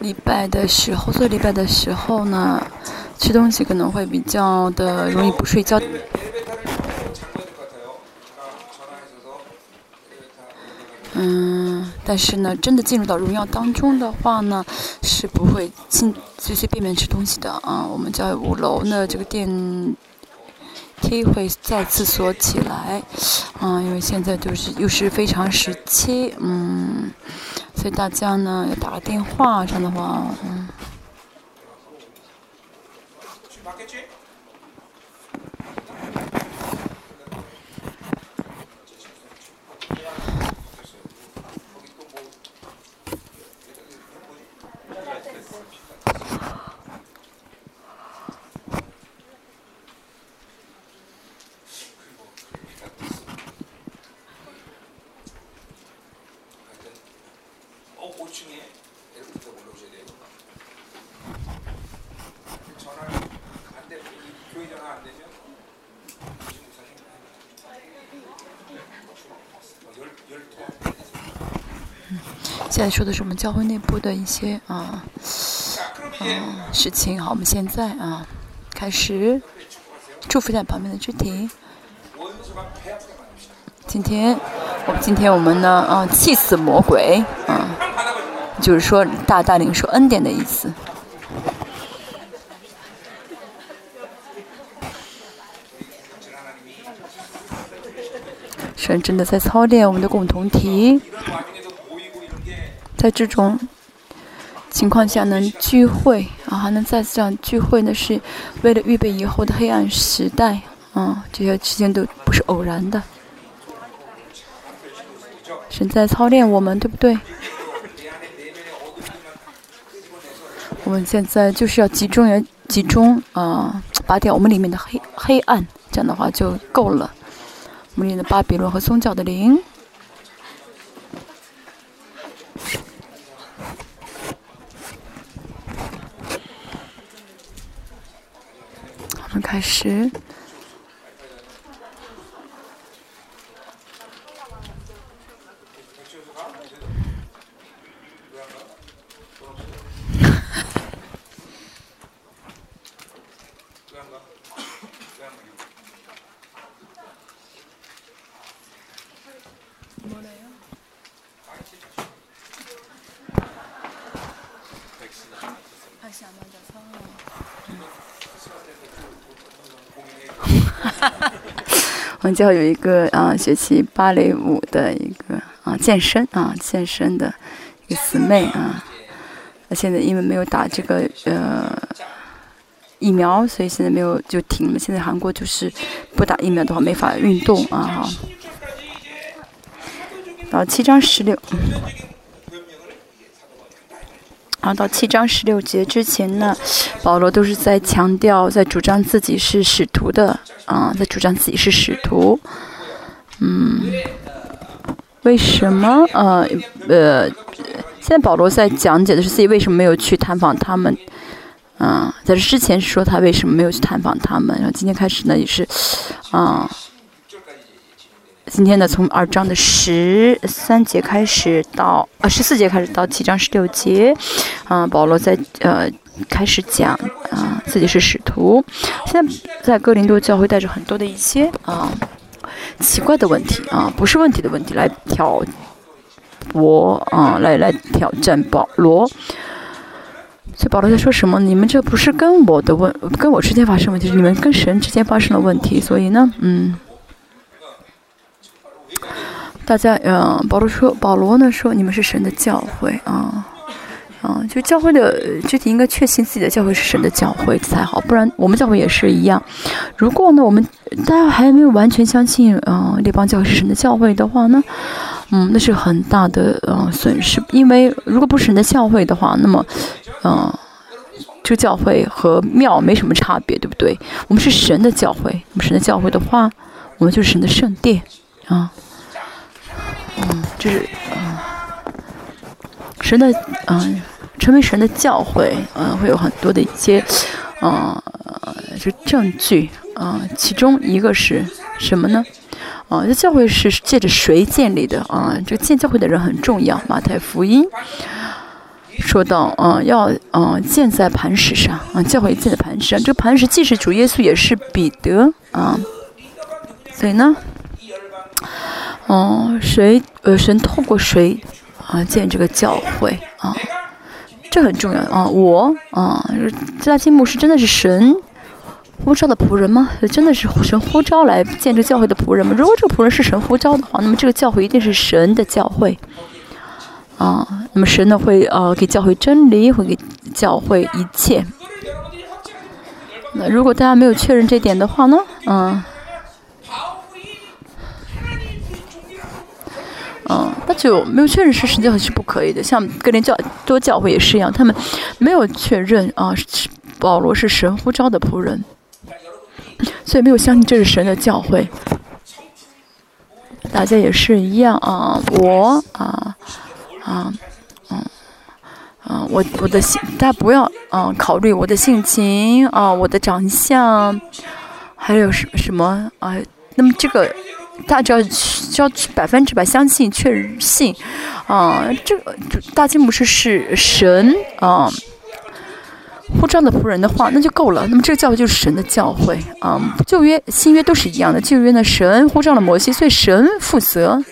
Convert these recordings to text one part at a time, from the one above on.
礼拜的时候，做礼拜的时候呢，吃东西可能会比较的容易不睡觉。嗯，但是呢，真的进入到荣耀当中的话呢，是不会进随随便便吃东西的啊。我们在五楼呢，这个电梯会再次锁起来，啊，因为现在就是又是非常时期，嗯，所以大家呢要打个电话，这样的话，嗯。在说的是我们教会内部的一些啊，啊，事情。好，我们现在啊，开始祝福一下旁边的肢体。今天，我们今天我们呢，啊，气死魔鬼，啊，就是说大大领受恩典的意思。神真的在操练我们的共同体。在这种情况下能聚会啊，还能再次这样聚会呢，是为了预备以后的黑暗时代啊，这些时间都不是偶然的。神在操练我们，对不对？我们现在就是要集中人集中啊，拔掉我们里面的黑黑暗，这样的话就够了。我们里面的巴比伦和宗教的灵。开始。最后有一个啊，学习芭蕾舞的一个啊，健身啊，健身的一个姊妹啊。那现在因为没有打这个呃疫苗，所以现在没有就停了。现在韩国就是不打疫苗的话，没法运动啊。哈。到七张十六。然后到七章十六节之前呢，保罗都是在强调，在主张自己是使徒的啊，在主张自己是使徒。嗯，为什么？呃呃，现在保罗在讲解的是自己为什么没有去探访他们。嗯，在这之前是说他为什么没有去探访他们，然后今天开始呢也是，啊。今天呢，从二章的十三节开始到呃十四节开始到七章十六节，啊，保罗在呃开始讲啊自己是使徒。现在在哥林多教会带着很多的一些啊奇怪的问题啊，不是问题的问题来挑拨啊，来来挑战保罗。所以保罗在说什么？你们这不是跟我的问，跟我之间发生问题，是你们跟神之间发生了问题。所以呢，嗯。大家，嗯，保罗说，保罗呢说，你们是神的教会啊，啊，就教会的具体应该确信自己的教会是神的教会才好，不然我们教会也是一样。如果呢，我们大家还没有完全相信，嗯，列邦教会是神的教会的话呢，嗯，那是很大的嗯损失，因为如果不是神的教会的话，那么，嗯，这教会和庙没什么差别，对不对？我们是神的教会，我们神的教会的话，我们就是神的圣殿啊。就是嗯，神的嗯，成为神的教会，嗯，会有很多的一些嗯，就证据啊。其中一个是什么呢？啊，这教会是借着谁建立的啊？这个建教会的人很重要。马太福音说到，嗯，要嗯建在磐石上，啊，教会建在磐石上。这个磐石既是主耶稣，也是彼得，啊，所以呢，哦，谁呃神透过谁啊建这个教会啊？这很重要啊！我啊，这大金牧师真的是神呼召的仆人吗？真的是神呼召来建这教会的仆人吗？如果这个仆人是神呼召的话，那么这个教会一定是神的教会。啊，那么神呢会呃给教会真理，会给教会一切。那如果大家没有确认这点的话呢，嗯，嗯，那就没有确认是神教会是不可以的。像格林教多教会也是一样，他们没有确认啊，保罗是神呼召的仆人，所以没有相信这是神的教会。大家也是一样啊，我啊。啊，嗯，啊，我我的性，大家不要啊考虑我的性情啊，我的长相，还有什什么啊？那么这个大家只要要百分之百相信、确信啊，这个大金牧师是神啊，呼召的仆人的话，那就够了。那么这个教会就是神的教会啊，旧约、新约都是一样的。旧约呢，神呼召了摩西，所以神负责。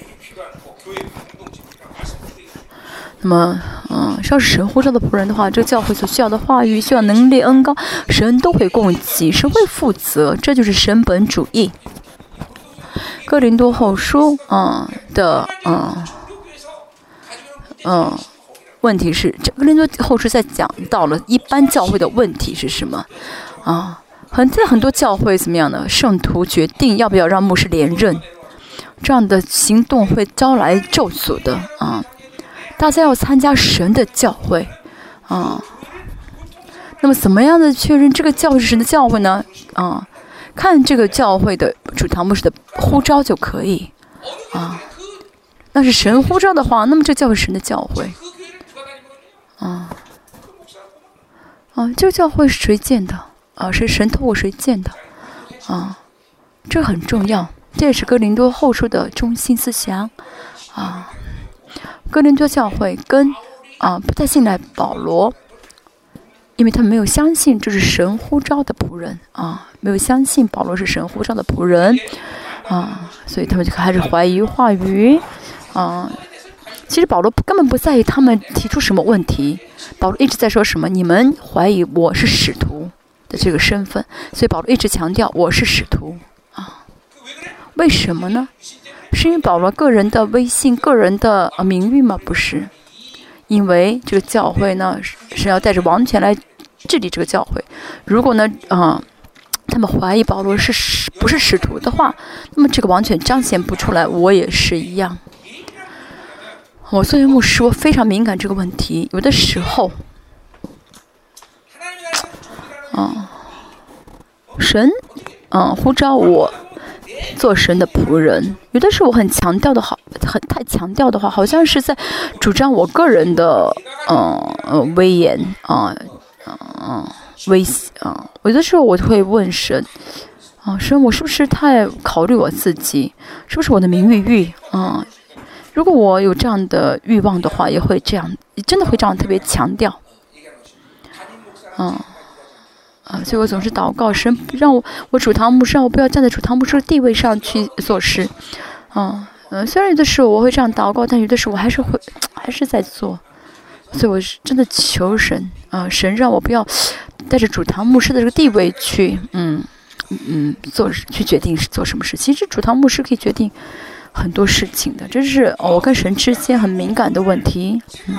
那么，嗯，要是神呼召的仆人的话，这个教会所需要的话语、需要能力、恩高，神都会供给，神会负责，这就是神本主义。哥林多后书，嗯的，嗯，嗯，问题是，这哥林多后书在讲到了一般教会的问题是什么？啊，很在很多教会怎么样呢？圣徒决定要不要让牧师连任，这样的行动会招来咒诅的，啊。大家要参加神的教会，啊，那么怎么样的确认这个教是神的教会呢？啊，看这个教会的主堂牧师的呼召就可以，啊，那是神呼召的话，那么这教会神的教会，啊，啊，这个教会是谁建的？啊，是神透过谁建的？啊，这很重要，这也是哥林多后书的中心思想，啊。哥林多教会跟啊不太信赖保罗，因为他们没有相信这是神呼召的仆人啊，没有相信保罗是神呼召的仆人啊，所以他们就开始怀疑话语啊。其实保罗根本不在意他们提出什么问题，保罗一直在说什么？你们怀疑我是使徒的这个身份，所以保罗一直强调我是使徒啊。为什么呢？是因为保罗个人的威信、个人的名誉吗？不是，因为这个教会呢是要带着王权来治理这个教会。如果呢，啊，他们怀疑保罗是使不是使徒的话，那么这个王权彰显不出来。我也是一样。我作为牧师，我非常敏感这个问题。有的时候，啊，神，嗯，呼召我。做神的仆人，有的时候我很强调的好，很太强调的话，好像是在主张我个人的，嗯，威严啊，嗯，威啊。有的时候我就会问神，啊，神，我是不是太考虑我自己？是不是我的名誉欲啊？如果我有这样的欲望的话，也会这样，真的会这样特别强调，嗯。啊，所以我总是祷告神，让我我主堂牧师让我不要站在主堂牧师的地位上去做事。啊，嗯，虽然有的时候我会这样祷告，但有的时候我还是会还是在做。所以我是真的求神啊，神让我不要带着主堂牧师的这个地位去，嗯嗯，做去决定是做什么事。其实主堂牧师可以决定很多事情的，这是我跟神之间很敏感的问题。嗯。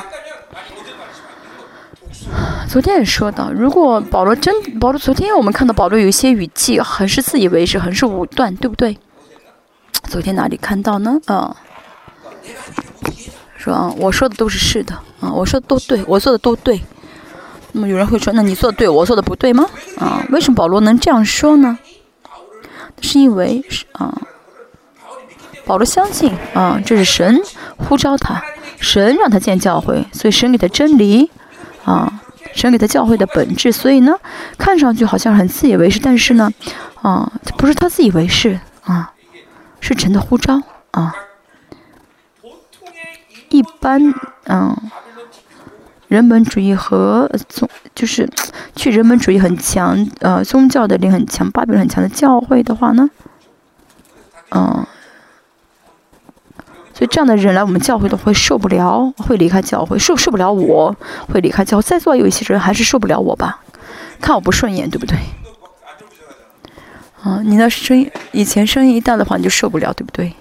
昨天也说到，如果保罗真保罗，昨天我们看到保罗有一些语气很是自以为是，很是武断，对不对？昨天哪里看到呢？啊，说啊，我说的都是是的，啊，我说的都对，我做的都对。那么有人会说，那你做的对，我做的不对吗？啊，为什么保罗能这样说呢？是因为是啊，保罗相信啊，这是神呼召他，神让他建教会，所以神给他真理。啊，神给他教会的本质，所以呢，看上去好像很自以为是，但是呢，啊，不是他自以为是啊，是神的呼召啊。一般，嗯，人本主义和宗就是去人本主义很强，呃，宗教的灵很强，巴比伦很强的教会的话呢，嗯，所以这样的人来我们教会都会受不了，会离开教会，受受不了我会离开教会。在座有一些人还是受不了我吧，看我不顺眼，对不对？啊，你那声音以前声音一大的话你就受不了，对不对？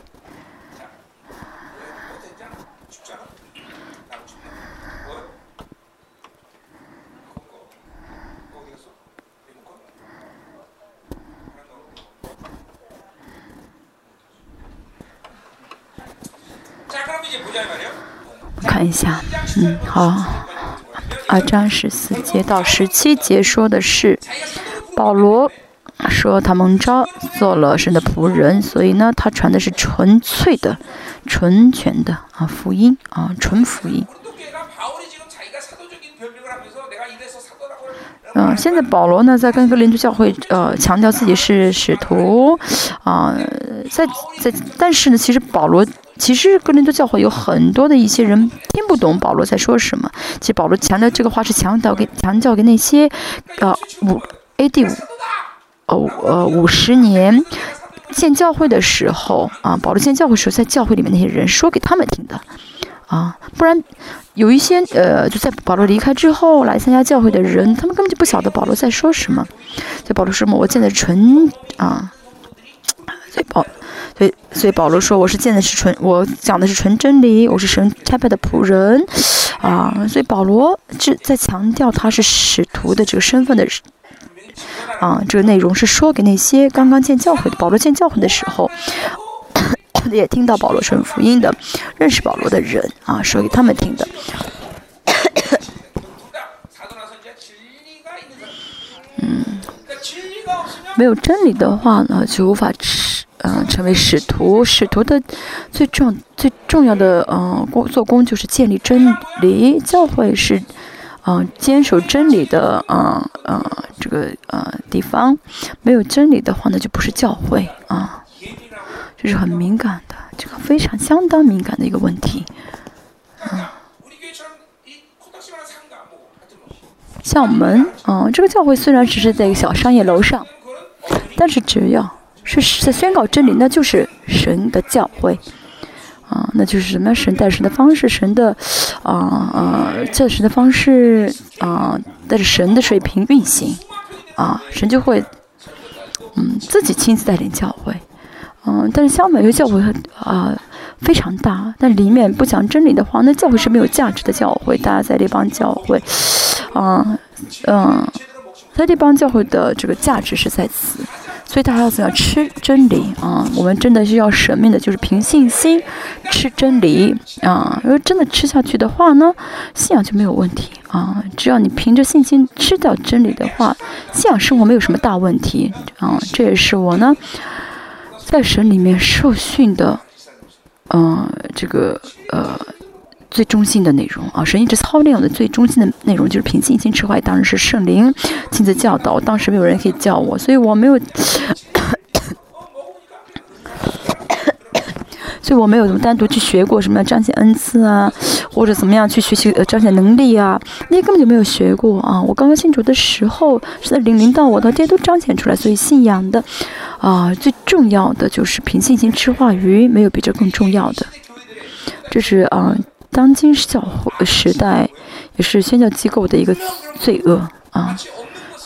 看一下，嗯，好，二章十四节到十七节说的是保罗说他蒙召做了神的仆人，所以呢，他传的是纯粹的、纯全的啊福音啊纯福音。嗯，现在保罗呢在跟哥林多教会呃强调自己是使徒啊，在在，但是呢，其实保罗。其实哥林多教会有很多的一些人听不懂保罗在说什么。其实保罗强调这个话是强调给强调给那些，呃五 A.D. 五，哦呃五十年建教会的时候啊，保罗建教会时候在教会里面那些人说给他们听的，啊，不然有一些呃就在保罗离开之后来参加教会的人，他们根本就不晓得保罗在说什么。在保罗说么？我建的纯啊，在保。所以，所以保罗说：“我是见的是纯，我讲的是纯真理，我是神差派的仆人，啊！所以保罗是在强调他是使徒的这个身份的，啊，这个内容是说给那些刚刚见教会的保罗见教会的时候，也听到保罗传福音的，认识保罗的人啊，说给他们听的。嗯，没有真理的话呢，就无法吃。”嗯，成为使徒，使徒的最重最重要的嗯工做工就是建立真理，教会是嗯坚守真理的嗯嗯这个呃地方，没有真理的话那，就不是教会啊，这是很敏感的，这个非常相当敏感的一个问题，嗯，像我们嗯这个教会虽然只是在一个小商业楼上，但是只要。是在宣告真理，那就是神的教诲。啊，那就是什么神？带神的方式，神的啊啊教神的方式啊，带着神的水平运行。啊，神就会嗯自己亲自带领教会，嗯，但是相反，有教会啊非常大，但里面不讲真理的话，那教会是没有价值的教会。大家在这帮教会啊嗯，在这帮教会的这个价值是在此。所以大家要怎样吃真理啊？我们真的是要神命的，就是凭信心吃真理啊！如果真的吃下去的话呢，信仰就没有问题啊！只要你凭着信心吃掉真理的话，信仰生活没有什么大问题啊！这也是我呢在神里面受训的，嗯，这个呃。最中心的内容啊，神一直操练我的最中心的内容就是凭信心吃坏，当然是圣灵亲自教导。当时没有人可以教我，所以我没有，所以我没有怎么单独去学过什么彰显恩赐啊，或者怎么样去学习呃彰显能力啊，那根本就没有学过啊。我刚刚信主的时候，是在领领到我的这些都彰显出来。所以信仰的啊，最重要的就是凭信心吃话语，没有比这更重要的。这是啊。当今教时代，也是宣教机构的一个罪恶啊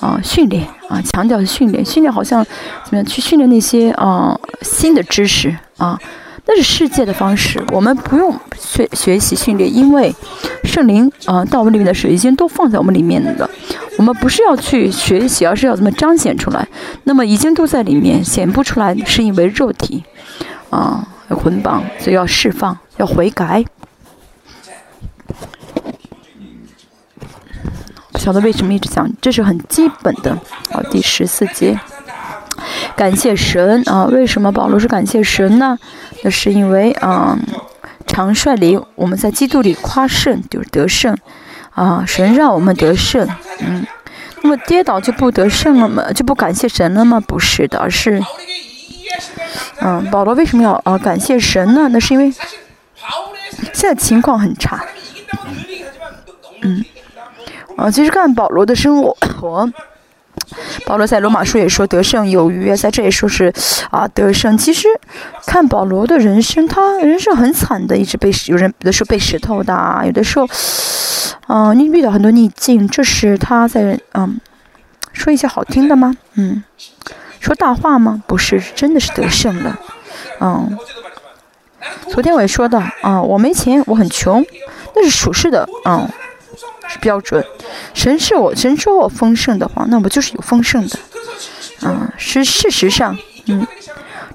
啊！训练啊，强调训练，训练好像怎么样去训练那些啊新的知识啊？那是世界的方式，我们不用学学习训练，因为圣灵啊到我们里面的水已经都放在我们里面了。我们不是要去学习，而是要怎么彰显出来？那么已经都在里面，显不出来，是因为肉体啊捆绑，所以要释放，要悔改。不晓得为什么一直讲，这是很基本的。好，第十四节，感谢神啊！为什么保罗是感谢神呢？那是因为啊，常率领我们在基督里夸胜，就是得胜啊！神让我们得胜，嗯，那么跌倒就不得胜了吗？就不感谢神了吗？不是的，是，嗯，保罗为什么要啊感谢神呢？那是因为现在情况很差，嗯。啊，其实看保罗的生活。保罗在罗马书也说得胜有余，在这里说是啊得胜。其实看保罗的人生，他人生很惨的，一直被有人有的时候被石头打，有的时候，嗯，你遇到很多逆境，这是他在嗯说一些好听的吗？嗯，说大话吗？不是，真的是得胜了。嗯，昨天我也说到啊，我没钱，我很穷，那是属实的，嗯。是标准，神是我神说我丰盛的话，那我就是有丰盛的，啊，是事实上，嗯，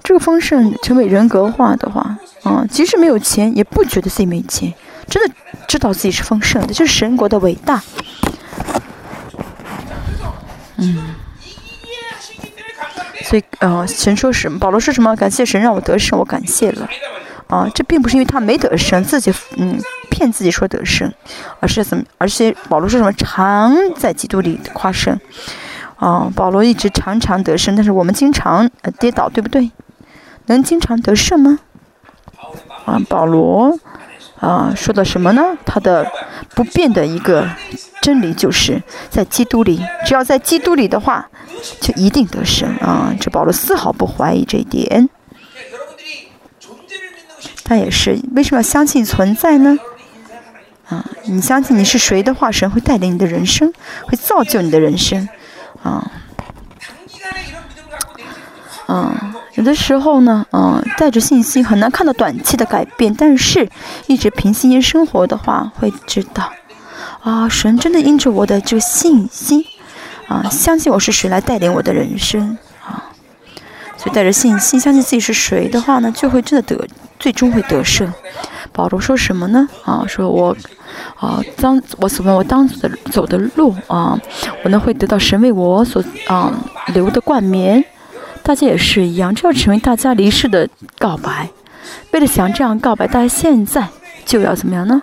这个丰盛成为人格化的话，啊，即使没有钱，也不觉得自己没钱，真的知道自己是丰盛的，就是神国的伟大，嗯，所以，呃，神说什么？保罗说什么？感谢神让我得胜，我感谢了。啊，这并不是因为他没得胜，自己嗯骗自己说得胜，而是怎么？而且保罗说什么常在基督里夸胜，啊，保罗一直常常得胜，但是我们经常呃跌倒，对不对？能经常得胜吗？啊，保罗啊说的什么呢？他的不变的一个真理就是在基督里，只要在基督里的话，就一定得胜啊！这保罗丝毫不怀疑这一点。他也是，为什么要相信存在呢？啊，你相信你是谁的话，神会带领你的人生，会造就你的人生，啊，嗯，有的时候呢，嗯，带着信心很难看到短期的改变，但是一直凭信心生活的话，会知道，啊，神真的因着我的这个信心，啊，相信我是谁来带领我的人生，啊，所以带着信心，相信自己是谁的话呢，就会真的得。最终会得胜。保罗说什么呢？啊，说我，啊，当我所我当走的走的路啊，我呢会得到神为我所啊留的冠冕。大家也是一样，这要成为大家离世的告白。为了想这样告白，大家现在就要怎么样呢？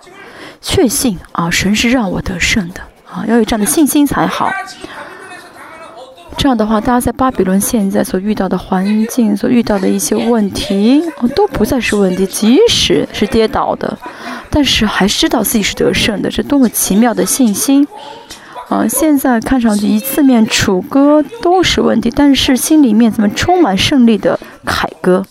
确信啊，神是让我得胜的啊，要有这样的信心才好。这样的话，大家在巴比伦现在所遇到的环境、所遇到的一些问题，都不再是问题。即使是跌倒的，但是还知道自己是得胜的，这多么奇妙的信心！啊，现在看上去一次面楚歌都是问题，但是心里面怎么充满胜利的凯歌？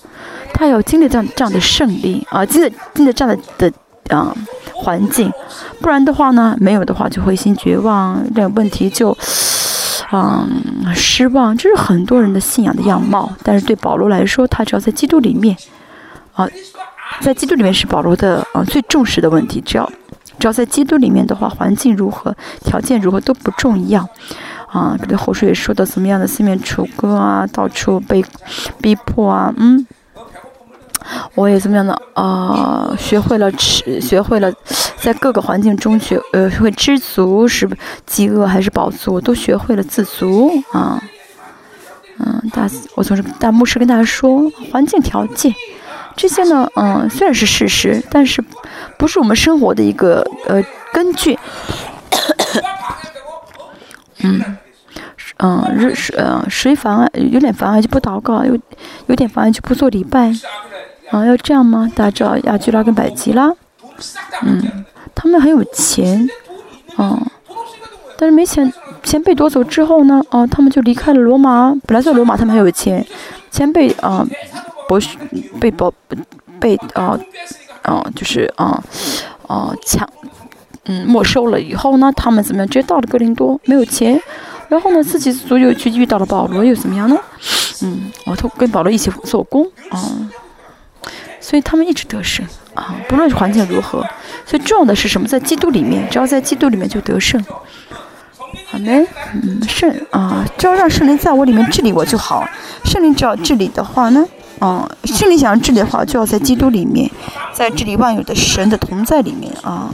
他要经历这样这样的胜利啊，经历经历这样的的啊环境，不然的话呢，没有的话就灰心绝望，这问题就。嗯，失望，这是很多人的信仰的样貌。但是对保罗来说，他只要在基督里面，啊，在基督里面是保罗的啊最重视的问题。只要只要在基督里面的话，环境如何，条件如何都不重要。啊，这后世也说到怎么样的四面楚歌啊，到处被逼迫啊，嗯。我也怎么样呢？啊，学会了吃，学会了在各个环境中学，呃，会知足是饥饿还是饱足，我都学会了自足啊。嗯，大，我总是大牧师跟大家说，环境条件这些呢，嗯，虽然是事实，但是不是我们生活的一个呃根据。嗯，嗯，热水，呃，水烦啊，有点妨碍就不祷告，有有点妨碍就不做礼拜。啊，要这样吗？大家知道亚居拉跟百吉拉，嗯，他们很有钱，啊，但是没钱，钱被夺走之后呢，啊，他们就离开了罗马。本来在罗马他们很有钱，钱被啊剥被剥被啊啊就是啊啊抢嗯没收了以后呢，他们怎么样？直接到了格林多，没有钱，然后呢，自己所有去遇到了保罗，又怎么样呢？嗯，我都跟保罗一起做工，啊。所以他们一直得胜啊，不论环境如何。所以重要的是什么？在基督里面，只要在基督里面就得胜。好没？嗯，圣啊，只要让圣灵在我里面治理我就好。圣灵只要治理的话呢，啊，圣灵想要治理的话，就要在基督里面，在治理万有的神的同在里面啊。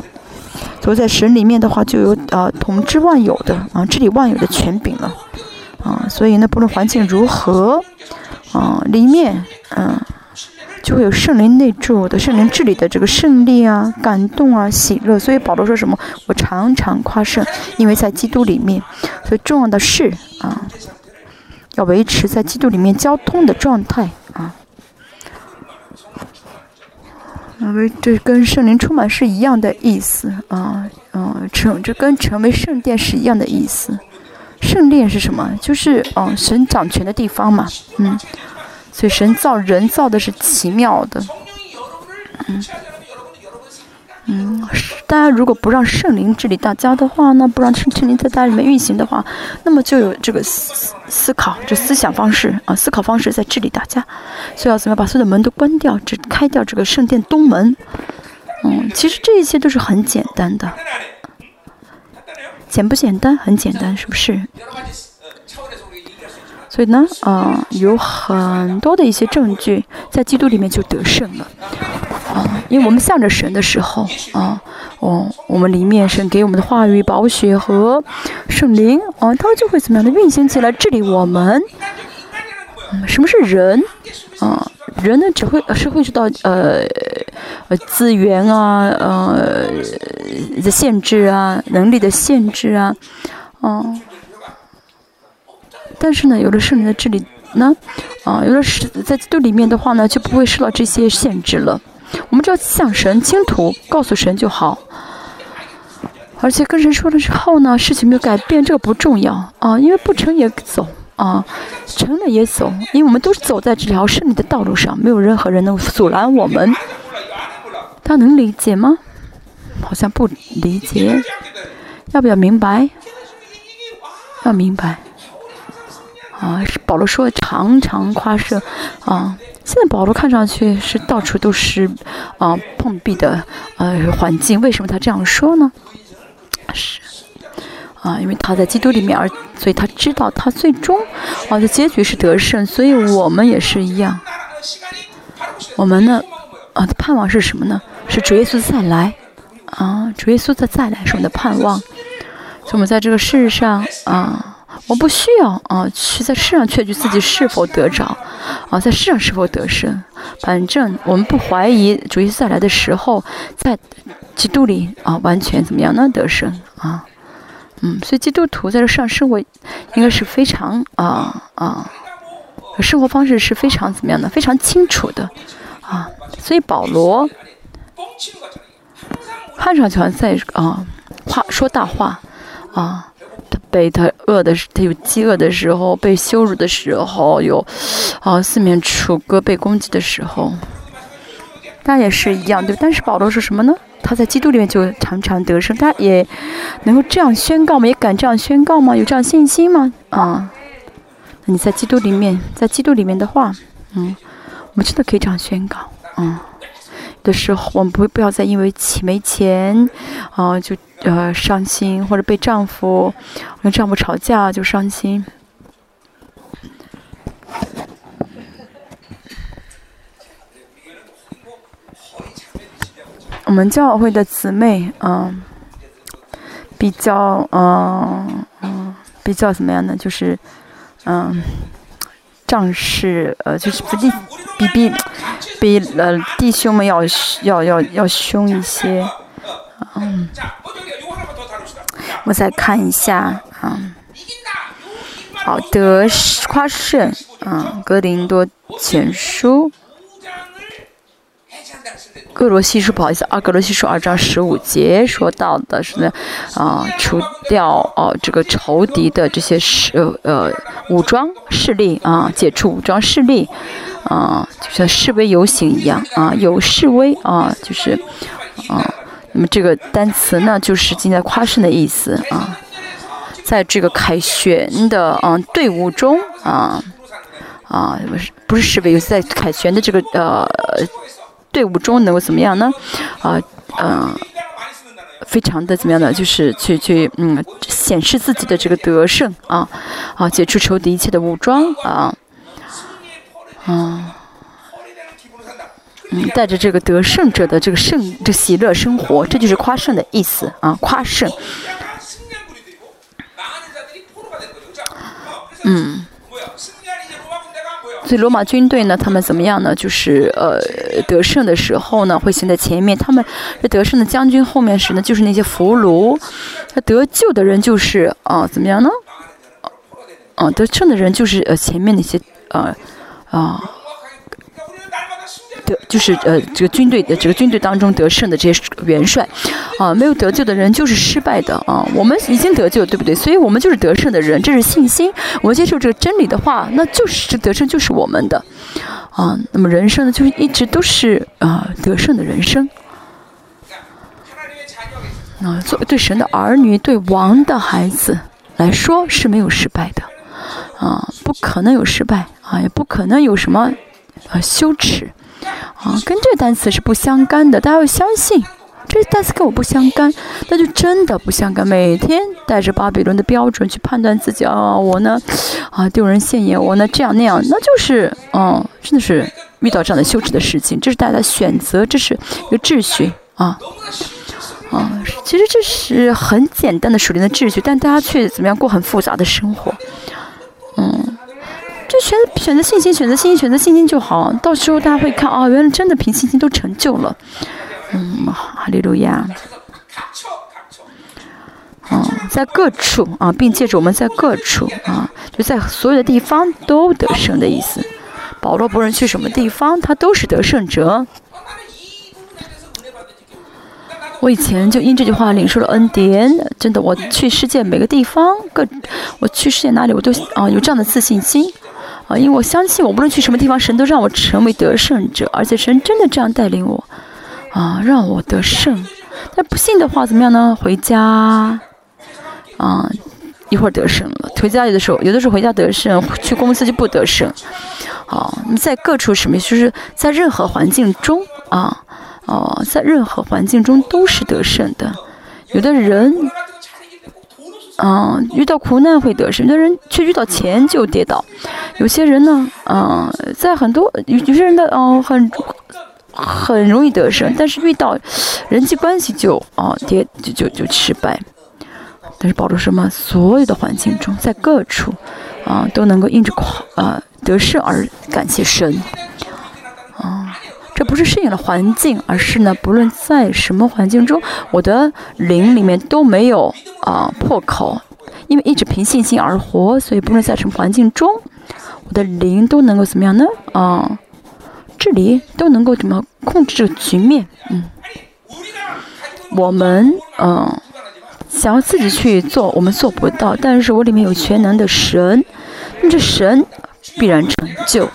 所以在神里面的话，就有啊统治万有的啊治理万有的权柄了啊。所以呢，不论环境如何啊，里面嗯。就会有圣灵内住的圣灵治理的这个胜利啊、感动啊、喜乐。所以保罗说什么？我常常夸胜，因为在基督里面。所以重要的是啊，要维持在基督里面交通的状态啊。因为这跟圣灵充满是一样的意思啊，嗯，成这跟成为圣殿是一样的意思。圣殿是什么？就是嗯，神掌权的地方嘛，嗯，所以神造人造的是奇妙的，嗯。嗯，大家如果不让圣灵治理大家的话，那不让圣圣灵在大家里面运行的话，那么就有这个思思考，这思想方式啊，思考方式在治理大家。所以要怎么样把所有的门都关掉，只开掉这个圣殿东门？嗯，其实这一切都是很简单的，简不简单？很简单，是不是？所以呢，啊，有很多的一些证据在基督里面就得胜了。啊，因为我们向着神的时候，啊，哦，我们里面神给我们的话语、宝血和圣灵，啊，它就会怎么样的运行起来治理我们。嗯，什么是人？啊，人呢只会是会知道呃呃资源啊，呃的限制啊，能力的限制啊，嗯，但是呢，有了圣灵的治理呢，啊，有了是在基督里面的话呢，就不会受到这些限制了。我们只要向神倾吐，告诉神就好。而且跟神说了之后呢，事情没有改变，这个不重要啊，因为不成也走啊，成了也走，因为我们都是走在这条胜利的道路上，没有任何人能阻拦我们。他能理解吗？好像不理解。要不要明白？要明白。啊，是保罗说常常夸胜啊。现在保罗看上去是到处都是啊碰壁的呃环境，为什么他这样说呢？是啊，因为他在基督里面，而所以他知道他最终啊的结局是得胜，所以我们也是一样。我们呢啊的盼望是什么呢？是主耶稣再来啊，主耶稣的再来是我们的盼望。所以我们在这个世上啊。我不需要啊，去在世上确据自己是否得着，啊，在世上是否得胜。反正我们不怀疑主耶稣再来的时候，在基督里啊，完全怎么样呢？得胜啊，嗯，所以基督徒在这上生活，应该是非常啊啊，生活方式是非常怎么样的？非常清楚的啊。所以保罗看上去好像在啊话说大话啊。他被他饿的时，他有饥饿的时候，被羞辱的时候，有啊四面楚歌被攻击的时候，那也是一样对。但是保罗说什么呢？他在基督里面就常常得胜，他也能够这样宣告吗？也敢这样宣告吗？有这样信心吗？啊，那你在基督里面，在基督里面的话，嗯，我们真的可以这样宣告，嗯。的时候，我们不不要再因为钱没钱，啊，就呃伤心，或者被丈夫跟丈夫吵架就伤心。我们教会的姊妹，嗯，比较，嗯嗯，比较怎么样呢？就是，嗯。仗势，呃，就是比比比比呃弟兄们要要要要凶一些，嗯，我再看一下，嗯，好，得夸胜，嗯，格林多前书。格罗西书不好意思啊，格罗西书二章十五节说到的是呢，啊，除掉哦这个仇敌的这些势呃武装势力啊，解除武装势力啊，就像示威游行一样啊，有示威啊，就是啊，那么这个单词呢，就是今天夸胜的意思啊，在这个凯旋的嗯队伍中啊啊不是不是示威游行，在凯旋的这个呃。队伍中能够怎么样呢？啊，嗯，非常的怎么样呢？就是去去嗯，显示自己的这个得胜啊，啊，解除仇敌一切的武装啊，啊，嗯，带着这个得胜者的这个胜这喜乐生活，这就是夸胜的意思啊，夸胜，嗯。所以罗马军队呢，他们怎么样呢？就是呃得胜的时候呢，会行在前面。他们这得胜的将军后面时呢，就是那些俘虏。他得救的人就是啊，怎么样呢？啊，得胜的人就是呃前面那些呃啊得就是呃这个军队的这个军队当中得胜的这些元帅，啊，没有得救的人就是失败的啊。我们已经得救，对不对？所以我们就是得胜的人，这是信心。我们接受这个真理的话，那就是这得胜就是我们的啊。那么人生呢，就是一直都是啊得胜的人生。啊，作为对神的儿女，对王的孩子来说是没有失败的，啊，不可能有失败，啊，也不可能有什么，啊，羞耻，啊，跟这个单词是不相干的。大家要相信，这单词跟我不相干，那就真的不相干。每天带着巴比伦的标准去判断自己，啊，我呢，啊，丢人现眼，我呢这样那样，那就是，嗯，真的是遇到这样的羞耻的事情。这是大家选择，这是一个秩序，啊。啊，其实这是很简单的属灵的秩序，但大家却怎么样过很复杂的生活？嗯，就选选择信心，选择信心，选择信心就好。到时候大家会看，哦，原来真的凭信心都成就了。嗯，哈利路亚。嗯，在各处啊，并借着我们在各处啊，就在所有的地方都得胜的意思。保罗不论去什么地方，他都是得胜者。我以前就因这句话领受了恩典，真的，我去世界每个地方，各我去世界哪里，我都啊有这样的自信心，啊，因为我相信我无论去什么地方，神都让我成为得胜者，而且神真的这样带领我，啊，让我得胜。但不信的话怎么样呢？回家，啊，一会儿得胜了，回家有的时候，有的时候回家得胜，去公司就不得胜。好，你在各处什么，就是在任何环境中啊。哦，在任何环境中都是得胜的。有的人，嗯，遇到苦难会得胜；有的人却遇到钱就跌倒。有些人呢，嗯，在很多有有些人的，嗯，很很容易得胜，但是遇到人际关系就，啊，跌就就就失败。但是保罗什么？所有的环境中，在各处，啊，都能够因着夸，啊，得胜而感谢神，啊。这不是适应了环境，而是呢，不论在什么环境中，我的灵里面都没有啊破口，因为一直凭信心而活，所以不论在什么环境中，我的灵都能够怎么样呢？啊，治理都能够怎么控制这个局面？嗯，我们嗯想要自己去做，我们做不到，但是我里面有全能的神，那这神必然成就。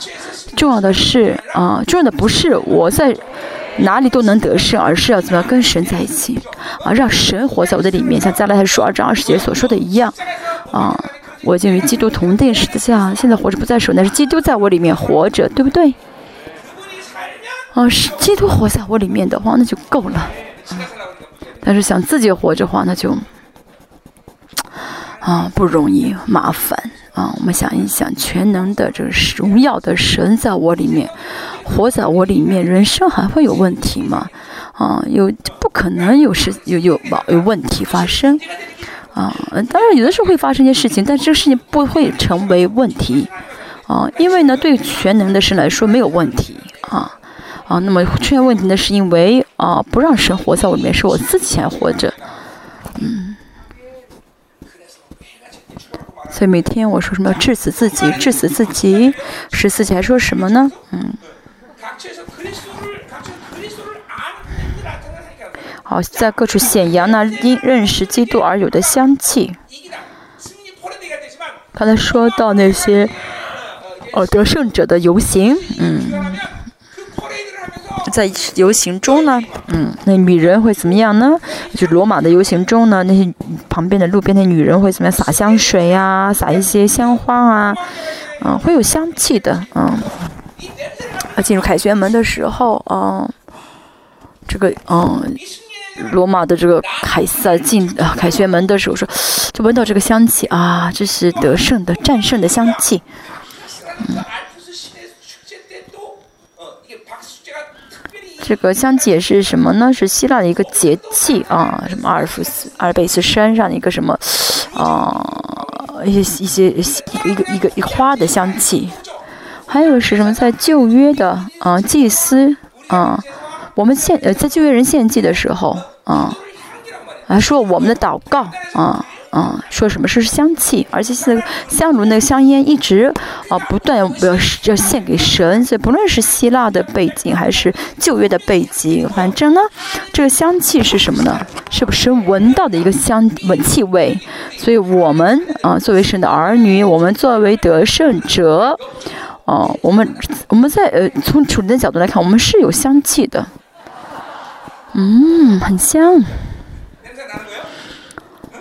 重要的是啊，重要的不是我在哪里都能得胜，而是要怎么样跟神在一起啊，让神活在我的里面，像加拉太书二章二十节所说的一样啊，我已经与基督同定十字架，现在活着不在手，那是基督在我里面活着，对不对？啊，是基督活在我里面的话，那就够了。但是想自己活着话，那就啊不容易，麻烦。啊，我们想一想，全能的这个荣耀的神在我里面，活在我里面，人生还会有问题吗？啊，有不可能有事有有有问题发生。啊，当然有的时候会发生一些事情，但这个事情不会成为问题。啊，因为呢，对全能的神来说没有问题。啊啊，那么出现问题呢，是因为啊，不让神活在我里面，是我自己还活着。嗯。所以每天我说什么致死自己，治死自己，十四节还说什么呢？嗯。好，在各处显扬那因认识基督而有的香气。刚才说到那些哦得胜者的游行，嗯。在游行中呢，嗯，那女人会怎么样呢？就罗马的游行中呢，那些旁边的路边的女人会怎么样？撒香水呀，撒一些香花啊，嗯，会有香气的，嗯。啊，进入凯旋门的时候，嗯，这个，嗯，罗马的这个凯撒进啊凯旋门的时候说，就闻到这个香气啊，这是得胜的、战胜的香气，嗯。这个香气是什么呢？是希腊的一个节气啊，什么阿尔夫斯、阿尔卑斯山上的一个什么，啊，一些一些一个一个一个花的香气。还有是什么？在旧约的啊，祭司啊，我们献呃在旧约人献祭的时候啊，还说我们的祷告啊啊，说什么是香气，而且现在香炉那个香烟一直啊不断要要要献给神，所以不论是希腊的背景还是旧约的背景，反正呢，这个香气是什么呢？是不是闻到的一个香闻气味？所以我们啊，作为神的儿女，我们作为得胜者，哦，我们我们在呃从主的角度来看，我们是有香气的，嗯，很香。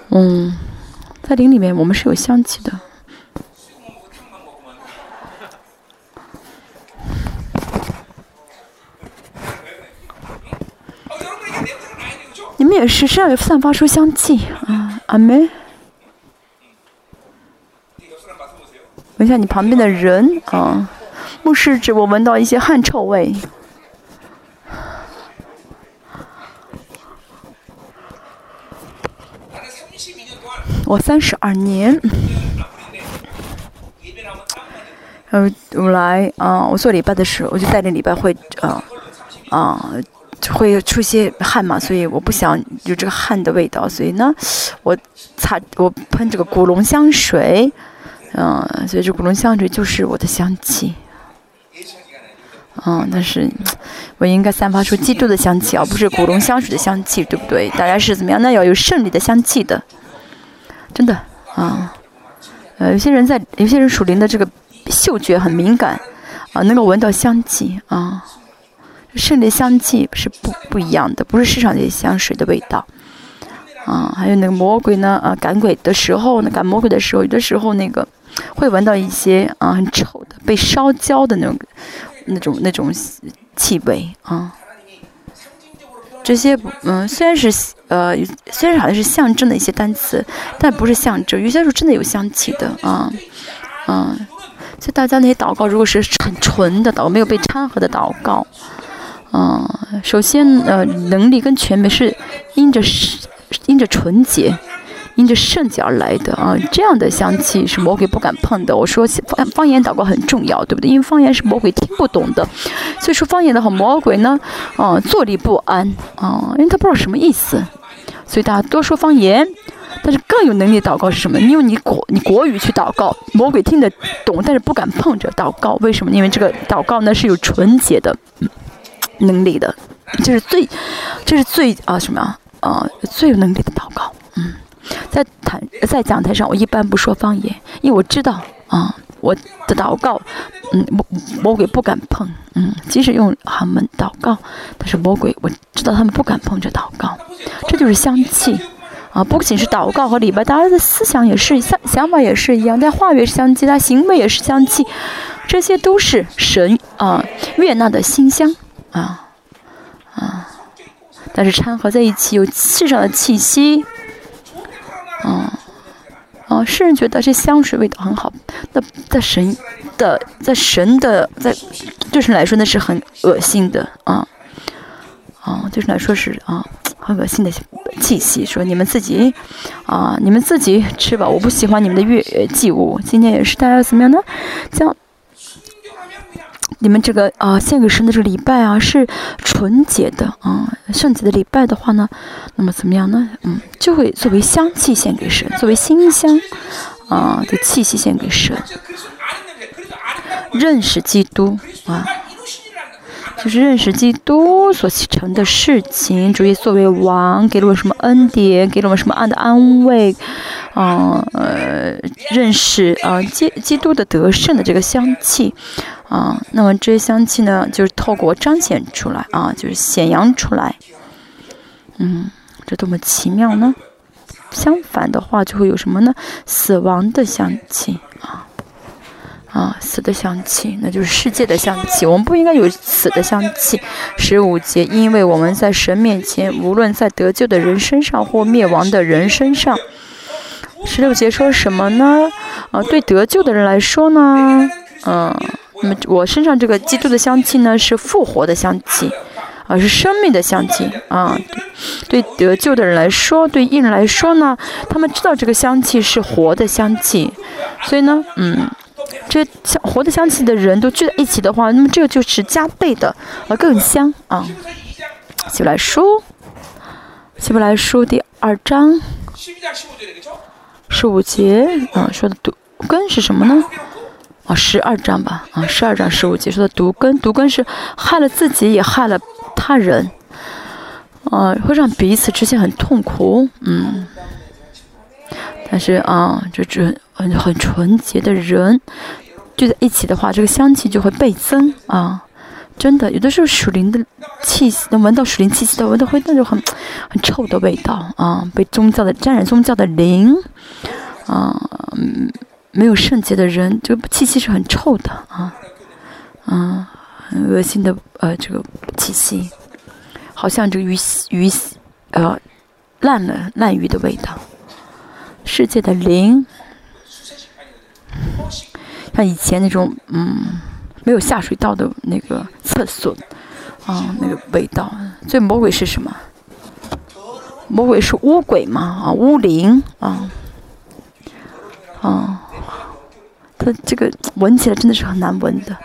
嗯，在林里面我们是有香气的。你们也是身上散发出香气啊，阿妹。闻一下你旁边的人啊，牧师指我闻到一些汗臭味。我三十二年，呃，我来啊，我做礼拜的时候，我就带领礼拜会，啊啊，会出些汗嘛，所以我不想有这个汗的味道，所以呢，我擦，我喷这个古龙香水，嗯，所以这古龙香水就是我的香气，嗯，但是我应该散发出基督的香气，而不是古龙香水的香气，对不对？大家是怎么样？那要有胜利的香气的。真的啊，呃，有些人在，有些人属灵的这个嗅觉很敏感啊，能够闻到香气啊，胜利香气是不不一样的，不是市场这些香水的味道啊。还有那个魔鬼呢啊，赶鬼的时候呢，赶魔鬼的时候，有的时候那个会闻到一些啊很臭的被烧焦的那种那种那种气味啊。这些嗯，虽然是呃，虽然好像是象征的一些单词，但不是象征。有些时候真的有香气的啊，嗯。就大家那些祷告，如果是很纯的祷告，没有被掺和的祷告，嗯，首先呃，能力跟权柄是因着是因着纯洁。因着圣洁而来的啊，这样的香气是魔鬼不敢碰的。我说方方言祷告很重要，对不对？因为方言是魔鬼听不懂的，所以说方言的话，魔鬼呢，啊，坐立不安啊，因为他不知道什么意思，所以大家多说方言。但是更有能力祷告是什么？因为你国你国语去祷告，魔鬼听得懂，但是不敢碰着祷告。为什么？因为这个祷告呢是有纯洁的能力的，这是最，这是最啊什么啊啊最有能力的祷告，在谈在讲台上，我一般不说方言，因为我知道啊，我的祷告，嗯，魔魔鬼不敢碰，嗯，即使用他们祷告，但是魔鬼我知道他们不敢碰这祷告，这就是香气啊！不仅是祷告和礼拜，大家的思想也是想想法也是一样，但话语是香气，他行为也是香气，这些都是神啊悦纳的馨香啊啊！但是掺合在一起有世上的气息。嗯，哦，世人觉得这香水味道很好，那在神的，在神的，在对神来说那是很恶心的啊，啊，对神来说是啊，很恶心的气息。说你们自己啊，你们自己吃吧，我不喜欢你们的月祭物。今天也是大家怎么样呢？将。你们这个啊，献给神的这个礼拜啊，是纯洁的啊，圣洁的礼拜的话呢，那么怎么样呢？嗯，就会作为香气献给神，作为馨香啊的气息献给神。认识基督啊，就是认识基督所成的事情。主耶稣作为王，给了我什么恩典？给了我什么安的安慰？啊呃，认识啊基基督的得胜的这个香气。啊，那么这些香气呢，就是透过彰显出来啊，就是显扬出来。嗯，这多么奇妙呢！相反的话，就会有什么呢？死亡的香气啊，啊，死的香气，那就是世界的香气。我们不应该有死的香气。十五节，因为我们在神面前，无论在得救的人身上或灭亡的人身上。十六节说什么呢？啊，对得救的人来说呢，嗯。那么我身上这个基督的香气呢，是复活的香气，啊，是生命的香气啊。对得救的人来说，对印人来说呢，他们知道这个香气是活的香气，所以呢，嗯，这香活的香气的人都聚在一起的话，那么这个就是加倍的，啊，更香啊。希伯来书，希伯来书第二章，十五节，嗯，说的毒根是什么呢？啊，十二章吧，啊，十二章十五节说的毒根，毒根是害了自己，也害了他人，啊，会让彼此之间很痛苦，嗯。但是啊，这这很很纯洁的人聚在一起的话，这个香气就会倍增啊。真的，有的时候属灵的气息，能闻到属灵气息的，闻到会那种很很臭的味道啊。被宗教的沾染宗教的灵啊，没有圣洁的人，这个气息是很臭的啊，啊，很恶心的呃这个气息，好像这个鱼鱼呃烂了烂鱼的味道。世界的灵，像以前那种嗯。没有下水道的那个厕所，啊，那个味道。所以魔鬼是什么？魔鬼是污鬼嘛？啊，污灵啊，啊，它这个闻起来真的是很难闻的。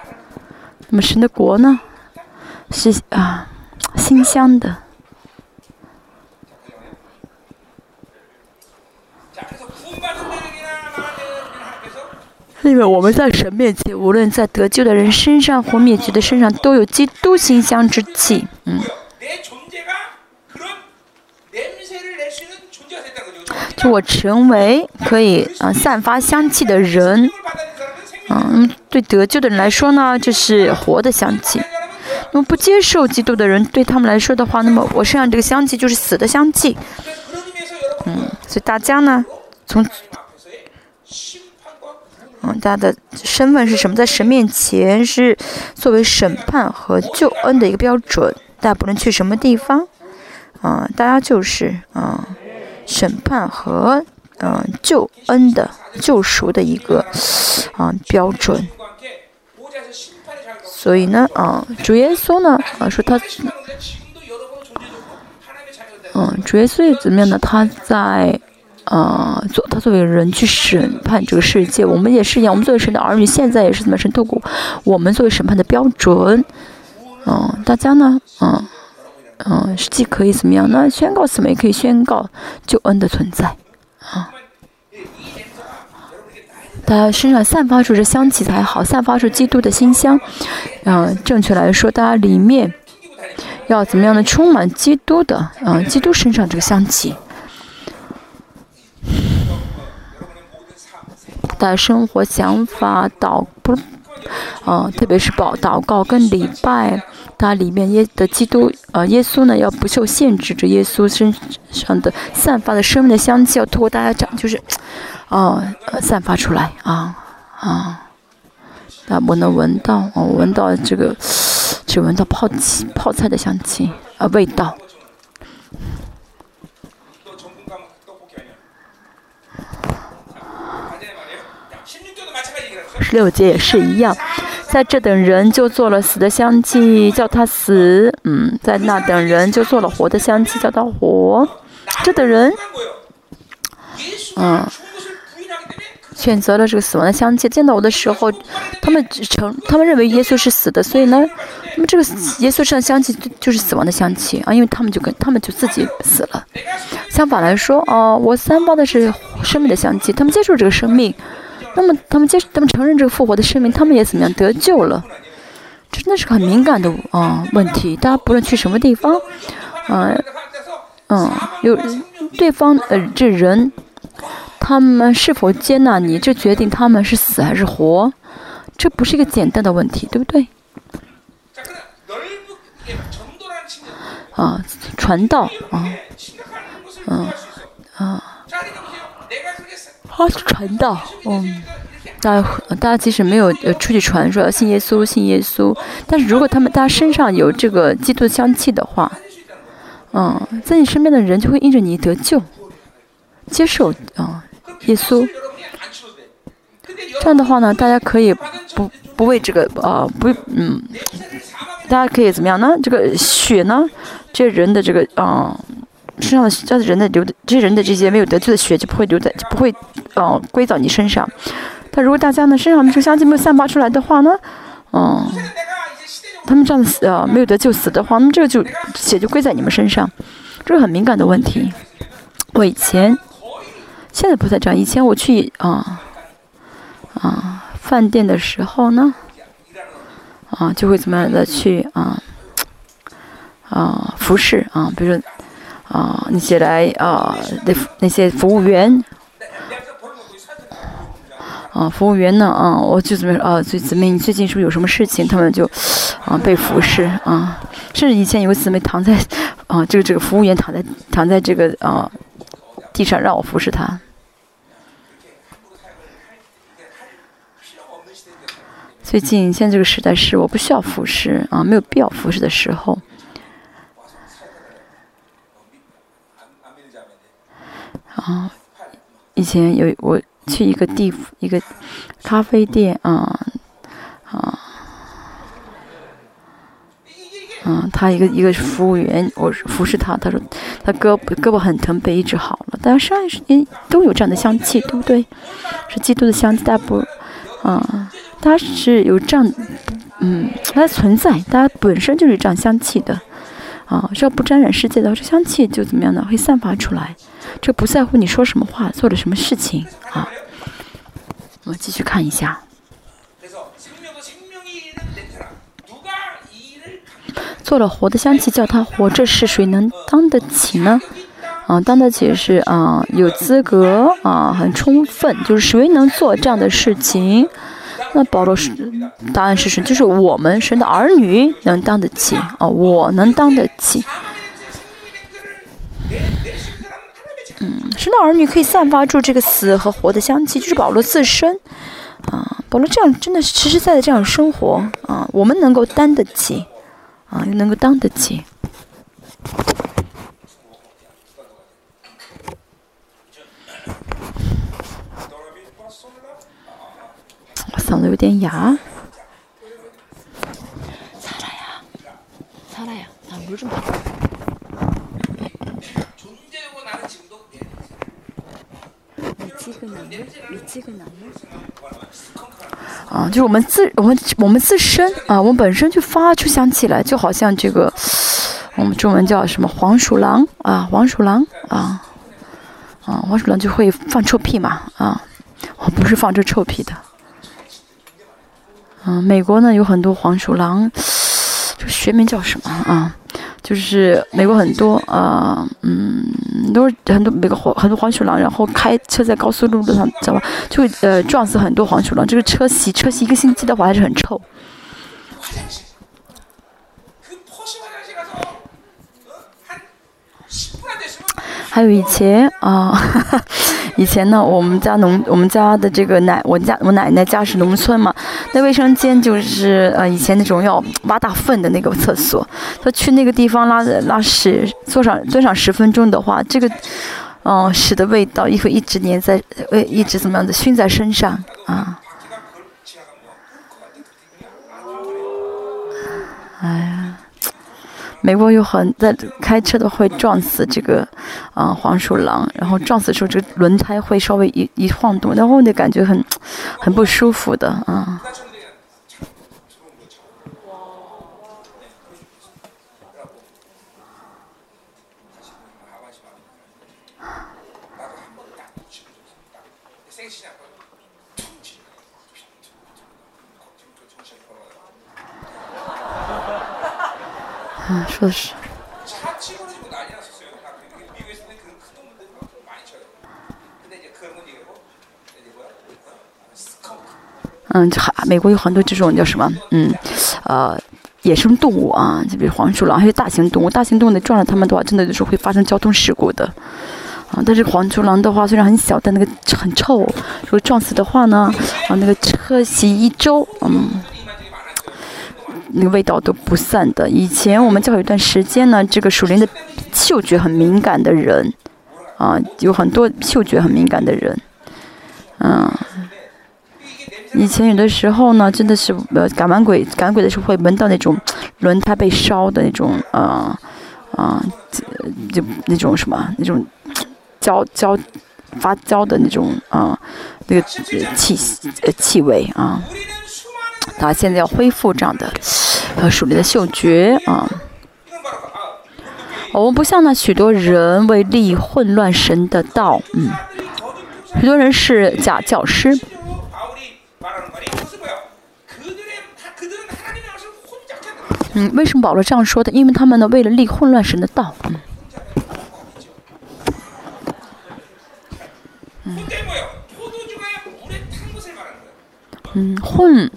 那么神的国呢？是啊，馨香的。因为我们在神面前，无论在得救的人身上或灭绝的身上，都有基督馨香之气。嗯，就我成为可以啊散发香气的人，嗯，对得救的人来说呢，就是活的香气。那么不接受基督的人，对他们来说的话，那么我身上这个香气就是死的香气。嗯，所以大家呢，从。嗯，他的身份是什么？在神面前是作为审判和救恩的一个标准，大家不能去什么地方。嗯，大家就是嗯，审判和嗯救恩的救赎的一个啊标准。所以呢，啊，主耶稣呢，啊说他，嗯，主耶稣怎么样呢？他在。啊，作他作为人去审判这个世界，我们也是一样。我们作为神的儿女，现在也是怎么神透过我们作为审判的标准。嗯，大家呢，嗯嗯，既可以怎么样呢？宣告什么？也可以宣告救恩的存在。啊，大家身上散发出这香气才好，散发出基督的馨香。嗯，正确来说，大家里面要怎么样的充满基督的，嗯，基督身上这个香气。的生活想法祷不，呃，特别是祷祷告跟礼拜，它里面耶的基督，呃，耶稣呢要不受限制，着耶稣身上的散发的生命的香气要透过大家讲，就是，哦，散发出来啊啊，啊，我能闻到，我闻到这个，只闻到泡气泡菜的香气啊味道。十六节也是一样，在这等人就做了死的香气，叫他死；嗯，在那等人就做了活的香气，叫他活。这等人，嗯，选择了这个死亡的香气。见到我的时候，他们成，他们认为耶稣是死的，所以呢，那么这个耶稣身上香气就就是死亡的香气啊，因为他们就跟他们就自己死了。相反来说，哦，我散发的是生命的香气，他们接受这个生命。那么他们接，他们承认这个复活的生命，他们也怎么样得救了？这真的是很敏感的啊问题。大家不论去什么地方，嗯嗯，有对方呃这人，他们是否接纳你，这决定他们是死还是活。这不是一个简单的问题，对不对？啊，传道啊，嗯啊。啊，传道，嗯，大家大家即使没有呃出去传说信耶稣信耶稣，但是如果他们大家身上有这个基督的香气的话，嗯，在你身边的人就会因着你得救，接受啊耶稣。这样的话呢，大家可以不不为这个啊不嗯，大家可以怎么样呢？这个血呢，这人的这个啊。身上的这人的流的这些人的这些没有得罪的血就不会留在就不会，呃，归到你身上。但如果大家呢身上这个香气没有散发出来的话呢，嗯，他们这样死呃没有得救死的话，那么这个就血就归在你们身上，这是很敏感的问题。我以前现在不再这样。以前我去啊啊饭店的时候呢，啊就会怎么样的去啊啊服侍啊，比如说啊那些来啊那那些服务员。啊，服务员呢？啊，我就怎么啊？最姊妹，你最近是不是有什么事情？他们就啊被服侍啊。甚至以前有个姊妹躺在啊，这个这个服务员躺在躺在这个啊地上让我服侍他。最近现在这个时代是我不需要服侍啊，没有必要服侍的时候。啊，以前有我。去一个地一个咖啡店啊啊啊！他一个一个服务员，我服侍他，他说他胳膊胳膊很疼，被医治好了。但是上一时间都有这样的香气，对不对？是基督的香气，大不啊？它是有这样嗯，它存在，它本身就是这样香气的啊。只要不沾染世界的话，这香气就怎么样呢？会散发出来。这不在乎你说什么话，做了什么事情啊。我们继续看一下。做了活的香气，叫他活，这是谁能当得起呢？啊，当得起是啊，有资格啊，很充分，就是谁能做这样的事情？那保罗是答案是什么？就是我们神的儿女能当得起啊，我能当得起。嗯，神的儿女可以散发出这个死和活的香气，就是保罗自身啊。保罗这样真的是实实在在这样生活啊，我们能够担得起啊，又能够当得起。嗓子有点哑。擦了呀，擦了呀，啊，不是这么。啊，就是我们自我们我们自身啊，我们本身就发出香气来，就好像这个我们中文叫什么黄鼠狼啊，黄鼠狼啊，啊，黄鼠狼就会放臭屁嘛啊，我不是放这臭屁的。嗯，美国呢有很多黄鼠狼，这学名叫什么啊？就是美国很多啊，嗯，都是很多美国黄很多黄鼠狼，然后开车在高速路路上，知道吧？就会呃撞死很多黄鼠狼。这个车洗车洗一个星期的话，还是很臭。还有以前啊，以前呢，我们家农，我们家的这个奶，我家我奶奶家是农村嘛，那卫生间就是呃以前那种要挖大粪的那个厕所，他去那个地方拉拉屎，坐上蹲上十分钟的话，这个，嗯，屎的味道也会一直粘在，呃，一直怎么样的熏在身上啊，哎呀。美国有很在开车的会撞死这个啊黄鼠狼，然后撞死时候这个轮胎会稍微一一晃动，然后那感觉很很不舒服的啊。嗯，啊说的是。嗯，还美国有很多这种叫什么？嗯，呃，野生动物啊，就比如黄鼠狼，还有大型动物。大型动物你撞了它们的话，真的就是会发生交通事故的。啊，但是黄鼠狼的话虽然很小，但那个很臭。如果撞死的话呢，啊，那个车洗一周，嗯。那个味道都不散的。以前我们教有一段时间呢，这个属灵的嗅觉很敏感的人，啊，有很多嗅觉很敏感的人，嗯，以前有的时候呢，真的是呃赶完鬼赶鬼的时候会闻到那种轮胎被烧的那种啊啊，就那种什么那种焦焦发焦的那种啊那个气气味啊。他现在要恢复这样的呃属灵的嗅觉啊。我们不像那许多人为利混乱神的道，嗯，许多人是假教师。嗯，为什么保罗这样说的？因为他们呢，为了利混乱神的道，嗯，嗯。嗯，混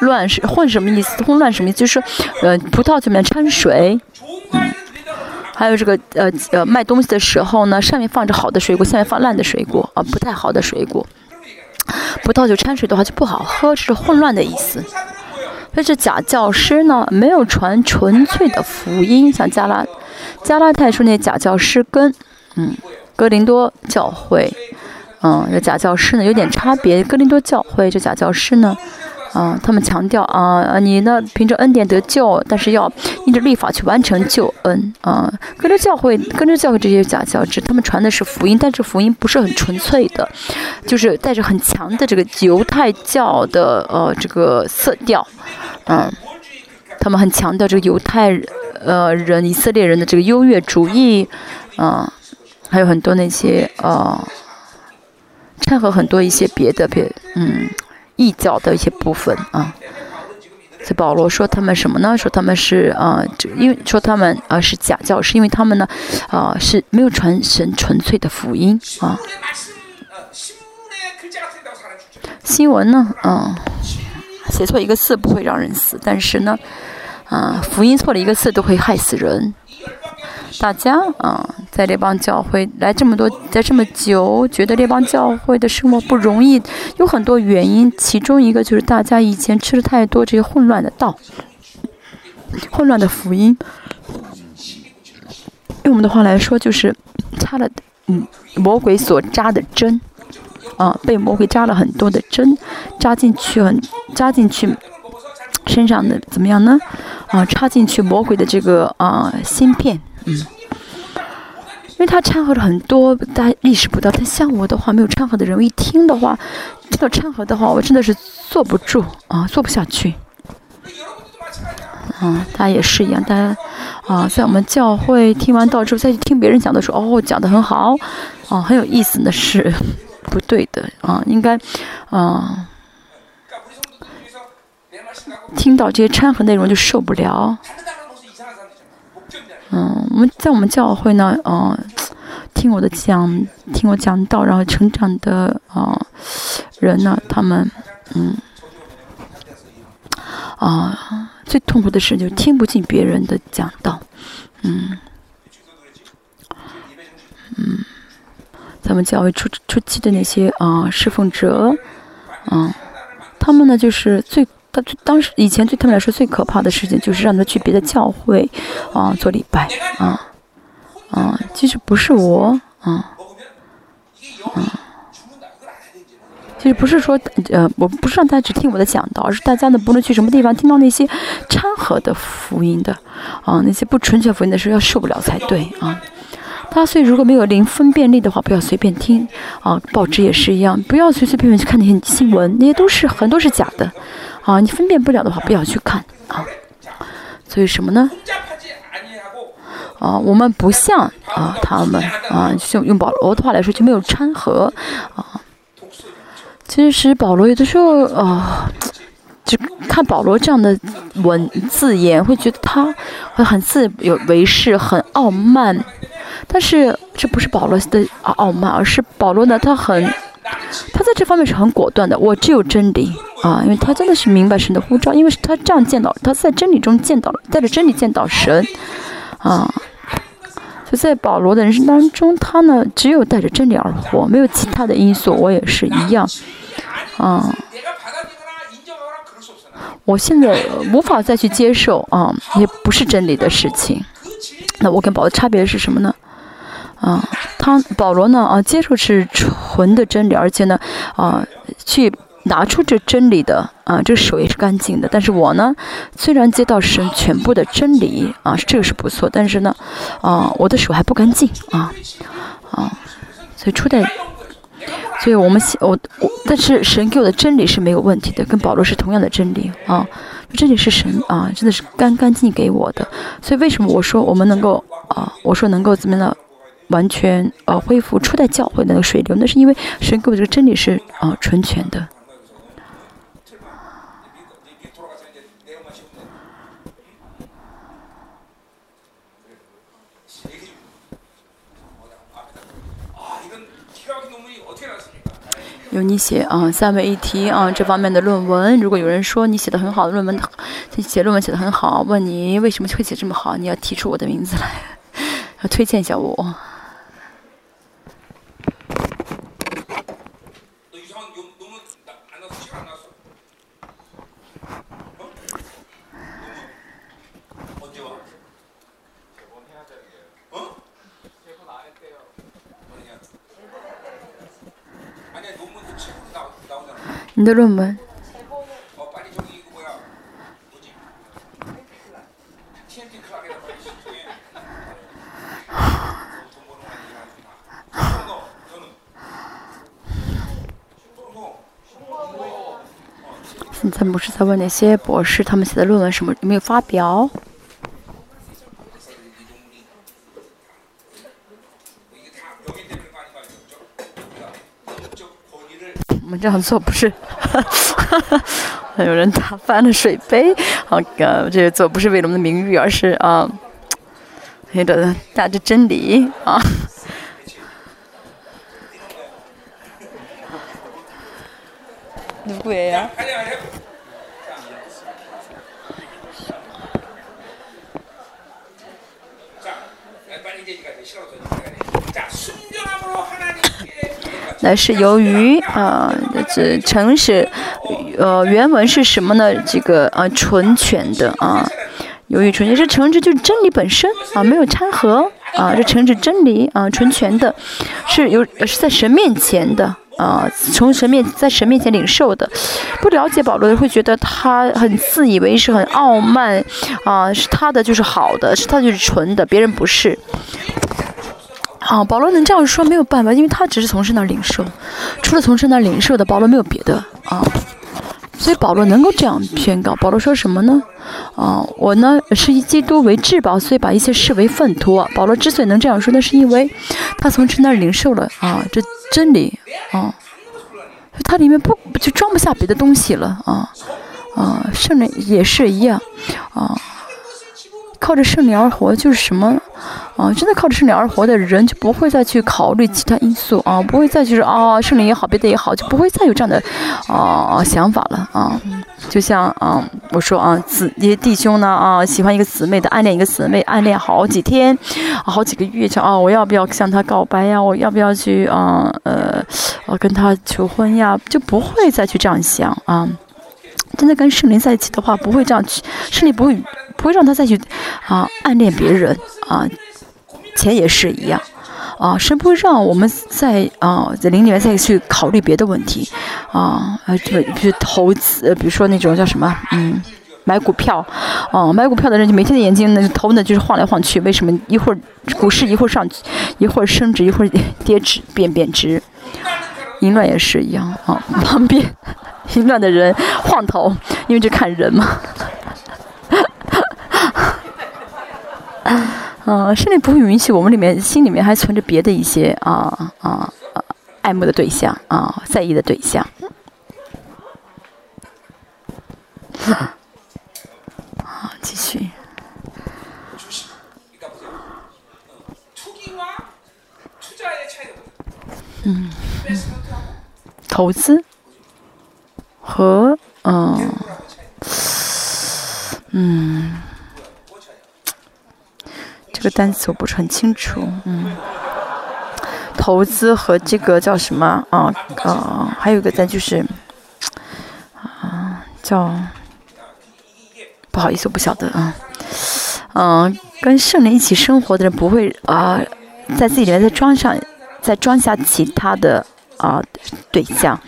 乱是混什么意思？混乱什么意思？就是呃，葡萄酒里面掺水。嗯，还有这个呃，呃，卖东西的时候呢，上面放着好的水果，下面放烂的水果，呃，不太好的水果。葡萄酒掺水的话就不好喝，是混乱的意思。但是假教师呢，没有传纯粹的福音。像加拉加拉泰说，那假教师跟嗯，格林多教会。嗯，这假教师呢有点差别。哥林多教会这假教师呢，啊、他们强调啊、你呢凭着恩典得救，但是要依着律法去完成救恩啊。哥林教会哥林教会这些假教师，他们传的是福音，但是福音不是很纯粹的，就是带着很强的这个犹太教的呃这个色调。嗯，他们很强调这个犹太呃人、以色列人的这个优越主义，嗯、还有很多那些呃掺和很多一些别的别嗯异教的一些部分啊。这保罗说他们什么呢？说他们是啊就因为说他们啊是假教是因为他们呢啊是没有传神纯粹的福音啊。新闻呢嗯写错一个字不会让人死但是呢啊福音错了一个字都会害死人。大家啊，在这帮教会来这么多，在这么久，觉得这帮教会的生活不容易，有很多原因，其中一个就是大家以前吃了太多这些混乱的道，混乱的福音。用我们的话来说，就是插了嗯魔鬼所扎的针。啊，被魔鬼扎了很多的针，扎进去很扎进去身上的怎么样呢？啊，插进去魔鬼的这个啊芯片，嗯因为他掺和了很多，大家意识不到。但像我的话，没有掺和的人，我一听的话，听到掺和的话，我真的是坐不住啊，坐不下去。啊，大家也是一样，大家啊，在我们教会听完道之后，再去听别人讲的时候，哦，讲的很好，哦、啊，很有意思，那是不对的啊，应该，啊。听到这些掺和内容就受不了，嗯，我们在我们教会呢，嗯、听我的讲，听我讲道，然后成长的啊、人呢，他们嗯啊、最痛苦的事就是听不进别人的讲道，嗯嗯，咱们教会初初期的那些啊、侍奉者，啊、他们呢就是最。他当时以前对他们来说最可怕的事情就是让他去别的教会啊做礼拜啊啊其实不是我啊啊其实不是说呃我不是让大家只听我的讲道而是大家呢不论去什么地方听到那些掺和的福音的啊那些不纯粹福音的时候要受不了才对啊。他所以如果没有零分辨力的话不要随便听啊报纸也是一样不要随随便便去看那些新闻那些都是很多是假的。啊，你分辨不了的话，不要去看啊。所以什么呢？啊，我们不像啊他们啊，用用保罗的话来说，就没有掺和啊。其实保罗有的时候啊，就看保罗这样的文字眼，会觉得他会很自有为是，很傲慢。但是这不是保罗的傲慢，而是保罗呢，他很。他在这方面是很果断的。我只有真理啊，因为他真的是明白神的呼召，因为是他这样见到，他在真理中见到了，带着真理见到神啊。就在保罗的人生当中，他呢只有带着真理而活，没有其他的因素。我也是一样，啊，我现在无法再去接受啊，也不是真理的事情。那我跟保罗差别是什么呢？啊，他保罗呢啊，接受是纯的真理，而且呢啊，去拿出这真理的啊，这手也是干净的。但是我呢，虽然接到神全部的真理啊，这个是不错，但是呢，啊，我的手还不干净啊啊，所以初代。所以我们我我，但是神给我的真理是没有问题的，跟保罗是同样的真理啊，真理是神啊，真的是干干净净给我的。所以为什么我说我们能够啊，我说能够怎么样呢？完全呃恢复初代教会的那个水流，那是因为神给我这个真理是啊、呃、纯全的。有你写啊三位一体啊这方面的论文，如果有人说你写的很好，论文写论文写的很好，问你为什么会写这么好，你要提出我的名字来，要推荐一下我。你的论文。现在不是在问那些博士他们写的论文什么有没有发表？们这样做不是，有人打翻了水杯，好个这个做不是为了我们的名誉，而是啊，为了带着真理啊。누구예요？ 那是由于啊，这诚实，呃，原文是什么呢？这个啊，纯全的啊，由于纯全是诚实，就是真理本身啊，没有掺和啊，这诚实真理啊，纯全的，是有是在神面前的啊，从神面在神面前领受的。不了解保罗的会觉得他很自以为是，很傲慢啊，是他的就是好的，是他就是纯的，别人不是。啊，保罗能这样说没有办法，因为他只是从神那领受，除了从神那领受的，保罗没有别的啊。所以保罗能够这样宣告。保罗说什么呢？啊，我呢是以基督为至宝，所以把一切视为粪土。保罗之所以能这样说，那是因为他从神那领受了啊这真理啊，他里面不就装不下别的东西了啊啊，圣人也是一样啊。靠着圣灵而活就是什么啊？真的靠着圣灵而活的人，就不会再去考虑其他因素啊，不会再去说啊，圣灵也好，别的也好，就不会再有这样的啊想法了啊。就像啊，我说啊，姊一些弟兄呢啊，喜欢一个姊妹的，暗恋一个姊妹，暗恋好几天，好几个月，就啊，我要不要向她告白呀？我要不要去啊呃，呃跟她求婚呀？就不会再去这样想啊。真的跟圣灵在一起的话，不会这样去，圣灵不会不会让他再去啊暗恋别人啊，钱也是一样啊，神不会让我们在啊在灵里面再去考虑别的问题啊，呃，比比如投资，比如说那种叫什么嗯。买股票，哦、买股票的人就每天的眼睛那头呢就是晃来晃去，为什么一会儿股市一会儿上去，一会儿升值，一会儿跌值变贬值？淫乱也是一样啊，旁边心乱的人晃头，因为就看人嘛。嗯，甚至不会允许我们里面心里面还存着别的一些啊啊爱慕的对象啊，在意的对象。好，继续。嗯。投资。和嗯，嗯，这个单词我不是很清楚，嗯，投资和这个叫什么啊啊，还有一个在就是啊叫，不好意思，我不晓得啊，嗯，跟圣灵一起生活的人不会啊，在自己里面再装上再装下其他的。啊，对象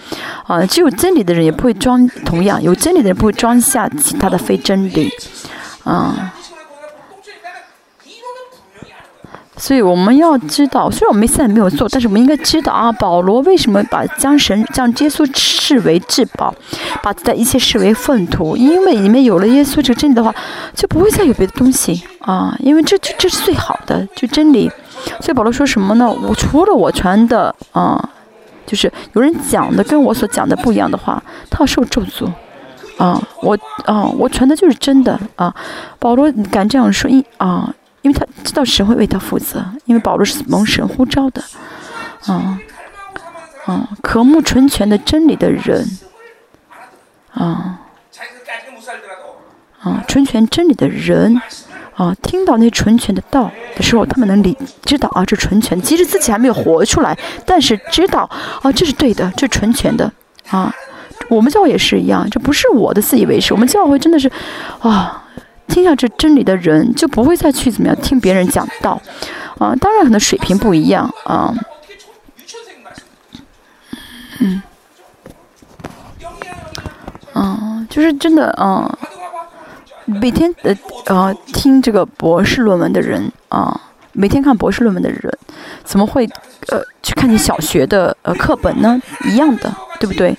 啊，只有真理的人也不会装。同样有真理的人不会装下其他的非真理。啊，所以我们要知道，虽然我们现在没有做，但是我们应该知道啊，保罗为什么把将神、将耶稣视为至宝，把自己的一切视为粪土？因为你们有了耶稣这个真理的话，就不会再有别的东西啊。因为这，这这是最好的。就真理。所以保罗说什么呢？我除了我传的啊。就是有人讲的跟我所讲的不一样的话，他要受咒诅啊！我啊，我传的就是真的啊！保罗敢这样说，因啊，因为他知道神会为他负责，因为保罗是蒙神呼召的啊啊，渴慕纯全的真理的人啊啊，纯全真理的人。啊，听到那纯全的道的时候，他们能理知道啊，这纯全，即使自己还没有活出来，但是知道啊，这是对的，这纯全的啊。我们教会也是一样，这不是我的自以为是。我们教会真的是啊，听下这真理的人就不会再去怎么样听别人讲道啊。当然可能水平不一样啊。嗯，嗯，就是真的啊。每天呃呃听这个博士论文的人啊，每天看博士论文的人，怎么会呃去看你小学的呃课本呢？一样的，对不对？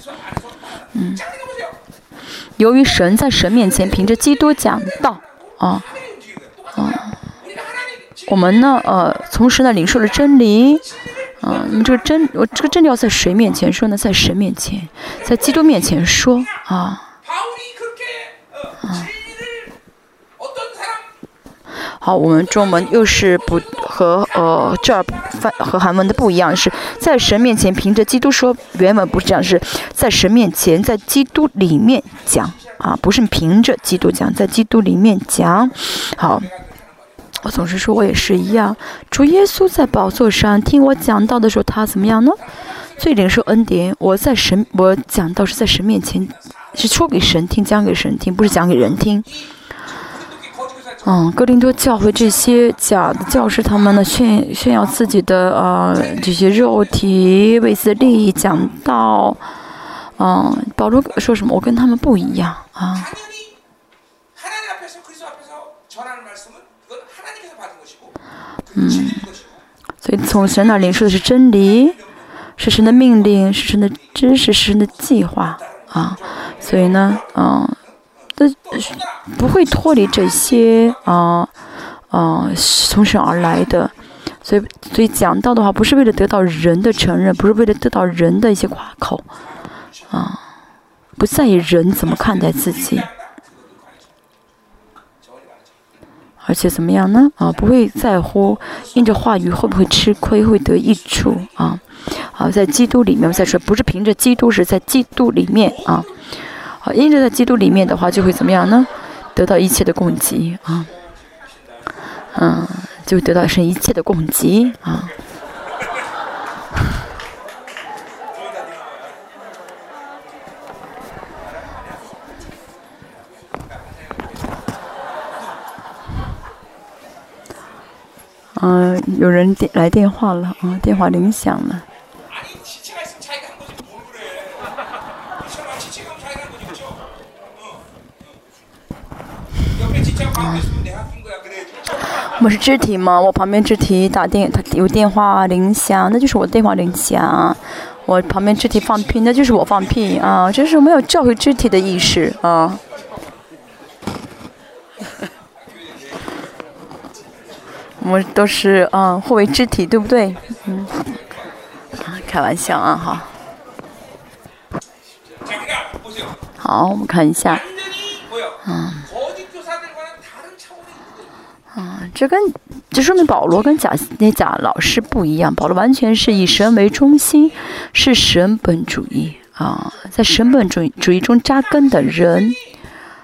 嗯。由于神在神面前凭着基督讲道啊啊，我们呢呃从神那领受了真理啊，这个真我这个真理要在谁面前说呢？在神面前，在基督面前说啊啊。好，我们中文又是不和呃这儿翻和韩文的不一样，是在神面前凭着基督说，原文不是这样，是在神面前在基督里面讲啊，不是凭着基督讲，在基督里面讲。好，我总是说我也是一样，主耶稣在宝座上听我讲到的时候，他怎么样呢？最领受恩典，我在神我讲到是在神面前，是说给神听，讲给神听，不是讲给人听。嗯，哥林多教会这些假的教师，他们呢炫炫耀自己的呃这些肉体，为自利益讲道。嗯，保罗说什么？我跟他们不一样啊。嗯，所以从神那领受的是真理，是神的命令，是神的知识，是神的计划啊。所以呢，嗯。都不会脱离这些啊啊从神而来的，所以所以讲到的话，不是为了得到人的承认，不是为了得到人的一些夸口啊，不在意人怎么看待自己，而且怎么样呢？啊，不会在乎因着话语会不会吃亏，会得益处啊？好，在基督里面，我再说，不是凭着基督，是在基督里面啊。好，因着在基督里面的话，就会怎么样呢？得到一切的供给啊，嗯，就得到神一切的供给啊。嗯，有人来电话了啊，电话铃响了。我是肢体吗？我旁边肢体打电，他有电话铃响，那就是我电话铃响。我旁边肢体放屁，那就是我放屁啊！这是没有教会肢体的意识啊。我们都是嗯，互为肢体，对不对？嗯，开玩笑啊，哈。好，我们看一下，嗯。啊，这跟这说明保罗跟贾那贾老师不一样。保罗完全是以神为中心，是神本主义啊，在神本主主义中扎根的人。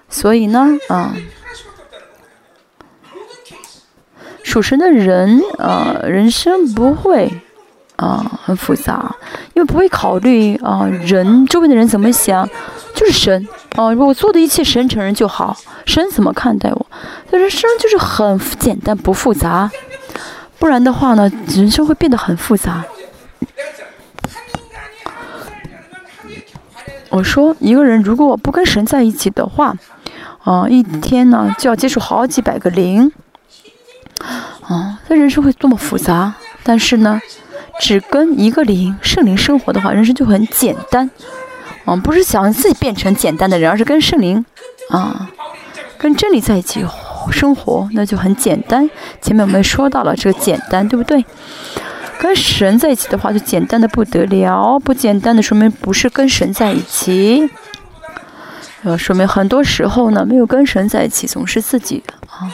所以呢，啊，属神的人啊，人生不会啊很复杂，因为不会考虑啊人周围的人怎么想，就是神。啊，我做的一切神承认就好，神怎么看待我？人生就是很简单不复杂，不然的话呢，人生会变得很复杂。我说，一个人如果不跟神在一起的话，啊，一天呢就要接触好几百个灵，啊，他人生会多么复杂？但是呢，只跟一个灵圣灵生活的话，人生就很简单。啊，不是想自己变成简单的人，而是跟圣灵啊，跟真理在一起生活，那就很简单。前面我们说到了这个简单，对不对？跟神在一起的话，就简单的不得了。不简单的说明不是跟神在一起，呃，说明很多时候呢，没有跟神在一起，总是自己啊。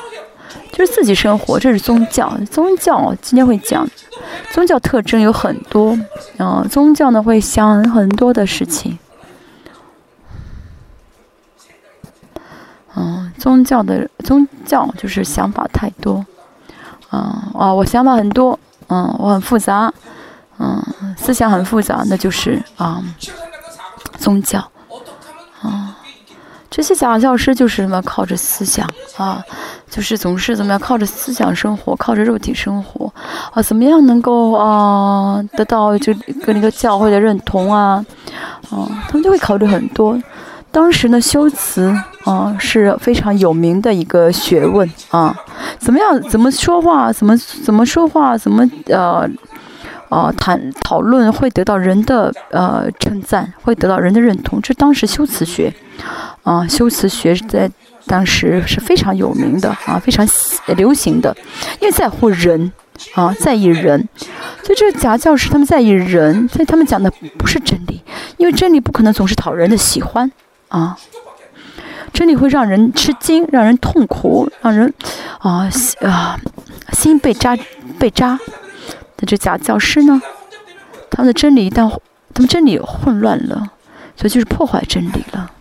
就是自己生活，这是宗教。宗教今天会讲，宗教特征有很多。啊，宗教呢会想很多的事情。嗯，宗教的宗教就是想法太多。嗯啊，我想法很多。嗯，我很复杂。嗯，思想很复杂，那就是啊，宗教。这些假教师就是什么？靠着思想啊，就是总是怎么样？靠着思想生活，靠着肉体生活啊？怎么样能够啊得到就跟那个教会的认同啊？啊，他们就会考虑很多。当时呢，修辞啊是非常有名的一个学问啊。怎么样？怎么说话？怎么怎么说话？怎么呃？啊，谈讨论会得到人的呃称赞，会得到人的认同。这当时修辞学，啊，修辞学在当时是非常有名的啊，非常流行的，因为在乎人啊，在意人。所以这个假教师他们在意人，所以他们讲的不是真理，因为真理不可能总是讨人的喜欢啊，真理会让人吃惊，让人痛苦，让人啊啊心被扎被扎。那这假教师呢？他们的真理一旦他们真理混乱了，所以就是破坏真理了。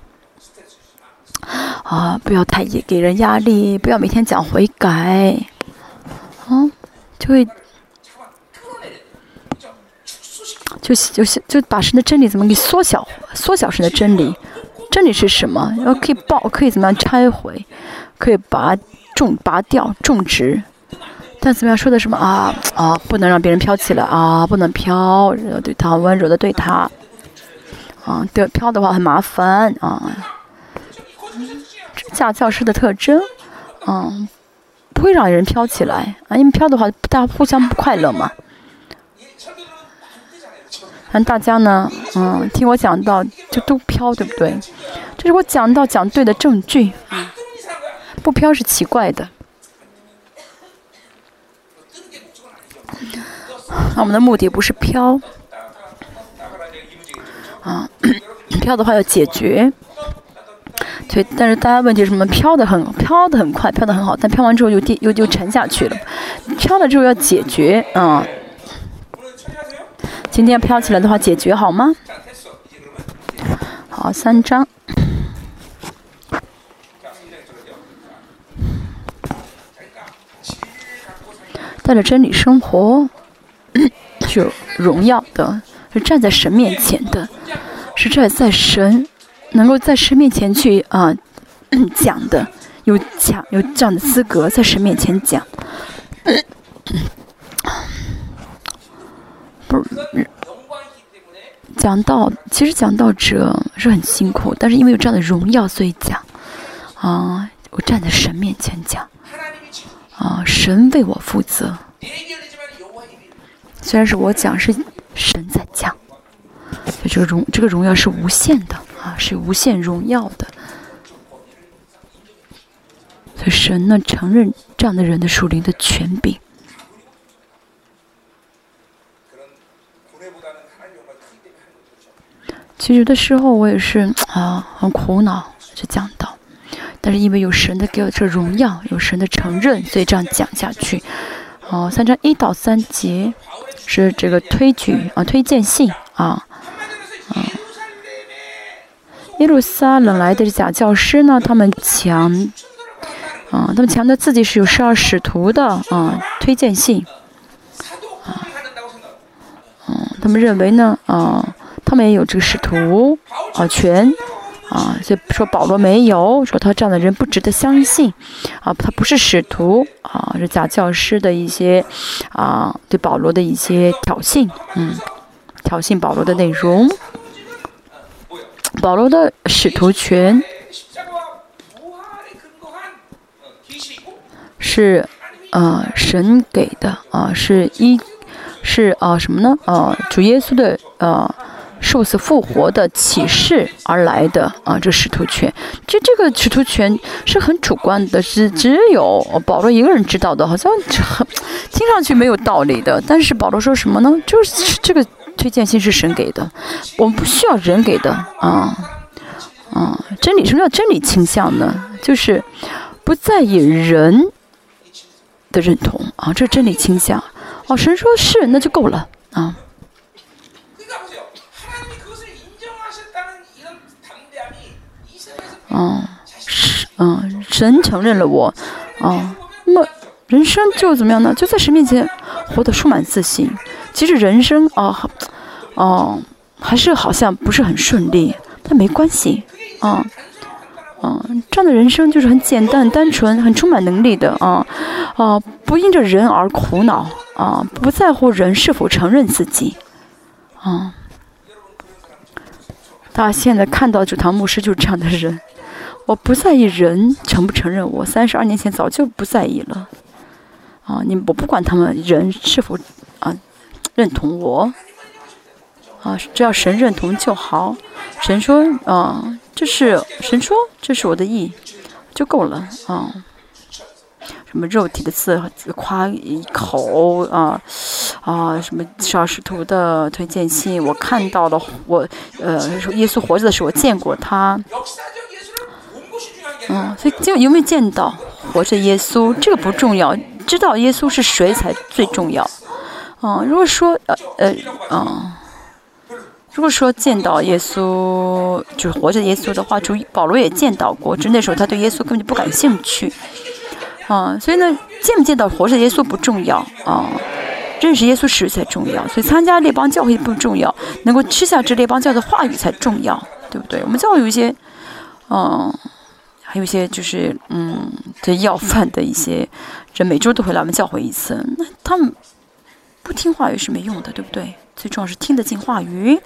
啊，不要太给人压力，不要每天讲悔改，啊，就会就就是就把神的真理怎么给缩小，缩小神的真理。真理是什么？然后可以报，可以怎么样拆毁，可以拔种拔掉种植。但怎么样说的什么啊啊，不能让别人飘起来啊，不能飘，要对他温柔的对他，啊，对飘的话很麻烦啊。下教师的特征，嗯，不会让人飘起来啊，因为飘的话大家互相不快乐嘛。让大家呢，嗯，听我讲到就都飘，对不对？这是我讲到讲对的证据，不飘是奇怪的。那我们的目的不是飘，啊，飘的话要解决。对，但是大家问题是什么？飘的很，飘的很快，飘的很好，但飘完之后又跌，又又沉下去了。飘了之后要解决，啊。今天飘起来的话，解决好吗？好，三张。带着真理生活。是荣耀的，是站在神面前的，是站在神能够在神面前去啊 讲的，有讲有这样的资格在神面前讲。不是讲道，其实讲道者是很辛苦，但是因为有这样的荣耀，所以讲啊，我站在神面前讲啊，神为我负责。虽然是我讲，是神在讲，所以这个荣这个荣耀是无限的啊，是无限荣耀的。所以神呢，承认这样的人的属灵的权柄。其实的时候我也是啊，很苦恼去讲道，但是因为有神的给我这荣耀，有神的承认，所以这样讲下去。哦，三章一到三节。是这个推举啊，推荐信，啊，耶路撒冷来的假教师呢，他们强啊，他们强调自己是有十二使徒的啊，推荐信啊，嗯，他们认为呢啊，他们也有这个使徒啊权。啊，就说保罗没有说他这样的人不值得相信，啊，他不是使徒啊，是假教师的一些啊，对保罗的一些挑衅，嗯，挑衅保罗的内容，保罗的使徒权是呃神给的啊，是一是啊什么呢？啊，主耶稣的呃受死复活的启示而来的啊，这使徒权，就这个使徒权是很主观的，是只有保罗一个人知道的，好像很听上去没有道理的。但是保罗说什么呢？就是这个推荐信是神给的，我们不需要人给的啊啊！真理什么叫真理倾向呢？就是不在意人。的认同啊，这是真理倾向。哦，神说是，那就够了啊。嗯，是，嗯，神承认了我，啊，那么人生就怎么样呢？就在神面前活得充满自信。其实人生啊，哦，还是好像不是很顺利，但没关系，啊。嗯，这样的人生就是很简单、单纯、很充满能力的啊啊！不因着人而苦恼啊，不在乎人是否承认自己啊。大家现在看到主堂牧师就是这样的人，我不在意人承不承认我，三十二年前早就不在意了啊！你我不管他们人是否认同我啊，只要神认同就好。神说啊。这是神说，这是我的意，就够了啊。什么肉体的字夸一口啊啊，什么小使徒的推荐信，我看到了，我呃，耶稣活着的时候我见过他。嗯，所以就有没有见到活着耶稣，这个不重要，知道耶稣是谁才最重要。嗯，如果说呃呃嗯。如果说见到耶稣就是活着耶稣的话，主保罗也见到过，只那时候他对耶稣根本就不感兴趣，啊，所以呢，见不见到活着耶稣不重要啊，认识耶稣时才重要，所以参加列邦教会不重要，能够吃下这列邦教的话语才重要，对不对？我们教会有一些，嗯，还有一些就是嗯，这要饭的一些人，每周都会来我们教会一次，那他们不听话语是没用的，对不对？最重要是听得进话语。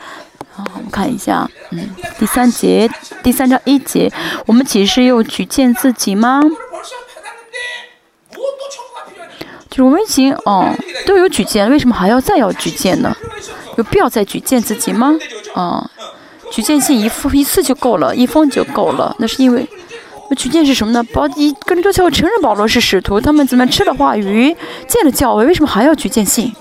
好，我们看一下，嗯，第三节，第三章一节，我们岂是又举荐自己吗？就是我们已经哦都有举荐，为什么还要再要举荐呢？有必要再举荐自己吗？啊，举荐信一封一次就够了，一封就够了。那是因为那举荐是什么呢？保一跟着教会承认保罗是使徒，他们怎么吃了话语，见了教会，为什么还要举荐信？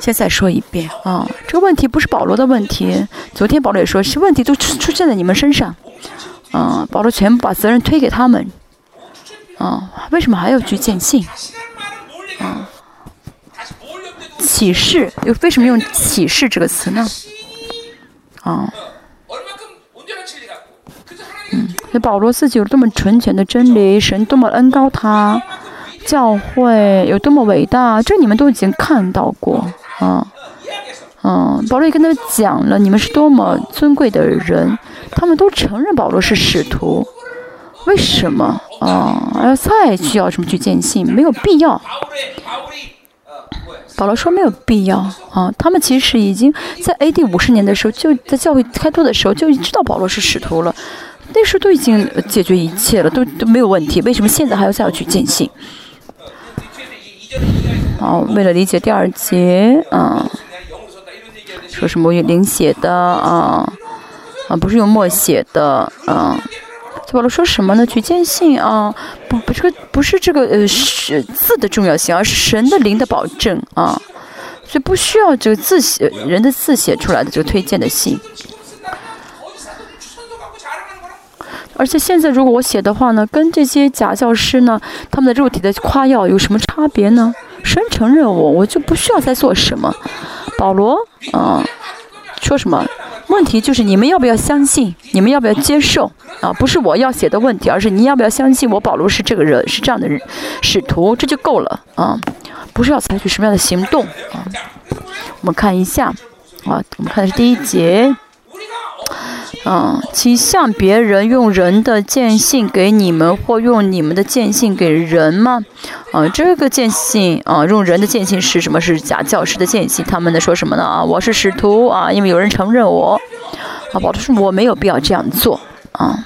先再说一遍啊，这个问题不是保罗的问题。昨天保罗也说，是问题都出出现在你们身上，啊，保罗全部把责任推给他们，啊，为什么还要去见信？啊，启示又为什么用启示这个词呢？啊，嗯，那保罗自己有多么纯全的真理，神多么恩高他，教会有多么伟大，这你们都已经看到过。啊，嗯，保罗也跟他们讲了，你们是多么尊贵的人，他们都承认保罗是使徒，为什么啊？要再需要什么去见信？没有必要。保罗说没有必要啊，他们其实已经在 A.D. 五十年的时候，就在教会开拓的时候就知道保罗是使徒了，那时候都已经解决一切了，都都没有问题，为什么现在还要再要去见信？好，为了理解第二节，啊，说什么用灵写的啊，啊，不是用墨写的啊。保罗说什么呢？举荐信啊，不，不是不是这个呃是字的重要性，而是神的灵的保证啊。所以不需要这个字写人的字写出来的这个推荐的信。而且现在如果我写的话呢，跟这些假教师呢，他们的肉体的夸耀有什么差别呢？神承认我，我就不需要再做什么。保罗，啊，说什么？问题就是你们要不要相信？你们要不要接受？啊，不是我要写的问题，而是你要不要相信我？保罗是这个人，是这样的人，使徒，这就够了啊！不是要采取什么样的行动啊？我们看一下，啊，我们看的是第一节。嗯，请向别人用人的见信给你们，或用你们的见信给人吗？啊，这个见信啊，用人的见信是什么？是假教师的见信。他们在说什么呢？啊，我是使徒啊，因为有人承认我。啊，保罗说我没有必要这样做啊。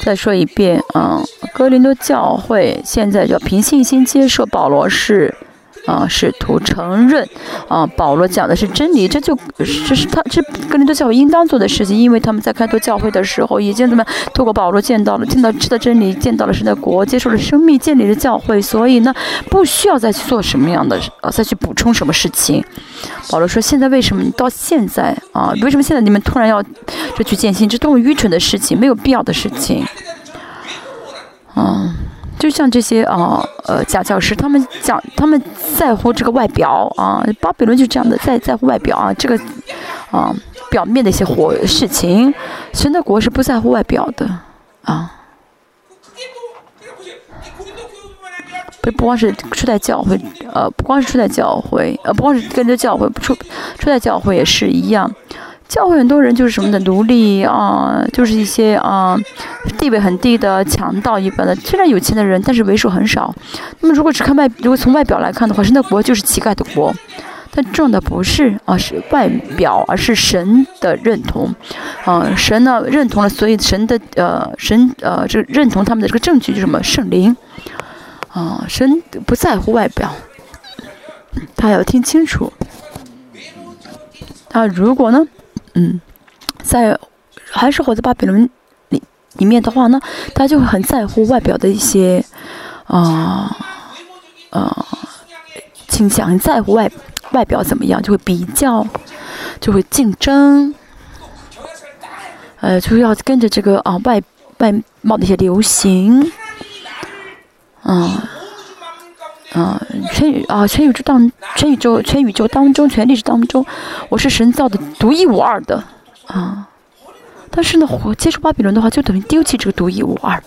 再说一遍，嗯，哥林多教会现在叫凭信心接受保罗是。啊，试图承认，啊，保罗讲的是真理，这就这是他这哥林多教会应当做的事情，因为他们在开拓教会的时候，已经怎么透过保罗见到了，听到知道真理，见到了神的国，接受了生命，建立了教会，所以呢，不需要再去做什么样的，呃，再去补充什么事情。保罗说，现在为什么到现在啊？为什么现在你们突然要这去建新？这多么愚蠢的事情，没有必要的事情，嗯。就像这些啊，呃，假教师，他们讲，他们在乎这个外表啊，巴比伦就这样的，在在乎外表啊，这个啊，表面的一些活事情，神的国是不在乎外表的啊。不不光是初代教会，呃，不光是初代教会，呃，不光是跟着教会，初初代教会也是一样。教会很多人就是什么的 奴隶啊，就是一些啊地位很低的强盗一般的，虽然有钱的人，但是为数很少。那么如果只看外，如果从外表来看的话，神的国就是乞丐的国。但重要的不是啊是外表，而是神的认同。啊，神呢认同了，所以神的呃神呃这认同他们的这个证据就是什么圣灵。啊，神不在乎外表，他要听清楚。啊，如果呢？嗯，在还是活在巴比伦里里面的话呢，他就会很在乎外表的一些啊啊倾向，很在乎外外表怎么样，就会比较，就会竞争，呃，就要跟着这个啊外外貌的一些流行，啊啊全宇啊全宇宙当全宇宙全宇宙当中全历史当中，我是神造的独一无二的啊！但是呢，我接触巴比伦的话，就等于丢弃这个独一无二。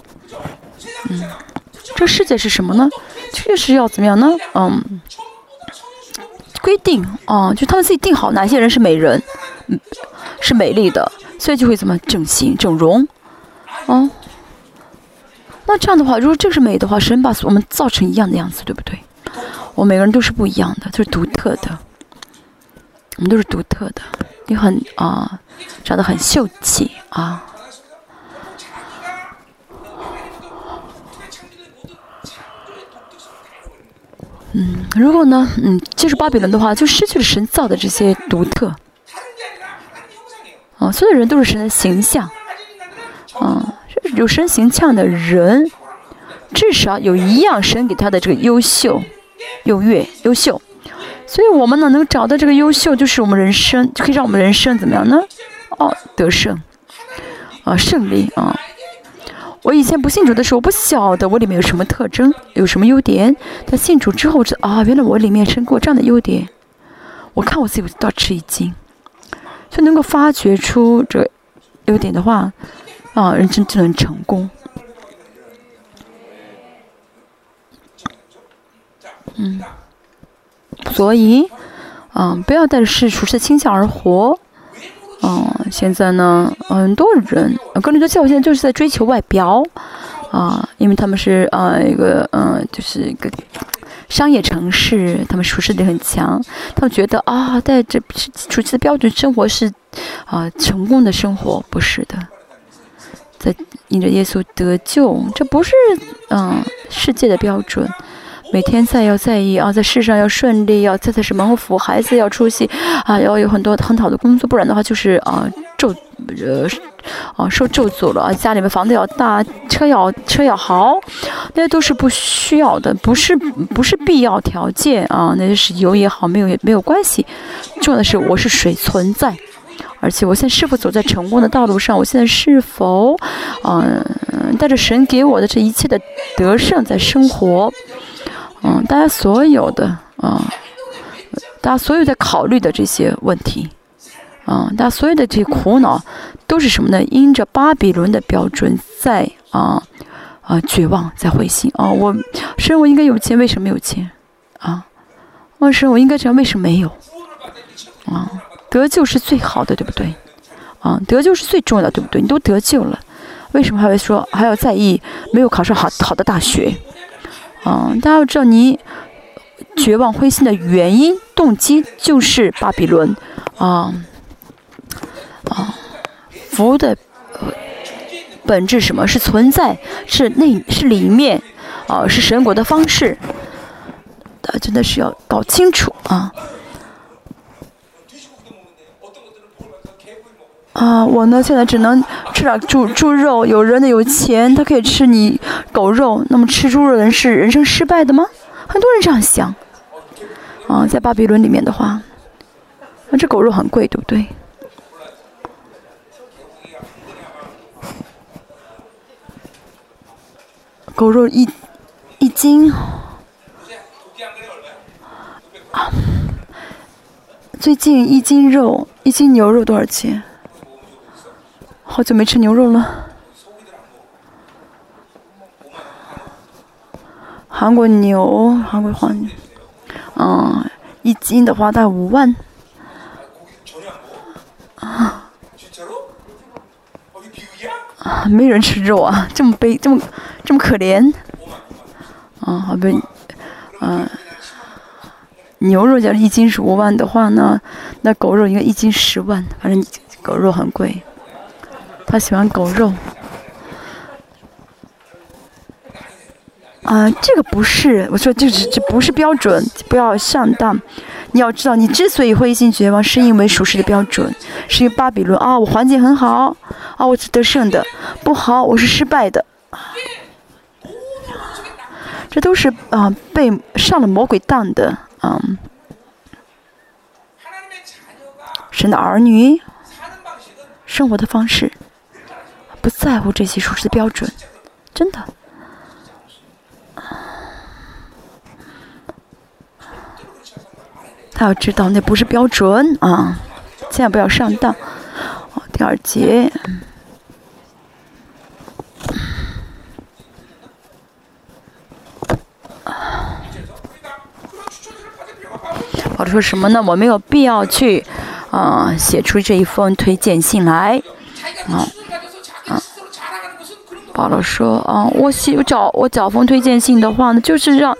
嗯，这世界是什么呢？确实要怎么样呢？嗯，规定啊，就他们自己定好哪些人是美人，嗯，是美丽的，所以就会怎么整形整容，啊。那这样的话，如果这是美的话，神把我们造成一样的样子，对不对？我每个人都是不一样的，就是独特的。我们都是独特的，你很啊，长得很秀气啊。嗯，如果呢，嗯，接触巴比伦的话，就失去了神造的这些独特。啊，所有人都是神的形象。啊。有神形象的人，至少有一样神给他的这个优秀、优越、优秀。所以，我们呢能找到这个优秀，就是我们人生就可以让我们人生怎么样呢？哦，得胜，啊，胜利啊！我以前不信主的时候，我不晓得我里面有什么特征，有什么优点。但信主之后，知道啊，原来我里面生过这样的优点。我看我自己，我倒吃一惊，就能够发掘出这优点的话。啊，人生就能成功。嗯，所以，啊，不要带着世俗的倾向而活。嗯，现在呢，很多人，跟着教现在就是在追求外表，啊，因为他们是啊一个嗯，就是一个商业城市，他们舒适力很强，他们觉得啊，带着熟悉的标准生活是啊成功的生活，不是的。在因着耶稣得救，这不是嗯世界的标准。每天在要在意啊，在世上要顺利，要在在什么福，孩子要出息啊，要有很多很好的工作，不然的话就是啊咒呃啊受咒诅了啊。家里面房子要大，车要车要好，那些都是不需要的，不是不是必要条件啊。那些是有也好，没有也没有关系。重要的是我是谁存在。而且我现在是否走在成功的道路上？我现在是否，嗯，带着神给我的这一切的得胜在生活？嗯，大家所有的啊，大家所有在考虑的这些问题，啊，大家所有的这些苦恼，都是什么呢？因着巴比伦的标准在啊啊绝望，在灰心啊！我神，我应该有钱，为什么没有钱？啊，我神，我应该这样，为什么没有？啊？得救是最好的，对不对？啊，得救是最重要的，对不对？你都得救了，为什么还会说还要在意没有考上好好的大学？啊，大家要知道，你绝望灰心的原因、动机就是巴比伦啊啊，福的本质什么？是存在，是内，是里面，啊，是神国的方式。啊，真的是要搞清楚啊！啊，我呢现在只能吃点猪猪肉。有人呢有钱，他可以吃你狗肉。那么吃猪肉的人是人生失败的吗？很多人这样想。啊，在巴比伦里面的话，那这狗肉很贵，对不对？狗肉一一斤，啊，最近一斤肉，一斤牛肉多少钱？好久没吃牛肉了。韩国牛，韩国黄牛，嗯，一斤的话大概五万。啊。没人吃肉啊，这么悲，这么这么可怜。啊，好不，嗯，牛肉要一斤是五万的话呢，那狗肉应该一斤十万，反正狗肉很贵。他喜欢狗肉。啊，这个不是，我说就是这不是标准，不要上当。你要知道，你之所以会一心绝望，是因为属实的标准，是因为巴比伦啊，我环境很好，啊，我是得胜的，不好，我是失败的，这都是啊被上了魔鬼当的啊。神的儿女生活的方式不在乎这些属实的标准，真的。他要知道那不是标准啊，千万不要上当。哦，第二节，保罗说什么呢？我没有必要去啊写出这一封推荐信来啊啊。保罗说啊，我写我找我找封推荐信的话呢，就是让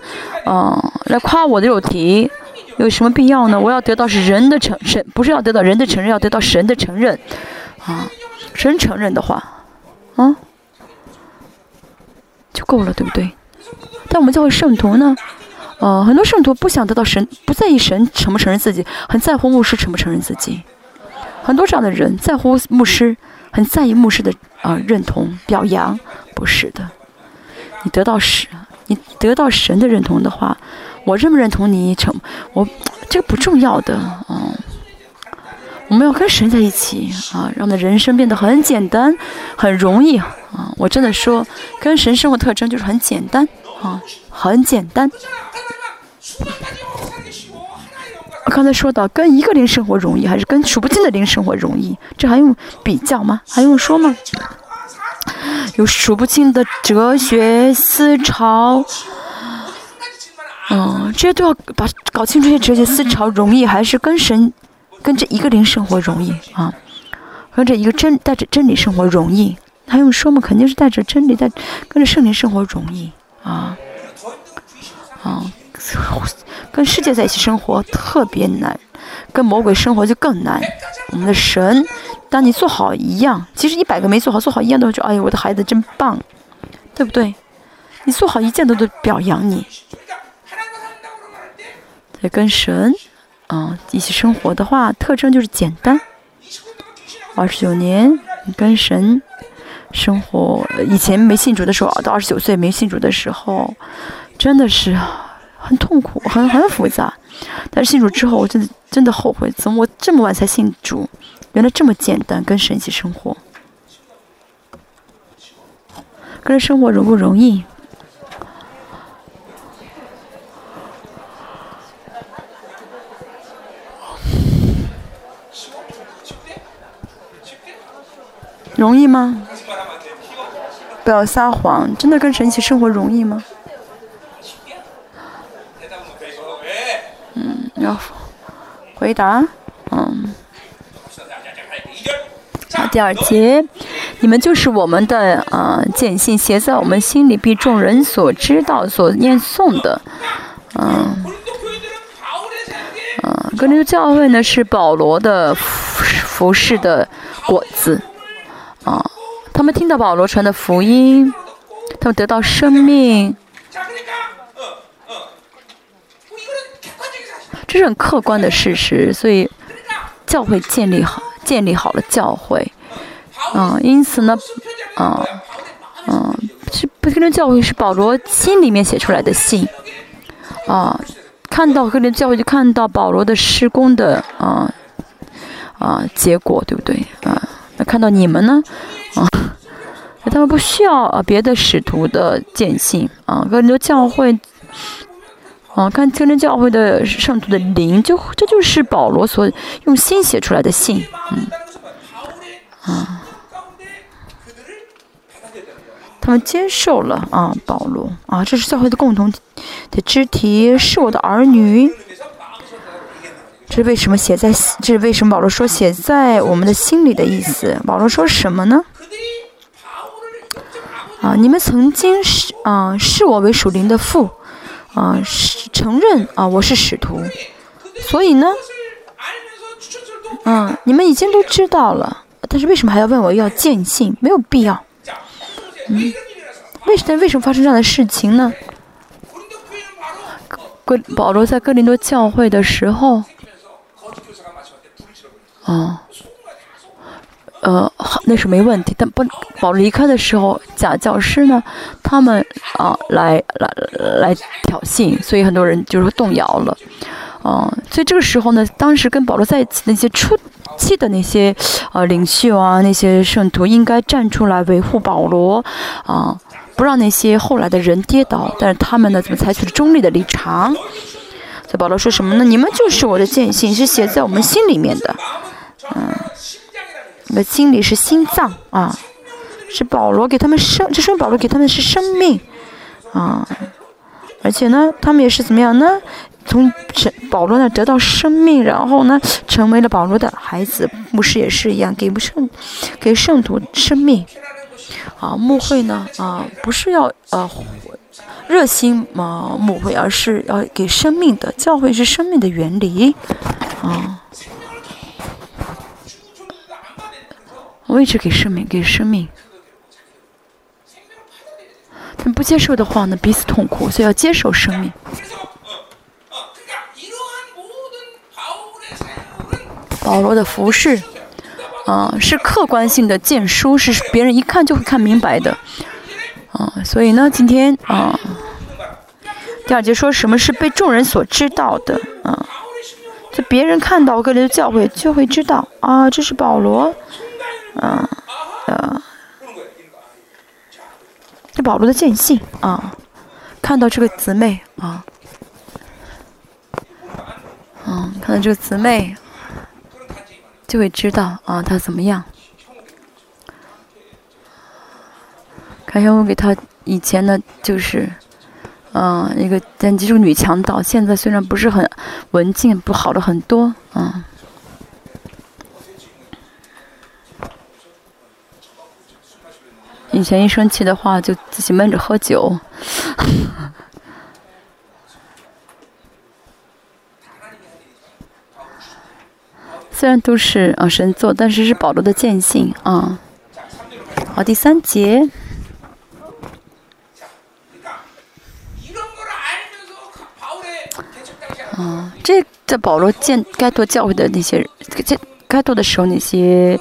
嗯来夸我的肉体。有什么必要呢？我要得到是人的承认，不是要得到人的承认，要得到神的承认，啊，神承认的话，啊，就够了，对不对？但我们教会圣徒呢，呃，很多圣徒不想得到神，不在意神承不承认自己，很在乎牧师承不承认自己。很多这样的人在乎牧师，很在意牧师的啊认同表扬，不是的。你得到神，你得到神的认同的话。我认不认同你成我，这个不重要的啊。我们要跟神在一起啊，让我们的人生变得很简单，很容易啊。我真的说，跟神生活特征就是很简单啊，很简单。我刚才说到，跟一个灵生活容易，还是跟数不尽的灵生活容易？这还用比较吗？还用说吗？有数不尽的哲学思潮。嗯，这些都要把搞清楚，这些哲学思潮容易还是跟神、跟这一个灵生活容易啊？跟着一个真带着真理生活容易？还用说吗？肯定是带着真理，在跟着圣灵生活容易啊！啊，跟世界在一起生活特别难，跟魔鬼生活就更难。我们的神，当你做好一样，其实一百个没做好，做好一样都说：“哎呀，我的孩子真棒，对不对？”你做好一件都都表扬你。在跟神啊一起生活的话，特征就是简单。二十九年你跟神生活，以前没信主的时候，到二十九岁没信主的时候，真的是很痛苦，很很复杂。但是信主之后，我真的真的后悔，怎么我这么晚才信主？原来这么简单，跟神一起生活，跟生活容不容易？容易吗？不要撒谎，真的跟神一起生活容易吗？嗯，要回答，嗯。好，第二节，你们就是我们的啊，简信写在我们心里，被众人所知道、所念诵的，嗯。嗯，跟这个教会呢是保罗的服饰的果子。啊，他们听到保罗传的福音，他们得到生命，是认客观的事实，所以教会建立好，建立好了教会。嗯，因此呢，嗯，是不跟的。教会是保罗心里面写出来的信啊，看到跟的教会，就看到保罗的施工的啊，啊，结果对不对？啊，那看到你们呢，啊，他们不需要啊，别的使徒的见信啊，跟多教会。哦，看天真教会的圣徒的灵，就这就是保罗所用心写出来的信，嗯，啊，他们接受了啊，保罗啊，这是教会的共同的肢体，是我的儿女。这是为什么写在？这是为什么保罗说写在我们的心里的意思？保罗说什么呢？啊，你们曾经是啊，视我为属灵的父。啊，是承认啊，我是使徒，所以呢，嗯，你们已经都知道了，但是为什么还要问我要见信？没有必要，嗯，为什么？为什么发生这样的事情呢？哥保罗在哥林多教会的时候，哦。呃，好那是没问题。但不，保罗离开的时候，假教师呢，他们啊来来来挑衅，所以很多人就是动摇了。啊、所以这个时候呢，当时跟保罗在一起那些初期的那些呃领袖啊，那些圣徒应该站出来维护保罗啊、不让那些后来的人跌倒。但是他们呢，怎么采取了中立的立场？所以保罗说什么呢？你们就是我的见信，是写在我们心里面的。嗯那心里是心脏啊，是保罗给他们生，这圣保罗给他们是生命啊，而且呢，他们也是怎么样呢？从保罗那得到生命，然后呢，成为了保罗的孩子，牧师也是一样，给圣给圣徒生命啊。牧会呢啊，不是要呃热心嘛牧会，而是要给生命的教会是生命的原理啊。我一直给生命给生命。他们不接受的话呢彼此痛苦所以要接受生命。保罗的服饰啊是客观性的建书是别人一看就会看明白的。啊所以呢今天啊第二节说什么是被众人所知道的啊就别人看到各类的教会就会知道啊这是保罗。啊啊这保罗的见性啊看到这个姊妹啊嗯看到这个姊妹就会知道啊她怎么样。看一下我给她以前呢就是嗯一个但这种女强盗现在虽然不是很文静不好了很多啊。以前一生气的话就自己闷着喝酒。虽然都是啊神作但是是保罗的见性啊。好第三节。啊这在保罗见该做教育的那些人这该做的时候那些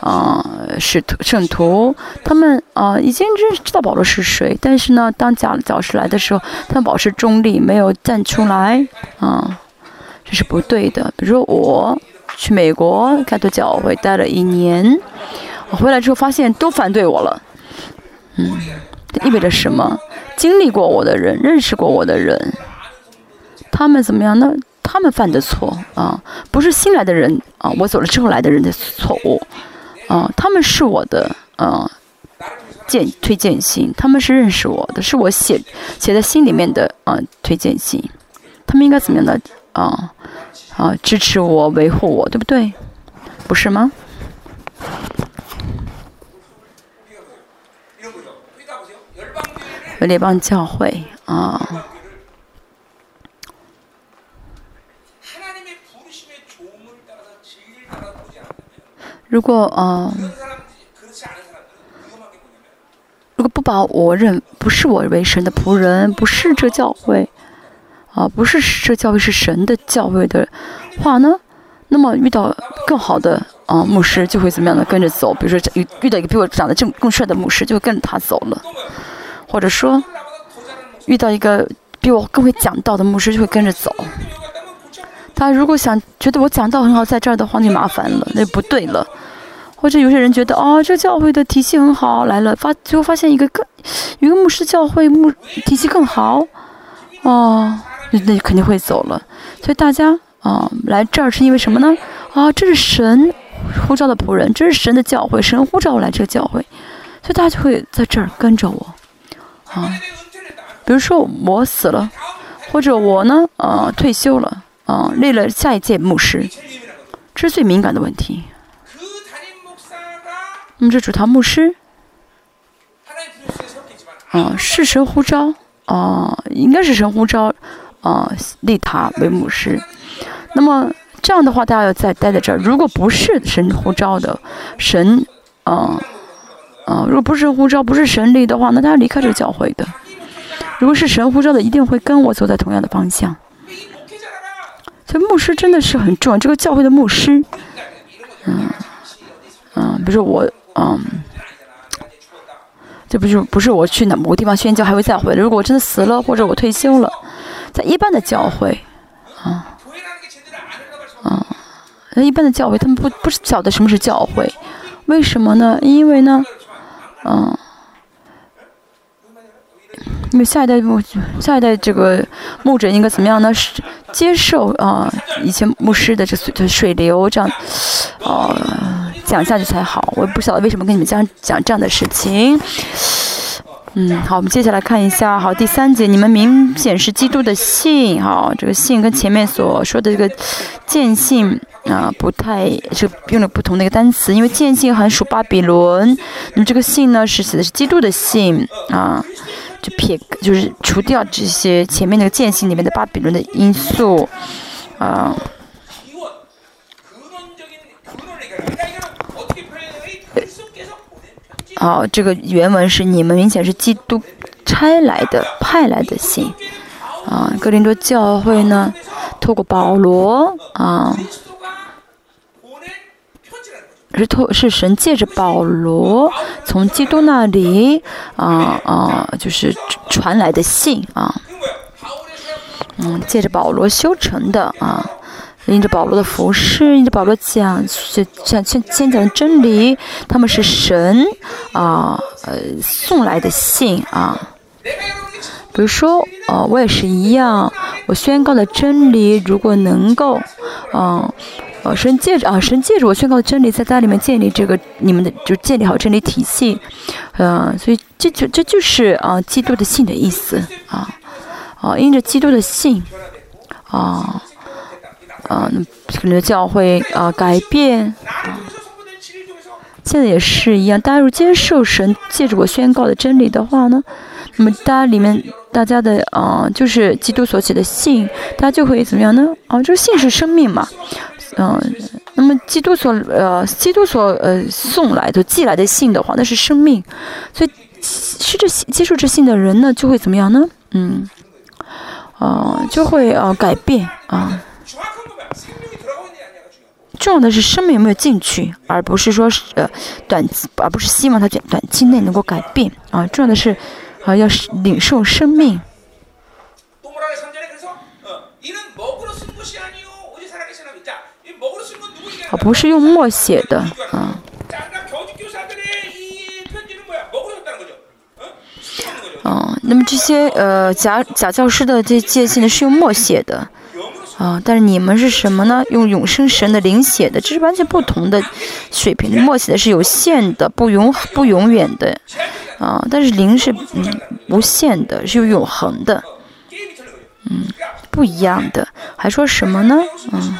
啊使徒圣徒，他们啊、已经知知道保罗是谁，但是呢，当假教师来的时候，他们保持中立，没有站出来啊、这是不对的。比如说我去美国开拓教会待了一年，我回来之后发现都反对我了，嗯，这意味着什么？经历过我的人，认识过我的人，他们怎么样呢？他们犯的错啊，不是新来的人啊，我走了之后来的人的错误哦，他们是我的，嗯，荐推荐信，他们是认识我的，是我写写在心里面的，嗯，推荐信，他们应该怎么样的，啊，啊，支持我，维护我，对不对？不是吗？维列邦教会啊。如果啊，如果不把我认不是我为神的仆人，不是这教会啊，不是这教会是神的教会的话呢，那么遇到更好的啊牧师就会怎么样的跟着走？比如说遇遇到一个比我长得更更帅的牧师，就会跟着他走了；或者说遇到一个比我更会讲道的牧师，就会跟着走。他如果想觉得我讲道很好，在这儿的话，那麻烦了，那不对了。或者有些人觉得，哦，这教会的体系很好，来了发最后发现一个更一个牧师教会牧体系更好，哦，那那肯定会走了。所以大家啊，来这儿是因为什么呢？啊，这是神呼召的仆人，这是神的教会，神呼召我来这个教会，所以大家就会在这儿跟着我，啊，比如说我死了，或者我呢，呃，退休了。啊，立了下一届牧师，这是最敏感的问题。那么这主堂牧师，啊，是神呼召，啊，应该是神呼召，啊，立他为牧师。那么这样的话，大家要再待在这儿。如果不是神呼召的，神，啊，啊，如果不是呼召，不是神立的话，那他要离开这个教会的。如果是神呼召的，一定会跟我走在同样的方向。所以牧师真的是很重要，这个教会的牧师，嗯，嗯，比如我，嗯，这不就不是我去哪某个地方宣教还会再回来？如果我真的死了或者我退休了，在一般的教会，啊，啊，那一般的教会他们不不晓得什么是教会，为什么呢？因为呢，嗯。因为下一代牧，下一代这个牧者应该怎么样呢？是接受啊，以前牧师的这水水流这样，呃，讲下去才好。我也不晓得为什么跟你们讲讲这样的事情。嗯，好，我们接下来看一下，好，第三节，你们明显是基督的信，好，这个信跟前面所说的这个见信啊，不太是用了不同的一个单词，因为见信很属巴比伦，那么这个信呢是写的是基督的信啊。就撇，就是除掉这些前面那个间隙里面的巴比伦的因素，啊。好，这个原文是你们明显是基督差来的、派来的信，啊，格林多教会呢，透过保罗啊。是托是神借着保罗从基督那里啊啊，就是传来的信啊，嗯，借着保罗修成的啊，因着保罗的服饰，因着保罗讲讲讲讲讲真理，他们是神啊呃送来的信啊。比如说，呃，我也是一样，我宣告的真理，如果能够，嗯。哦，神借着啊，神借着我宣告真理，在家里面建立这个你们的，就建立好真理体系，嗯，所以这就这就是啊，基督的信的意思啊，啊，因着基督的信，啊，啊，可能教会啊改变啊，现在也是一样，大家如果接受神借着我宣告的真理的话呢，那么大家里面大家的啊，就是基督所写的信，大家就会怎么样呢？啊，这个信是生命嘛。嗯，那么基督所呃，基督所呃送来的寄来的信的话，那是生命，所以是这接受这信的人呢，就会怎么样呢？嗯，啊，就会呃改变啊。重要的是生命有没有进去，而不是说是呃短，而不是希望他短短期内能够改变啊。重要的是啊，要领受生命。啊，不是用墨写的，啊。嗯，那么这些呃假假教师的这界限呢是用墨写的，啊，但是你们是什么呢？用永生神的灵写的，这是完全不同的水平。墨写的是有限的，不永不永远的，啊，但是灵是嗯无限的，是有永恒的，嗯，不一样的。还说什么呢？嗯。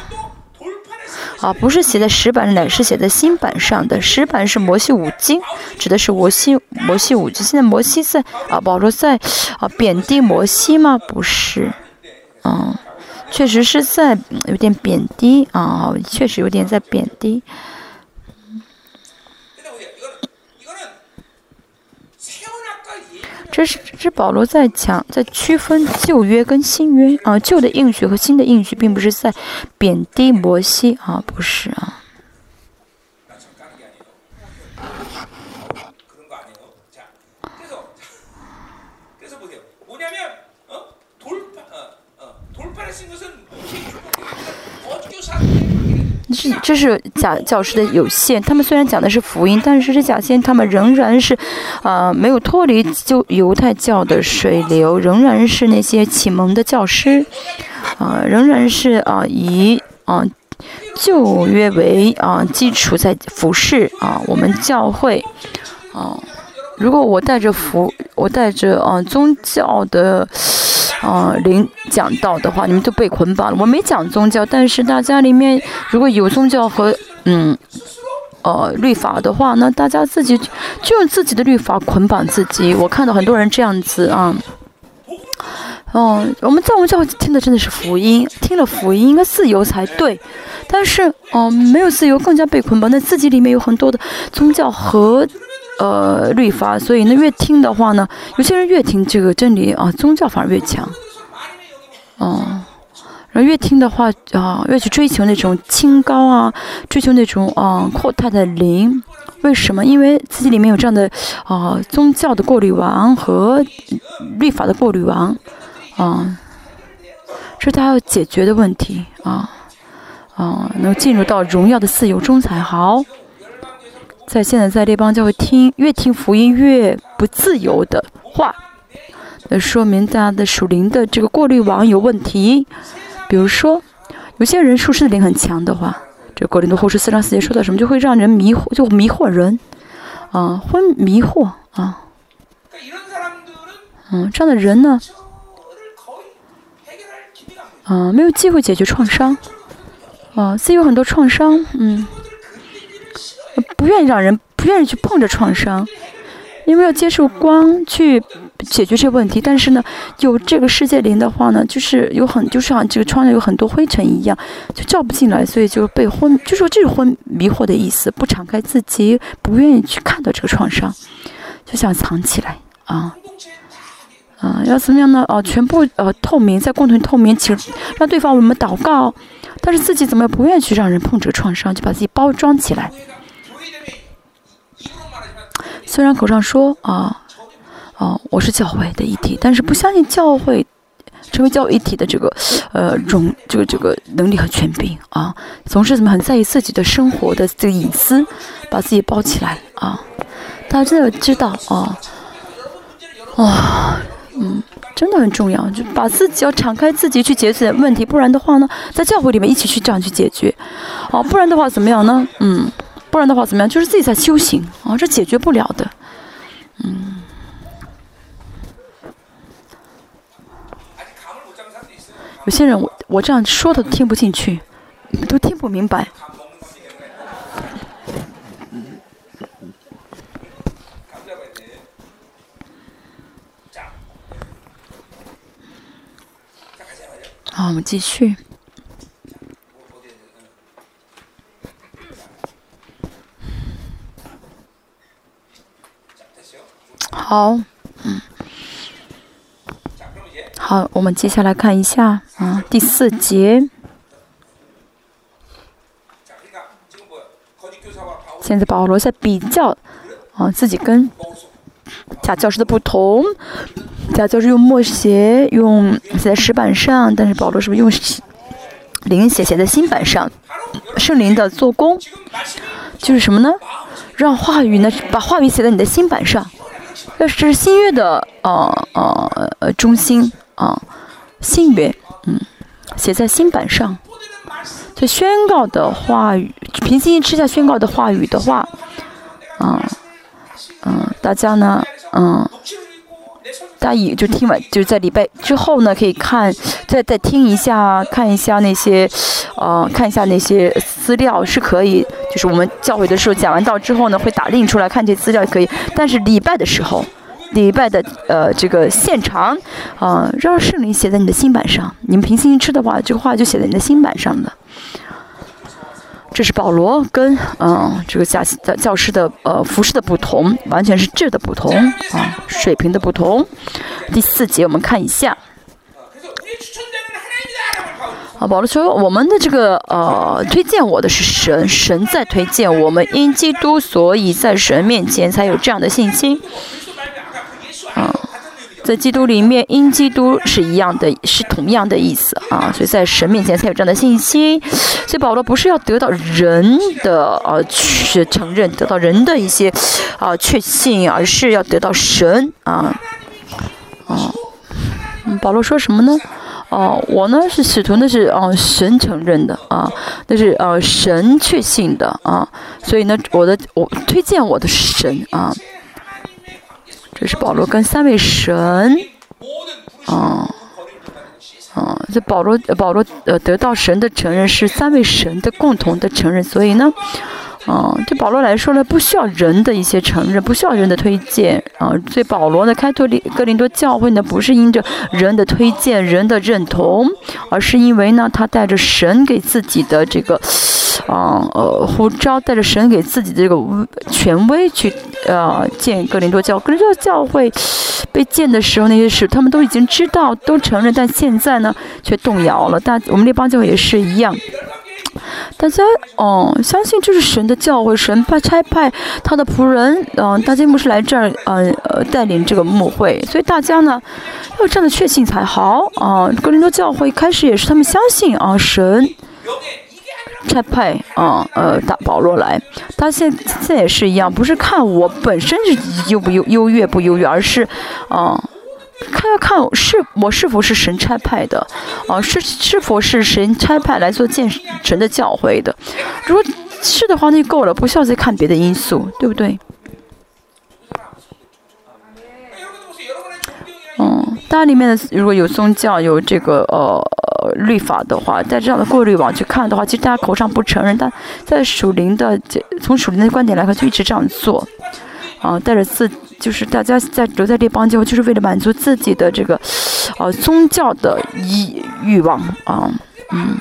啊，不是写在石板上，乃是写在新板上的。石板是摩西五经，指的是摩西摩西五经。现在摩西在啊，保罗在啊贬低摩西吗？不是，嗯，确实是在有点贬低啊，确实有点在贬低。这是这是保罗在讲，在区分旧约跟新约啊，旧的应许和新的应许，并不是在贬低摩西啊，不是啊。这这是假教师的有限他们虽然讲的是福音但是这假先他们仍然是啊没有脱离就犹太教的水流仍然是那些启蒙的教师啊仍然是啊以啊旧约为啊基础在服饰啊我们教会啊如果我带着服我带着啊宗教的啊、灵讲道的话，你们都被捆绑了。我没讲宗教，但是大家里面如果有宗教和嗯呃律法的话那，大家自己就用自己的律法捆绑自己。我看到很多人这样子啊。哦，我们在我们教会听的真的是福音，听了福音应该自由才对，但是哦、没有自由更加被捆绑，那自己里面有很多的宗教和呃律法，所以呢越听的话呢，有些人越听这个真理啊，宗教反而越强，哦、然后越听的话啊，越去追求那种清高啊，追求那种啊阔太的灵。为什么？因为自己里面有这样的啊宗教的过滤网和律法的过滤网啊，这是他要解决的问题啊啊，能进入到荣耀的自由中才好。在现在在列邦教会听越听福音越不自由的话，那说明大家的属灵的这个过滤网有问题。比如说，有些人属实的灵很强的话，这《格林的后书》四章四节说的什么，就会让人迷惑，就迷惑人，啊，昏迷惑啊，嗯，这样的人呢，啊，没有机会解决创伤，啊，自己有很多创伤，嗯。不愿意让人不愿意去碰这创伤。因为要接受光去解决这个问题但是呢有这个世界灵的话呢就是有很就像这个窗上有很多灰尘一样就照不进来所以就被昏就说这是昏迷惑的意思不敞开自己不愿意去看到这个创伤就想藏起来啊。啊要怎么样呢？哦全部呃透明在共同透明请让对方为我们祷告但是自己怎么不愿意去让人碰这个创伤就把自己包装起来。虽然口上说啊，哦、我是教会的一体，但是不相信教会成为教会一体的这个呃容这个这个能力和权柄啊，总是怎么很在意自己的生活的这个隐私，把自己包起来啊。大家真的知道啊，哇、嗯，真的很重要，就把自己要敞开自己去解决问题，不然的话呢，在教会里面一起去这样去解决，哦、不然的话怎么样呢？嗯，不然的话怎么样？就是自己在修行啊这解决不了的。嗯。有些人我我这样说都听不进去都听不明白。好我们继续。好，嗯，好，我们接下来看一下啊，第四节。现在保罗在比较啊自己跟假教师的不同，假教师用墨写，用写在石板上，但是保罗是不是用灵写写在新板上？圣灵的做工就是什么呢？让话语呢把话语写在你的新板上，这是新月的呃呃呃中心啊新月嗯写在新版上。这宣告的话语平心吃下宣告的话语的话啊嗯大家呢嗯大家以就听完，就是在礼拜之后呢，可以看，再再听一下，看一下那些，呃，看一下那些资料是可以，就是我们教会的时候讲完道之后呢，会打印出来看这资料可以。但是礼拜的时候，礼拜的呃这个现场，呃，让圣灵写在你的心板上。你们平心吃的话，这个话就写在你的心板上了。这是保罗跟嗯，这个教教教师的呃服饰的不同，完全是质的不同啊，水平的不同。第四节我们看一下，啊，保罗说我们的这个呃推荐我的是神，神在推荐我们，因基督所以在神面前才有这样的信心啊。在基督里面，因基督是一样的，是同样的意思啊，所以在神面前才有这样的信心。所以保罗不是要得到人的呃去承认，得到人的一些啊、确信，而是要得到神啊啊。嗯，保罗说什么呢？哦、我呢是使徒，那是哦、神承认的啊，那是呃神确信的啊，所以呢，我的我推荐我的神啊，这是保罗跟三位神，啊，啊，这保罗保罗呃得到神的承认是三位神的共同的承认，所以呢，啊，对保罗来说呢，不需要人的一些承认，不需要人的推荐，啊，所以保罗呢开拓林格林多教会呢，不是因着人的推荐、人的认同，而是因为呢，他带着神给自己的这个啊呃护照，带着神给自己的这个权威去。呃，建格林多教，格林多教会被建的时候，那些事他们都已经知道，都承认。但现在呢，却动摇了。大我们列邦教会也是一样，大家哦，相信这是神的教会，神派差派他的仆人。嗯，大家不是来这儿，嗯呃，带领这个牧会。所以大家呢，要这样的确信才好。啊，格林多教会开始也是他们相信啊，神。差派啊呃大保罗来，他现现在也是一样，不是看我本身是优不优优越不优越，而是啊。看要看是我是否是神差派的，啊，是是否是神差派来做见神的教诲的，如果是的话，那就够了，不需要再看别的因素，对不对？大家里面的如果有宗教有这个呃律法的话，在这样的过滤网去看的话，其实大家口上不承认，但在属灵的从属灵的观点来看，就一直这样做啊。带着自就是大家在留在列邦教，就是为了满足自己的这个呃宗教的欲欲望啊，嗯。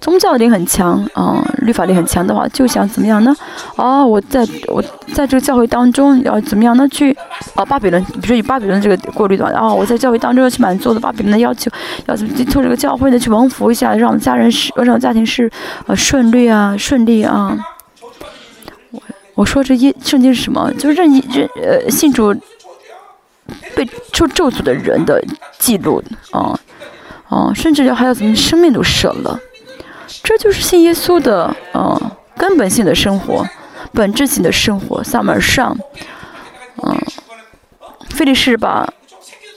宗教力很强，啊、律法力很强的话，就想怎么样呢？哦，我在我在这个教会当中要怎么样呢？去啊，巴比伦，比如说以巴比伦这个过滤的，啊，我在教会当中要去满足的巴比伦的要求，要怎么透这个教会呢去蒙福一下，让家人是让家庭是呃顺利啊顺利啊。我我说这一圣经是什么？就是任意任呃信主被受咒诅的人的记录啊啊，甚至还有怎么生命都舍了。这就是信耶稣的呃根本性的生活，本质性的生活。萨母尔上，嗯、菲利士把，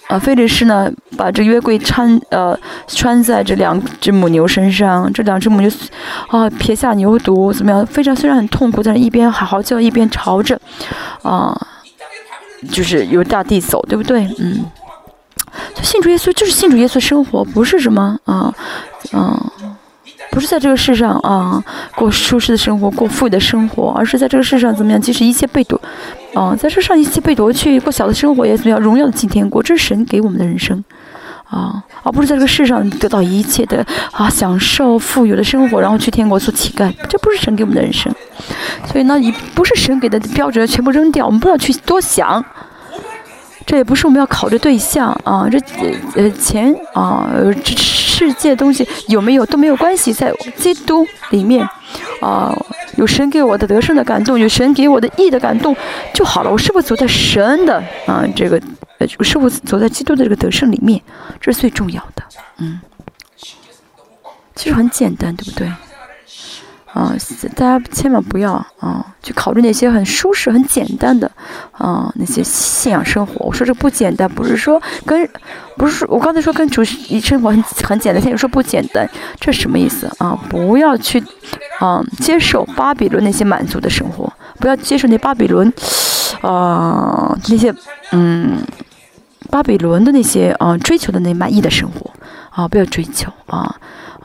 呃，菲利士呢把这约柜穿呃穿在这两只母牛身上，这两只母牛啊、撇下牛犊怎么样？非常虽然很痛苦，但是一边好好叫，一边朝着啊、就是由大地走，对不对？嗯。就信主耶稣就是信主耶稣生活，不是什么啊啊。不是在这个世上啊过舒适的生活，过富裕的生活，而是在这个世上怎么样？即使一切被夺，啊，在这上一切被夺去，过小的生活也怎么样？荣耀的进天国，这是神给我们的人生，啊，而不是在这个世上得到一切的啊享受富有的生活，然后去天国做乞丐，这不是神给我们的人生。所以呢，以不是神给的标准全部扔掉，我们不要去多想。这也不是我们要考虑对象啊，这呃钱啊，这世界东西有没有都没有关系，在基督里面啊，有神给我的得胜的感动，有神给我的义的感动就好了。我是不是走在神的啊这个呃，我是否走在基督的这个得胜里面，这是最重要的。嗯，其实很简单，对不对？啊，大家千万不要啊，去考虑那些很舒适、很简单的啊那些信仰生活。我说这不简单，不是说跟，不是说我刚才说跟主一生活很很简单，现在说不简单，这什么意思啊？不要去啊接受巴比伦那些满足的生活，不要接受那巴比伦啊那些嗯巴比伦的那些啊追求的那满意的生活啊，不要追求啊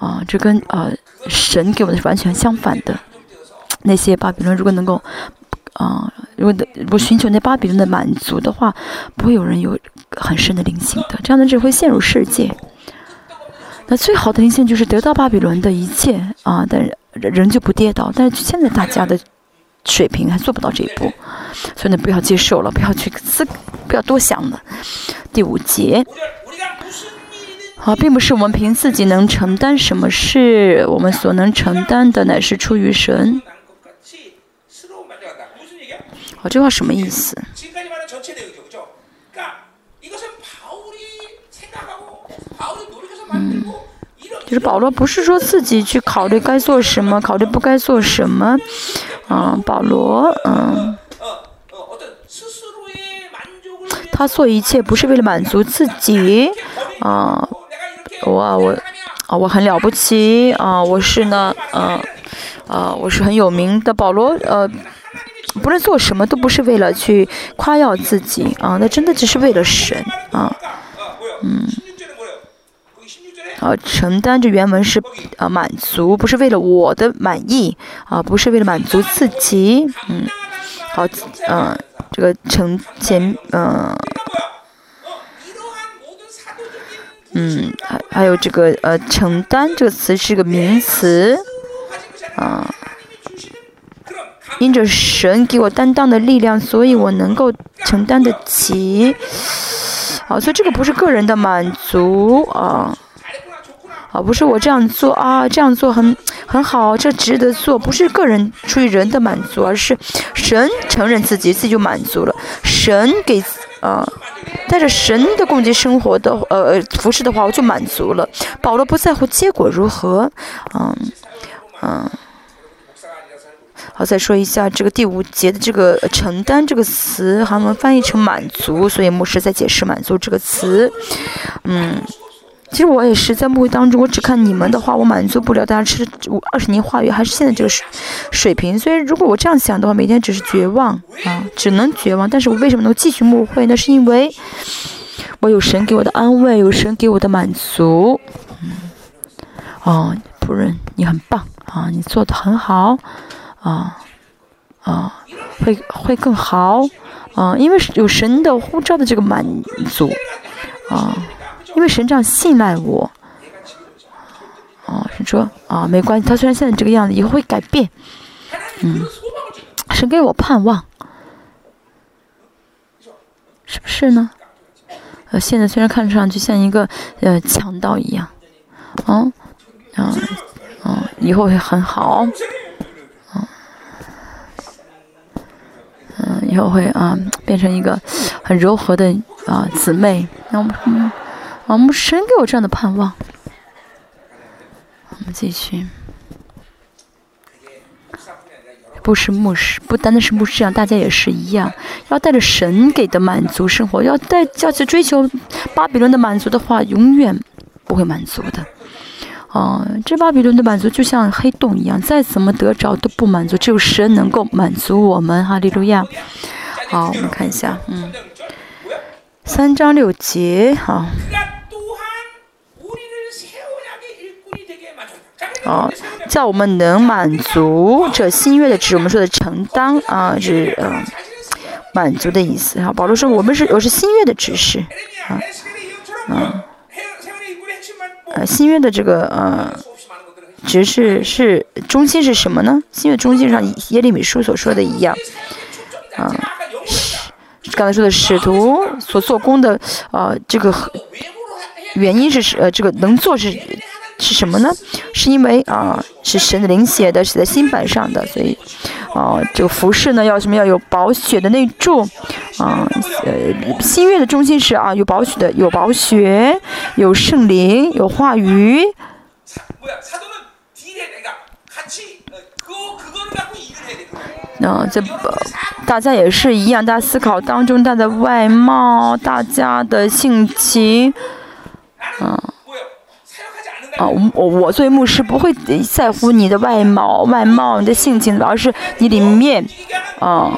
啊，这跟呃。神给我们是完全相反的。那些巴比伦如果能够，啊、如果如果寻求那巴比伦的满足的话，不会有人有很深的灵性的，这样的只会陷入世界。那最好的灵性就是得到巴比伦的一切啊，但是人就不跌倒。但是现在大家的水平还做不到这一步，所以呢，不要接受了，不要去思，不要多想了。第五节。好，并不是我们凭自己能承担什么事，我们所能承担的乃是出于神。好，这话什么意思？嗯，就是保罗不是说自己去考虑该做什么，考虑不该做什么。啊，保罗，嗯，他做一切不是为了满足自己，啊。我我啊，我很了不起啊！我是呢，嗯，啊，我是很有名的保罗。呃，不论做什么，都不是为了去夸耀自己啊，那真的只是为了神啊，嗯，啊，承担这原文是啊，满足，不是为了我的满意啊，不是为了满足自己，嗯，好，嗯，这个承前，嗯。嗯，还还有这个呃，承担这个词是个名词，啊，因着神给我担当的力量，所以我能够承担得起，啊，所以这个不是个人的满足啊，啊，不是我这样做啊，这样做很很好，这值得做，不是个人出于人的满足，而是神承认自己，自己就满足了，神给啊。带着神的供给生活的呃服饰的话，我就满足了。保罗不在乎结果如何，嗯嗯。好，再说一下这个第五节的这个承担这个词，韩文翻译成满足，所以牧师在解释满足这个词，嗯。其实我也是在牧会当中，我只看你们的话，我满足不了大家吃二十年话语，还是现在这个水水平。所以如果我这样想的话，每天只是绝望啊，只能绝望。但是我为什么能继续牧会？那是因为我有神给我的安慰，有神给我的满足。嗯，哦，仆人，你很棒啊，你做的很好啊啊，会会更好啊，因为有神的呼召的这个满足啊。因为神这样信赖我，哦，神说啊，没关系，他虽然现在这个样子，以后会改变，嗯，神给我盼望，是不是呢？呃，现在虽然看上去像一个呃强盗一样，啊，啊，啊，以后会很好，嗯，嗯，以后会啊变成一个很柔和的啊姊妹，那我们。我们神给我这样的盼望，我们继续。不是牧师，不单单是牧师这样，大家也是一样，要带着神给的满足生活。要带要去追求巴比伦的满足的话，永远不会满足的。哦，这巴比伦的满足就像黑洞一样，再怎么得着都不满足，只有神能够满足我们。哈利路亚。好，我们看一下，嗯，三章六节，好。啊，叫我们能满足这新月的指，我们说的承担啊，是嗯满足的意思哈。保罗说我们是我是新月的指示啊，嗯，呃新月的这个呃指示是中心是什么呢？新月中心上耶利米书所说的一样，啊，刚才说的使徒所做工的呃这个原因是呃这个能做是。是什么呢？是因为啊，是神的灵写的，写在新版上的，所以啊，这个服饰呢要什么要有宝血的内助啊，呃，新约的中心是啊，有宝血的，有宝血，有圣灵，有话语。啊，这不大家也是一样，大家思考当中，大家的外貌，大家的性情，啊。啊，我我我作为牧师不会在乎你的外貌、外貌、你的性情，而是你里面，啊，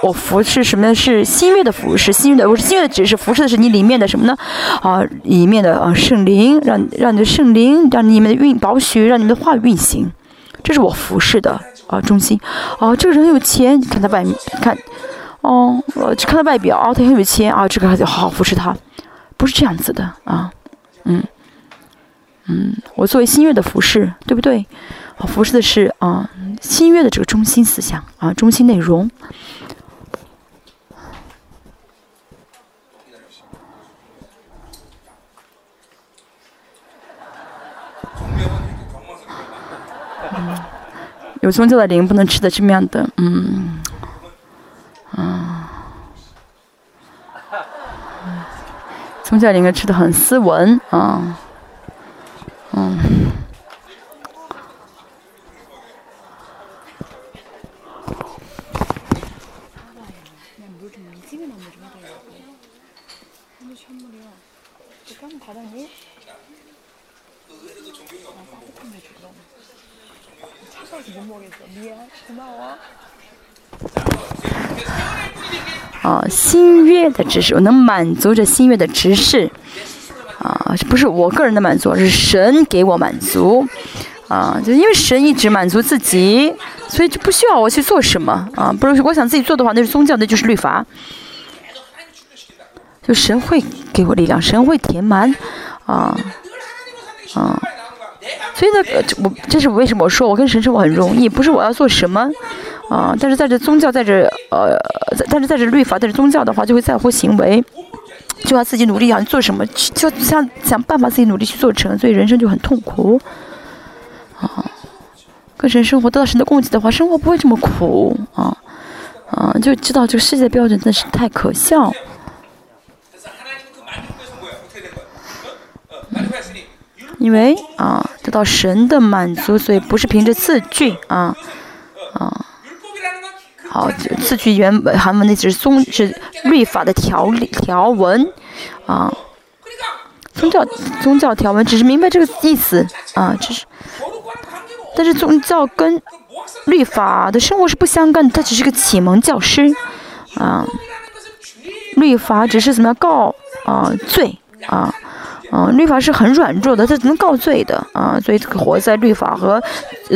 我服侍什么呢？是新约的服侍，新约的我是新约的指示，服侍的是你里面的什么呢？啊，里面的啊圣灵，让让你的圣灵，让你们的运宝血，让你们的话运行，这是我服侍的啊中心。啊，这个人很有钱，你看他外面看，哦，我只看他外表，哦，他很有钱啊，这个就好好服侍他，不是这样子的啊，嗯。嗯，我作为新月的服侍，对不对？我，服侍的是啊新月的这个中心思想啊中心内容。有宗教的灵不能吃的这么样的，嗯，嗯，宗教灵该吃的很斯文啊，嗯。啊，新约的知识，我能满足这新约的知识，啊，不是我个人的满足，是神给我满足，啊，就因为神一直满足自己，所以就不需要我去做什么，啊，不是我想自己做的话，那是宗教，那就是律法，就神会给我力量，神会填满，啊，啊。所以呢，呃我这是为什么我说我跟神生活很容易，不是我要做什么，啊，但是在这宗教，在这呃，在但是在这律法，在这宗教的话，就会在乎行为，就要自己努力想做什么，就想想办法自己努力去做成，所以人生就很痛苦，啊，跟神生活得到神的供给的话，生活不会这么苦，啊，啊，就知道这个世界标准真是太可笑。因为啊，得到神的满足，所以不是凭着字句啊啊。好，字句原本韩文那只是宗是律法的条例条文啊。宗教宗教条文只是明白这个意思啊，只是。但是宗教跟律法的生活是不相干的，它只是个启蒙教师啊。律法只是怎么样告啊罪啊。嗯，律法是很软弱的，它只能告罪的啊，所以活在律法和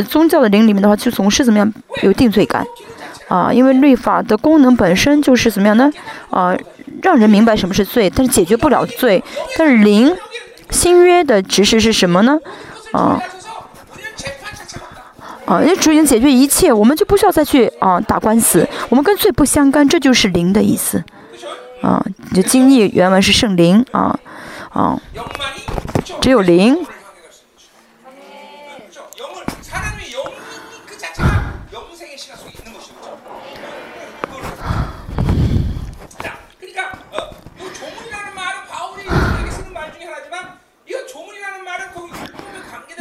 宗教的灵里面的话，就总是怎么样有定罪感啊，因为律法的功能本身就是怎么样呢？啊，让人明白什么是罪，但是解决不了罪。但是灵新约的指示是什么呢？啊啊，因为主已经解决一切，我们就不需要再去啊打官司，我们跟罪不相干，这就是灵的意思啊。就经历原文是圣灵啊。啊，只有灵。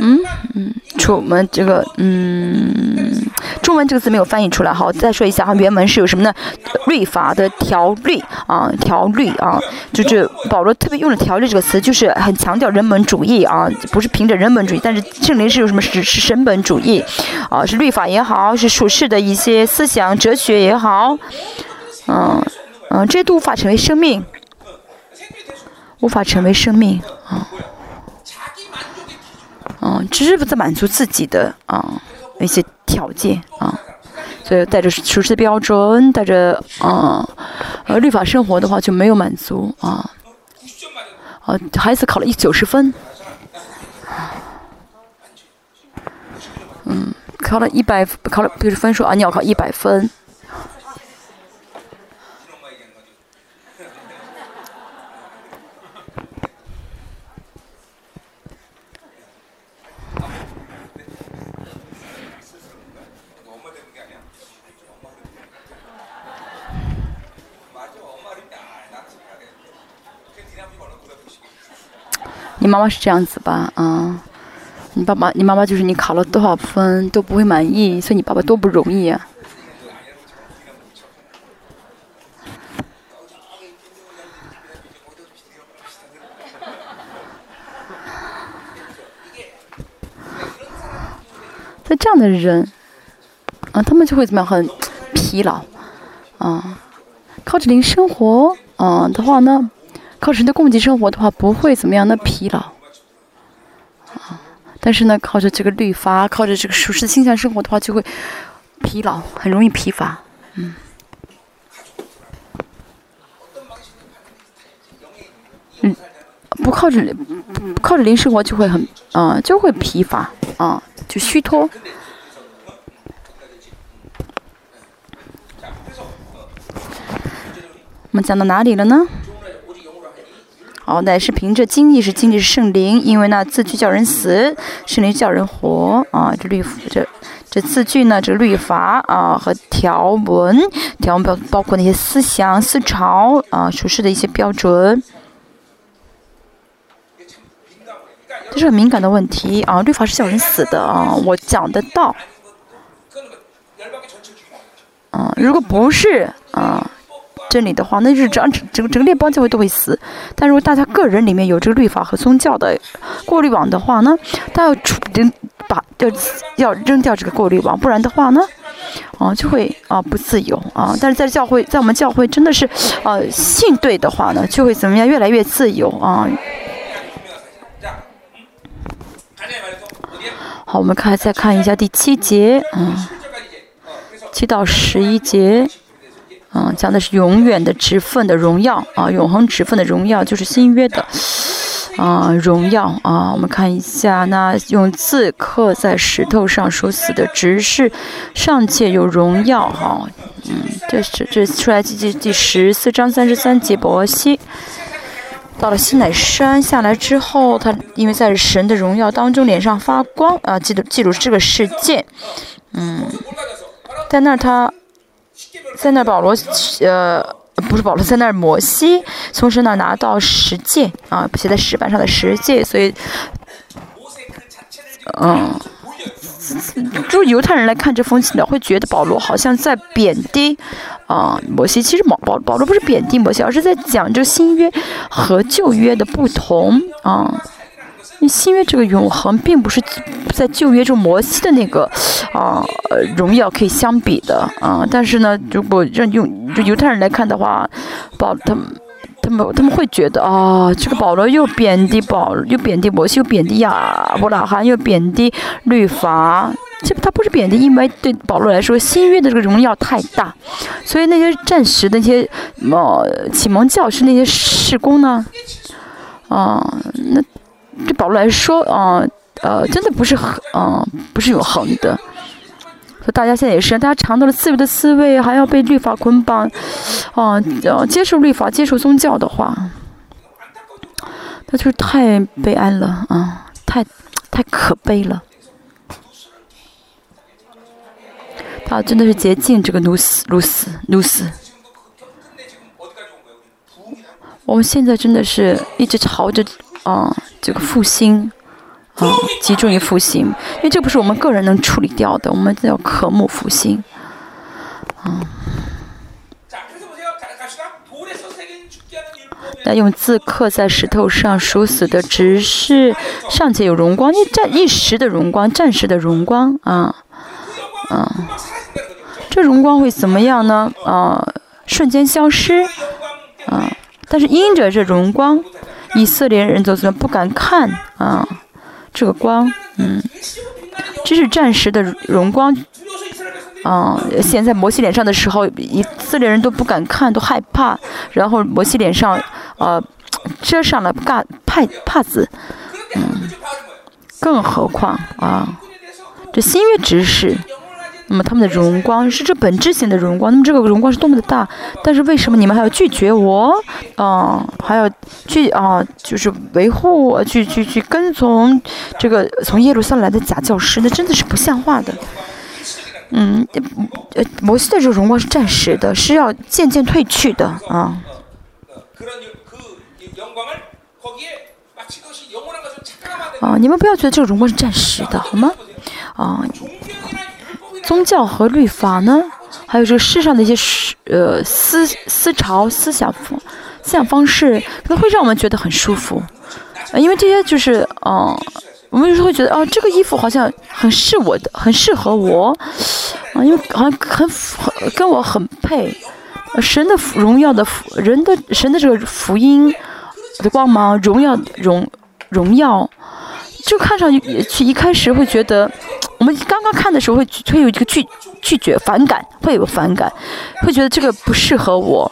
嗯？嗯，出门这个嗯。中文这个字没有翻译出来，好，再说一下哈，原文是有什么呢？律法的条律啊，条律啊，就是保罗特别用了“条律”这个词，就是很强调人本主义啊，不是凭着人本主义，但是圣灵是有什么是是神本主义啊，是律法也好，是属世的一些思想哲学也好，嗯嗯，这些都无法成为生命，无法成为生命，只是在满足自己的啊。一些条件啊，所以带着熟悉的标准，带着啊呃律法生活的话就没有满足啊。啊，孩子考了一九十分，嗯，考了一百，考了比如分数啊，你要考一百分。你妈妈是这样子吧？啊，你爸爸、你妈妈就是你考了多少分都不会满意，所以你爸爸多不容易啊！在这样的人，啊，他们就会怎么样？很疲劳，啊，靠着零生活，啊的话呢？靠人的供给生活的话，不会怎么样的疲劳啊。但是呢，靠着这个律法，靠着这个舒适清闲生活的话，就会疲劳，很容易疲乏。嗯。嗯，不靠着不靠着零生活就会很啊，就会疲乏啊，就虚脱。我们讲到哪里了呢？好，乃是凭着经历是经历是圣灵，因为那字句叫人死，圣灵叫人活啊。这律这这字句呢，这律法啊和条文，条文包包括那些思想思潮啊，处事的一些标准。这是很敏感的问题啊！律法是叫人死的啊！我讲得到。啊，如果不是啊真理的话，那就是整整整个列邦教会都会死。但如果大家个人里面有这个律法和宗教的过滤网的话呢，他要出扔把要要扔掉这个过滤网，不然的话呢，啊就会啊不自由啊。但是在教会，在我们教会真的是呃信对的话呢，就会怎么样越来越自由啊。好，我们看再看一下第七节，嗯，七到十一节，嗯，讲的是永远的职分的荣耀啊，永恒职分的荣耀就是新约的啊荣耀啊。我们看一下，那用字刻在石头上所死的执事尚且有荣耀哈，嗯，这是这出来第第十四章三十三节伯西。到了西乃山下来之后，他因为在神的荣耀当中脸上发光啊，记得记住这个事件，嗯，在那他，在那保罗呃不是保罗在那摩西从神那拿到十诫啊，写在石板上的十诫，所以，嗯。就犹太人来看这封信的，会觉得保罗好像在贬低啊摩西。其实保保保罗不是贬低摩西，而是在讲这新约和旧约的不同啊。新约这个永恒，并不是在旧约中摩西的那个啊荣耀可以相比的啊。但是呢，如果让用就犹太人来看的话，保他们。他们他们会觉得啊，这个保罗又贬低保，又贬低摩西，又贬低亚伯拉罕，又贬低律法。这他不是贬低，因为对保罗来说，新约的这个荣耀太大，所以那些暂时的那些呃启蒙教师那些事工呢，啊，那对保罗来说啊，呃，真的不是很啊，不是永恒的。所以大家现在也是，大家尝到了自由的滋味，还要被律法捆绑，啊，接受律法、接受宗教的话，那就是太悲哀了啊，太太可悲了。他真的是竭尽这个努死、努死、努死。我们现在真的是一直朝着啊这个复兴。啊，集中于复兴，因为这不是我们个人能处理掉的，我们要渴慕复兴。啊，那用字刻在石头上，属死的只是尚且有荣光，一暂一时的荣光，暂时的荣光啊，啊，这荣光会怎么样呢？啊，瞬间消失，啊，但是因着这荣光，以色列人就怎么不敢看啊？这个光，嗯，这是暂时的荣光，嗯，显在摩西脸上的时候，以色列人都不敢看，都害怕。然后摩西脸上，呃，遮上了帕帕帕子，嗯，更何况啊，这新约执事。那么他们的荣光是这本质性的荣光，那么这个荣光是多么的大，但是为什么你们还要拒绝我？啊，还要去啊，就是维护我，去去去跟从这个从耶路撒冷来的假教师，那真的是不像话的。嗯，呃，摩西的这个荣光是暂时的，是要渐渐褪去的啊。啊，你们不要觉得这个荣光是暂时的，好吗？啊。宗教和律法呢，还有这个世上的一些思呃思思潮、思想方思想方式，可能会让我们觉得很舒服，因为这些就是嗯，我们有时候会觉得哦，这个衣服好像很适我的，很适合我，啊，因为好像很很跟我很配，神的荣耀的福人的神的这个福音的光芒，荣耀荣荣耀，就看上去一开始会觉得。我们刚刚看的时候会会有一个拒拒绝反感，会有反感，会觉得这个不适合我，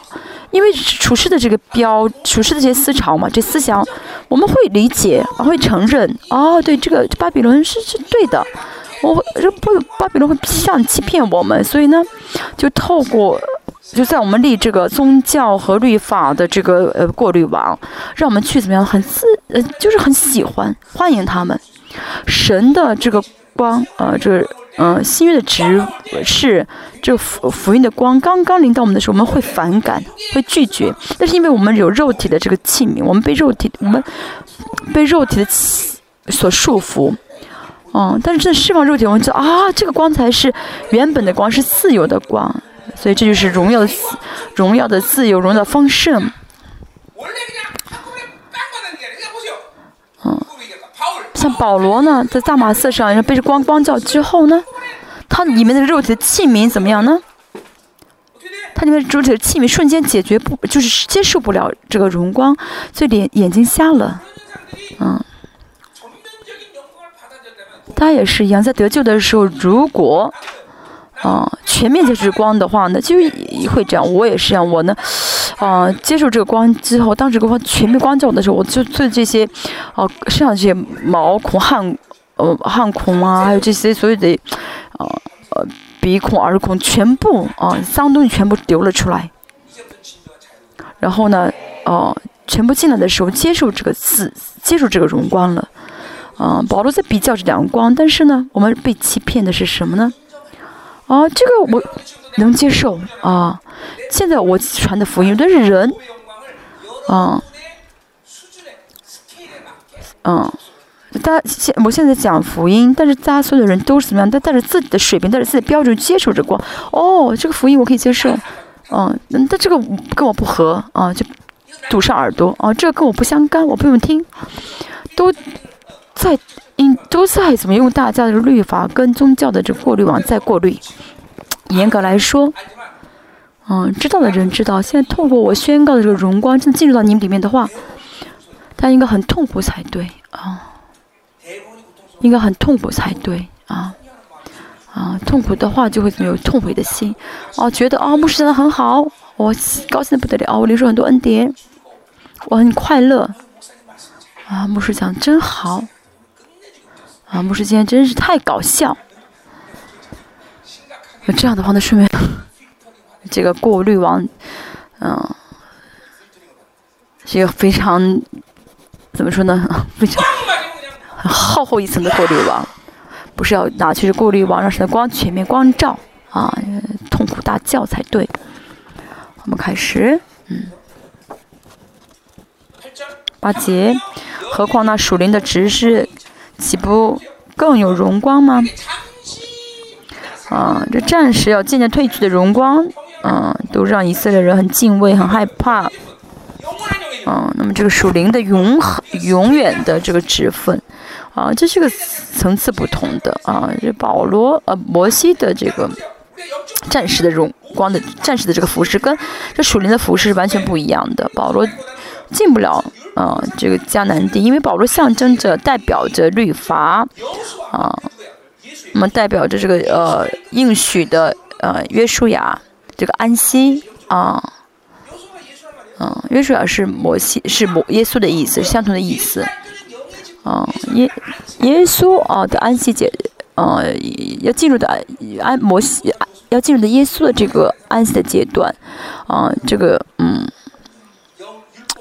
因为处事的这个标，处事的这些思潮嘛，这思想我们会理解，会承认，哦，对，这个巴比伦是是对的，我这不巴比伦会像欺骗我们，所以呢，就透过就在我们立这个宗教和律法的这个呃过滤网，让我们去怎么样，很自呃，就是很喜欢欢迎他们。神的这个光，呃，这个嗯新约的指是这个福福音的光刚刚临到我们的时候，我们会反感，会拒绝。但是因为我们有肉体的这个器皿，我们被肉体，我们被肉体的器所束缚。嗯，但是这释放肉体，我们知道啊，这个光才是原本的光，是自由的光，所以这就是荣耀的荣耀的自由，荣耀的丰盛。嗯像保罗呢，在大马色上被光光照之后呢，他里面的肉体的器皿怎么样呢？他里面主体的器皿瞬间解决不，就是接受不了这个荣光，所以眼眼睛瞎了。嗯，他也是一样，在得救的时候，如果啊，全面接触光的话，那就会这样。我也是这样。我呢，啊，接受这个光之后，当时光全面光照的时候，我就对这些，哦，身上这些毛孔汗，呃，汗孔啊，还有这些所有的，哦，呃，鼻孔耳孔，全部啊，脏东西全部流了出来。然后呢，哦，全部进来的时候，接受这个字，接受这个荣光了。啊，保罗在比较这两个光，但是呢，我们被欺骗的是什么呢？哦这个我能接受啊现在我传的福音都是人啊嗯大家现我现在讲福音但是大家所有人都是怎么样带着自己的水平带着自己的标准接受着过哦这个福音我可以接受嗯那这个跟我不合啊就堵上耳朵哦这个跟我不相干我不用听都在，嗯，都在怎么用大家的律法跟宗教的这过滤网再过滤？严格来说，嗯，知道的人知道。现在透过我宣告的这个荣光，正进入到你们里面的话，他应该很痛苦才对啊。应该很痛苦才对啊啊！痛苦的话就会没有痛悔的心哦，觉得啊，牧师讲的很好，我高兴的不得了，我领受很多恩典，我很快乐啊，牧师讲真好。啊，牧师今天真是太搞笑。那这样的话，那说明 这个过滤网嗯是一个非常，怎么说呢，非常厚厚一层的过滤网，不是要拿去过滤网，让神的光全面光照，啊，痛苦大叫才对。我们开始，嗯。八戒，何况那属灵的执事。岂不更有荣光吗？啊这战士要渐渐褪去的荣光啊都让以色列人很敬畏很害怕。啊那么这个属灵的永恒永远的这个职分啊这是个层次不同的啊这保罗呃摩西的这个战士的荣光的战士的这个服饰跟这属灵的服饰完全不一样的。保罗进不了嗯这个迦南地因为保罗象征着代表着律法啊那么代表着这个呃应许的呃约书亚这个安息啊嗯约书亚是摩西是摩耶稣的意思是相同的意思嗯耶耶稣啊的安息节呃要进入的安摩西要进入的耶稣的这个安息的阶段嗯这个嗯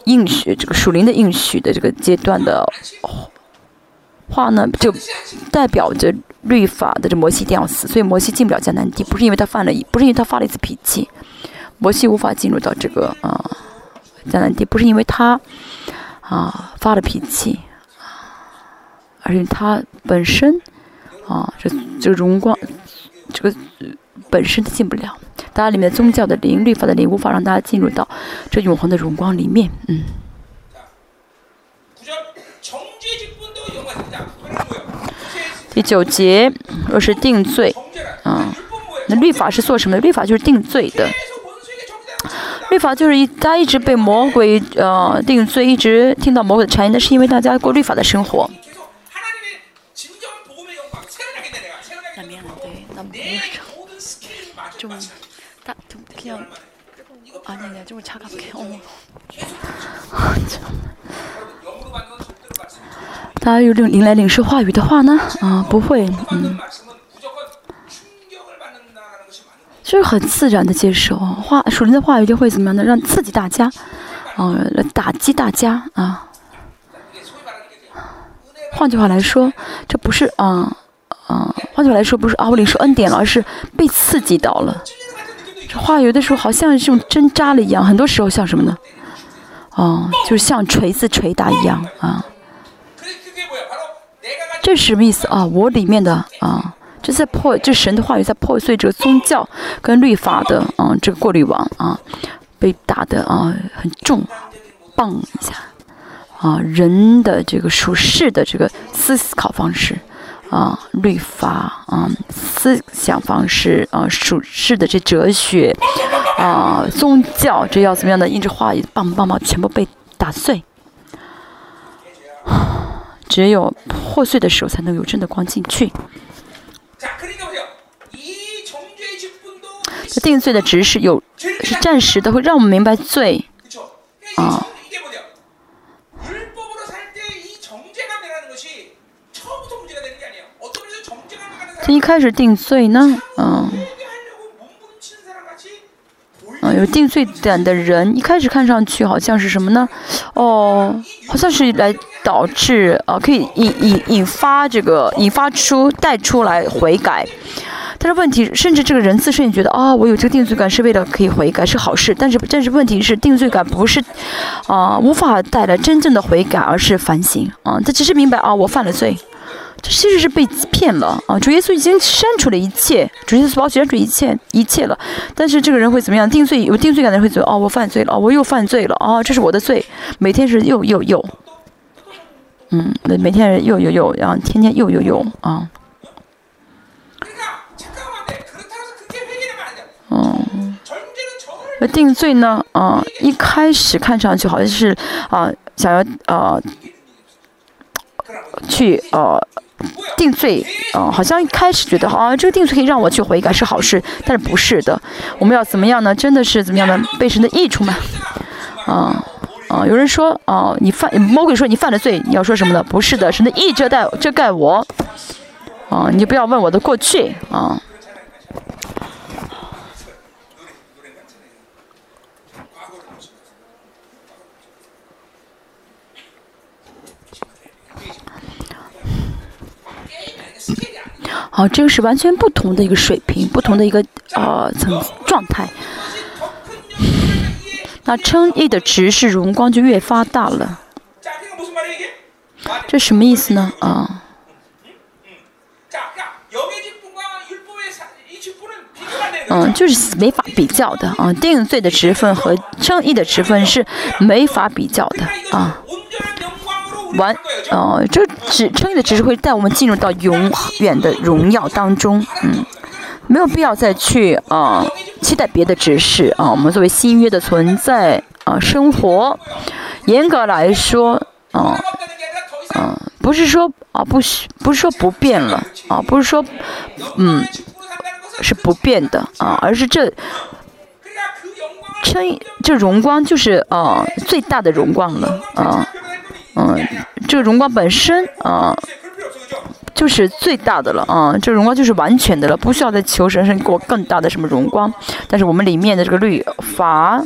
应许这个属灵的应许的这个阶段的话呢，就代表着律法的这摩西一定要死，所以摩西进不了迦南地，不是因为他犯了，不是因为他发了一次脾气，摩西无法进入到这个啊、迦南地，不是因为他啊、发了脾气，而是他本身啊这这个荣光，这个本身进不了，大家里面宗教的灵，律法的灵无法让大家进入到这永恒的荣光里面。嗯。第九节若是定罪，嗯，那律法是做什么的？律法就是定罪的。律法就是一，大家一直被魔鬼呃定罪，一直听到魔鬼的谗言，那是因为大家过律法的生活。든 스케일을 맞춰 좀 맞춰. 딱 그냥 아니 아니 좀 차갑게. 어머. 영으로 받는 건 절대로 말씀이 大家有领领来领受话语的话呢，啊、不会，嗯， 받는 말씀은 무조건 충격을 받는다는 것이 맞는 거예요. 就是很自然的接受话，属灵的话语就会怎么样呢？让刺激大家，啊、来打击大家啊。 이게 소위 말하는 게 이제 은혜 换句话来说，这不是啊 啊，换句话来说，不是奥利里说恩典了，而是被刺激到了。这话有的时候好像这种针扎了一样，很多时候像什么呢？哦，就像锤子捶打一样啊。这什么意思啊？我里面的啊，这在破，这神的话语在破碎这个宗教跟律法的啊，这个过滤网啊，被打的啊很重，棒一下啊，人的这个属视的这个思思考方式。啊，律法啊，思想方式啊，属世的这哲学啊，宗教这要怎么样的？一句话，棒棒棒，全部被打碎。只有破碎的时候，才能有真的光进去。定罪的执事有，是暂时的，会让我们明白罪啊。一开始定罪呢，嗯，嗯，有定罪感的人，一开始看上去好像是什么呢？哦，好像是来导致啊，可以引引引发这个引发出带出来悔改。但是问题，甚至这个人自身也觉得啊，我有这个定罪感是为了可以悔改是好事，但是但是问题是定罪感不是啊，无法带来真正的悔改，而是反省啊，他只是明白啊，我犯了罪。其实是被骗了。啊！主耶稣已经删除了一切，主耶稣把删除一切一切了。但是这个人会怎么样？定罪有定罪感的人会觉得：哦，我犯罪了，我又犯罪了，哦，这是我的罪。每天是又又又，嗯，每每天又又又，然后天天又又又啊。嗯，那定罪呢？啊，一开始看上去好像是啊，想要啊。去呃定罪，呃，好像一开始觉得啊，这个定罪可以让我去悔改是好事，但是不是的。我们要怎么样呢？真的是怎么样呢？被神的益处吗？啊啊，有人说啊，你犯魔鬼说你犯了罪，你要说什么呢？不是的，神的义遮盖遮盖我。啊，你不要问我的过去啊。好，这个是完全不同的一个水平，不同的一个呃层状态。那称义的值是荣光就越发大了。这什么意思呢？啊？嗯，就是没法比较的啊，定罪的职分和称义的职分是没法比较的啊。嗯完，呃，这指称义的只是会带我们进入到永远的荣耀当中，嗯，没有必要再去啊、呃、期待别的指示啊。我们作为新约的存在啊、呃，生活，严格来说，啊、呃，嗯、呃，不是说啊、呃、不是不是说不变了啊、呃，不是说嗯是不变的啊、呃，而是这。称这荣光就是呃最大的荣光了啊、嗯这个荣光本身啊就是最大的了啊这荣光就是完全的了不需要再求神神给我更大的什么荣光。但是我们里面的这个律法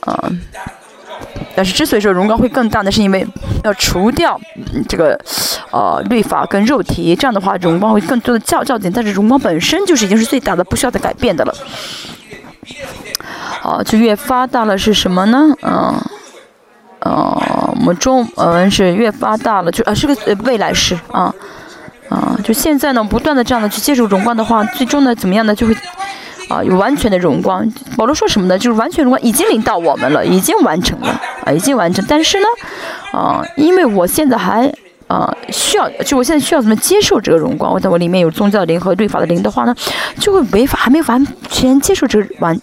啊但是之所以说荣光会更大呢是因为要除掉这个呃律法跟肉体这样的话荣光会更多的较较点但是荣光本身就是已经是最大的不需要再改变的了。好就越发大了是什么呢？啊呃，我们中文是越发大了，就啊是个未来式啊啊，就现在呢不断的这样的去接受荣光的话，最终呢怎么样呢就会。啊，有完全的荣光。保罗说什么呢？就是完全荣光已经领到我们了，已经完成了啊，已经完成。但是呢，啊，因为我现在还啊需要，就我现在需要怎么接受这个荣光？我在我里面有宗教的灵和律法的灵的话呢，就会违法，还没完全接受这个完。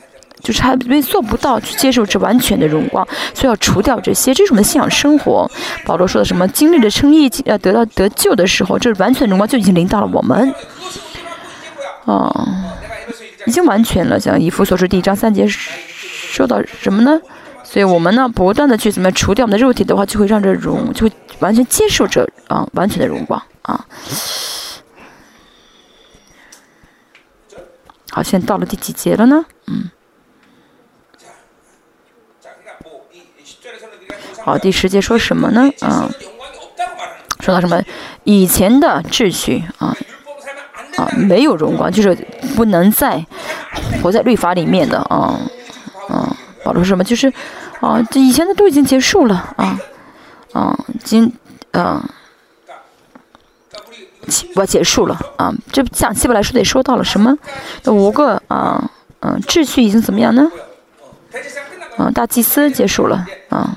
就是还为做不到去接受这完全的荣光，所以要除掉这些，这是我们的信仰生活。保罗说的什么？经历了称义，要得到得救的时候，这完全荣光就已经临到了我们。嗯，已经完全了。像以弗所书第一章三节说到什么呢？所以我们呢，不断的去怎么除掉我们的肉体的话，就会让这荣，就会完全接受这啊，完全的荣光啊。好，现在到了第几节了呢？嗯。好，第十节说什么呢？啊，说到什么？以前的秩序啊，啊，没有荣光，就是不能再活在律法里面的啊，啊，保罗说什么？就是啊，这以前的都已经结束了啊，啊，今嗯，我结束了啊，这讲希伯来书得说到了什么？五个啊，嗯，秩序已经怎么样呢？啊，大祭司结束了啊。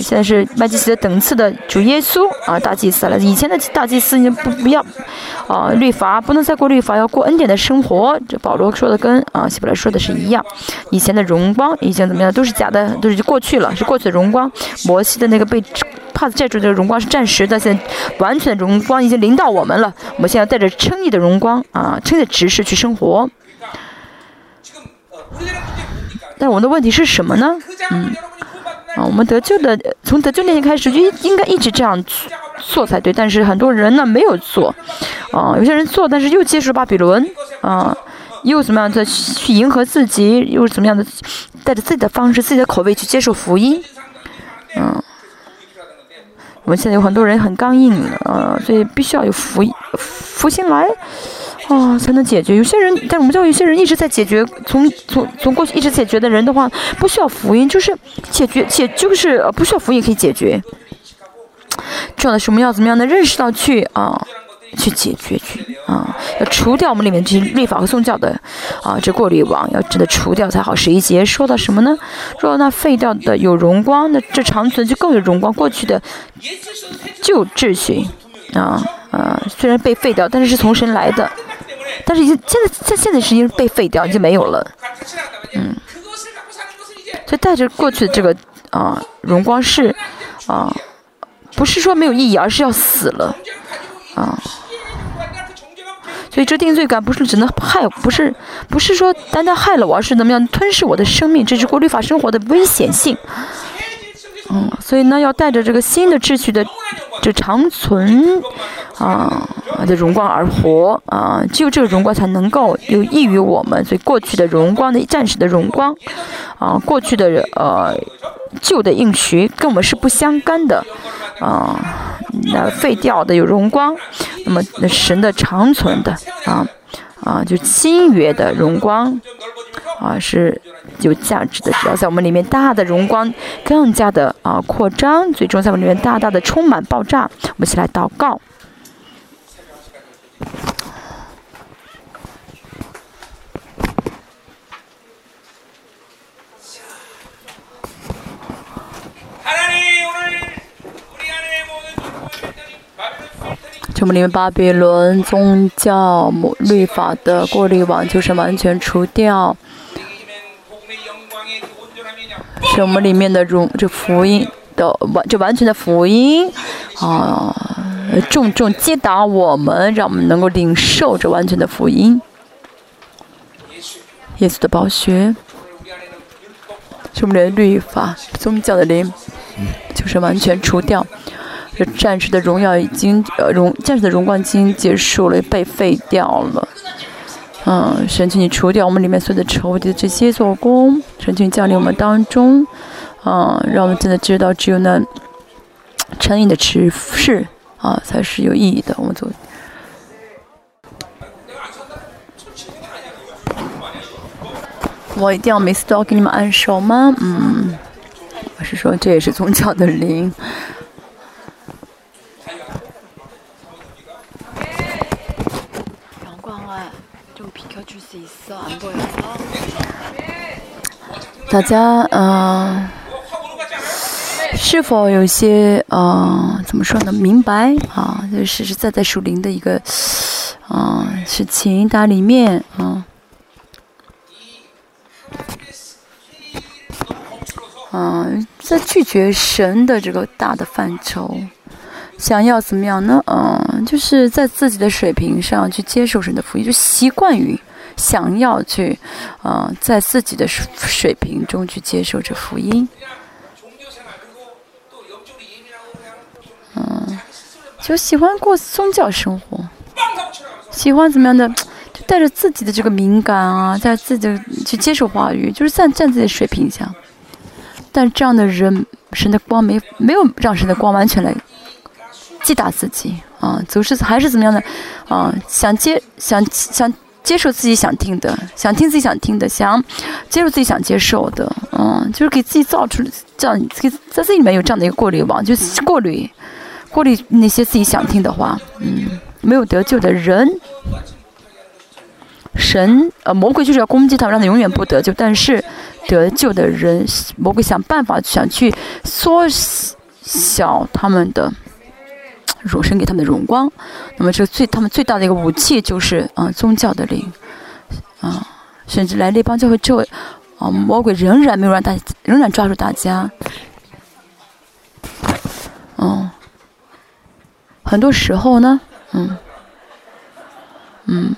现在是麦基斯的等次的主耶稣啊，大祭司了。以前的大祭司已经不不要，啊，律法不能再过律法，要过恩典的生活。这保罗说的跟啊希伯来说的是一样。以前的荣光已经怎么样，都是假的，都是过去了，是过去的荣光。摩西的那个被帕子债主的荣光是暂时的，现在完全的荣光已经临到我们了。我们现在带着称义的荣光啊，称的执事去生活。但我们的问题是什么呢？嗯。啊，我们得救的从得救那天开始就应该一直这样做做才对，但是很多人呢没有做，啊，有些人做，但是又接受巴比伦，啊，又怎么样在去迎合自己，又是怎么样的带着自己的方式、自己的口味去接受福音，嗯，我们现在有很多人很刚硬，啊，所以必须要有福福星来。哦才能解决。有些人但我们知道有些人一直在解决从从从过去一直解决的人的话不需要福音就是解决解就是不需要福音也可以解决。重要的是我们要怎么样能认识到去啊去解决去啊要除掉我们里面这些立法和宗教的啊这过滤网要真的除掉才好。十一节说到什么呢？说那废掉的有荣光那这长存就更有荣光过去的旧秩序。啊啊虽然被废掉但是是从神来的。但是已经现在现现在时间被废掉，已经没有了。嗯，所以带着过去的这个啊荣光是啊，不是说没有意义，而是要死了啊。所以这定罪感不是只能害，不是不是说单单害了我，而是怎么样吞噬我的生命，这是过律法生活的危险性。嗯所以呢要带着这个新的秩序的这长存啊的荣光而活啊只有这个荣光才能够有益于我们所以过去的荣光的暂时的荣光啊过去的呃旧的应许跟我们是不相干的啊那废掉的有荣光那么神的长存的啊啊就新约的荣光啊是有价值的只要在我们里面大的荣光更加的啊扩张最终在我们里面大大的充满爆炸。我们一起来祷告。全部里面巴比伦宗教律法的过滤网就是完全除掉是我们里面的荣这福音的完这完全的福音啊重重击打我们让我们能够领受这完全的福音。耶稣的宝血是我们的律法宗教的灵就是完全除掉。这战士的荣耀已经呃荣战士的荣光已经结束了被废掉了。嗯，神请你除掉我们里面所有的仇敌的这些做工，神请降临我们当中，啊、让我们真的知道，只有那诚意的指示啊，才是有意义的。我们做。我一定要每次都要给你们按手吗？嗯，我是说这也是宗教的灵。大家嗯是否有些嗯怎么说呢明白？啊就实实在在属灵的一个啊事情它里面啊。嗯在拒绝神的这个大的范畴想要怎么样呢？嗯就是在自己的水平上去接受神的福音就习惯于想要去，嗯，在自己的水平中去接受这福音，嗯，就喜欢过宗教生活，喜欢怎么样的，就带着自己的这个敏感啊，在自己去接受话语，就是在在自己的水平下。但这样的人，神的光没没有让神的光完全来击打自己啊，总是还是怎么样的啊，想接想想。接受自己想听的，想听自己想听的，想接受自己想接受的，嗯，就是给自己造出这样给在自己里面有这样的一个过滤网，就是过滤过滤那些自己想听的话，嗯，没有得救的人。神，呃，魔鬼就是要攻击他们，让他永远不得救。但是得救的人，魔鬼想办法想去缩小他们的荣神给他们的荣光。那么这个最他们最大的一个武器就是啊宗教的灵，啊，甚至来列邦教会之后，啊，魔鬼仍然没有让大仍然抓住大家。嗯，很多时候呢，嗯，嗯。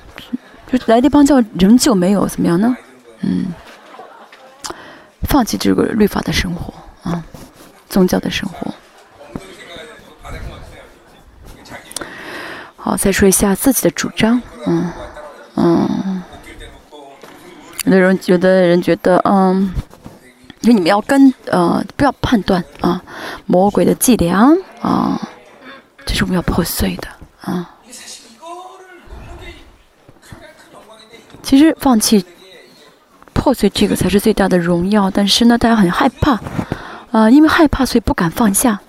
就来地方教仍旧没有怎么样呢？嗯，放弃这个律法的生活啊，宗教的生活。好，再说一下自己的主张。嗯嗯，有的人有的人觉得，嗯，就你们要跟呃，不要判断啊，魔鬼的伎俩啊，这是我们要破碎的啊。其实放弃、破碎这个才是最大的荣耀，但是呢，大家很害怕，啊，因为害怕，所以不敢放下。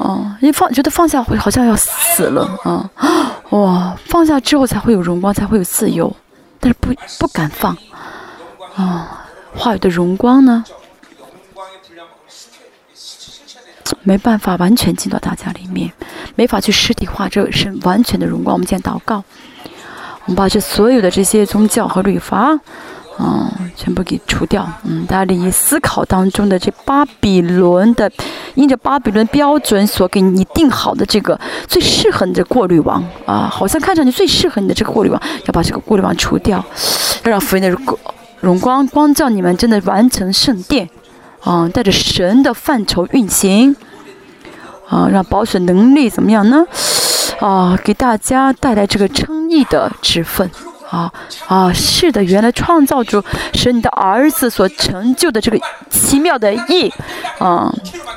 哦，一放觉得放下会好像要死了啊！哇，放下之后才会有荣光，才会有自由，但是不不敢放。啊，话语的荣光呢，没办法完全进到大家里面，没法去实体化这是完全的荣光。我们先祷告。我们把这所有的这些宗教和律法，嗯，全部给除掉。嗯，大家以思考当中的这巴比伦的，因着巴比伦标准所给你定好的这个最适合你的过滤网啊，好像看上去最适合你的这个过滤网，要把这个过滤网除掉，要让福音的荣光光照你们，真的完成圣殿，啊，带着神的范畴运行，啊，让保守能力怎么样呢？啊，给大家带来这个称义的职分，啊啊，是的，原来创造主是你的儿子所成就的这个奇妙的意，啊，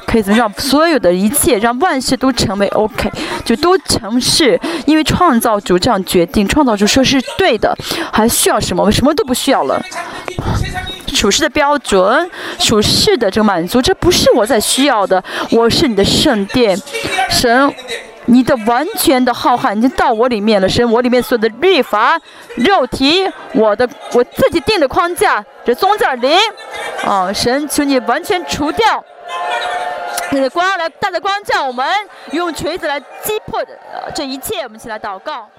可以怎么让所有的一切，让万事都成为 OK，就都成事，因为创造主这样决定，创造主说是对的，还需要什么？我什么都不需要了。处事的标准，处事的这个满足，这不是我在需要的，我是你的圣殿，神。你的完全的浩瀚已经到我里面了，神，我里面所有的律法、肉体，我的我自己定的框架，这宗教灵，啊，神，求你完全除掉，你的光来带着光照我们，用锤子来击破这一切，我们一起来祷告。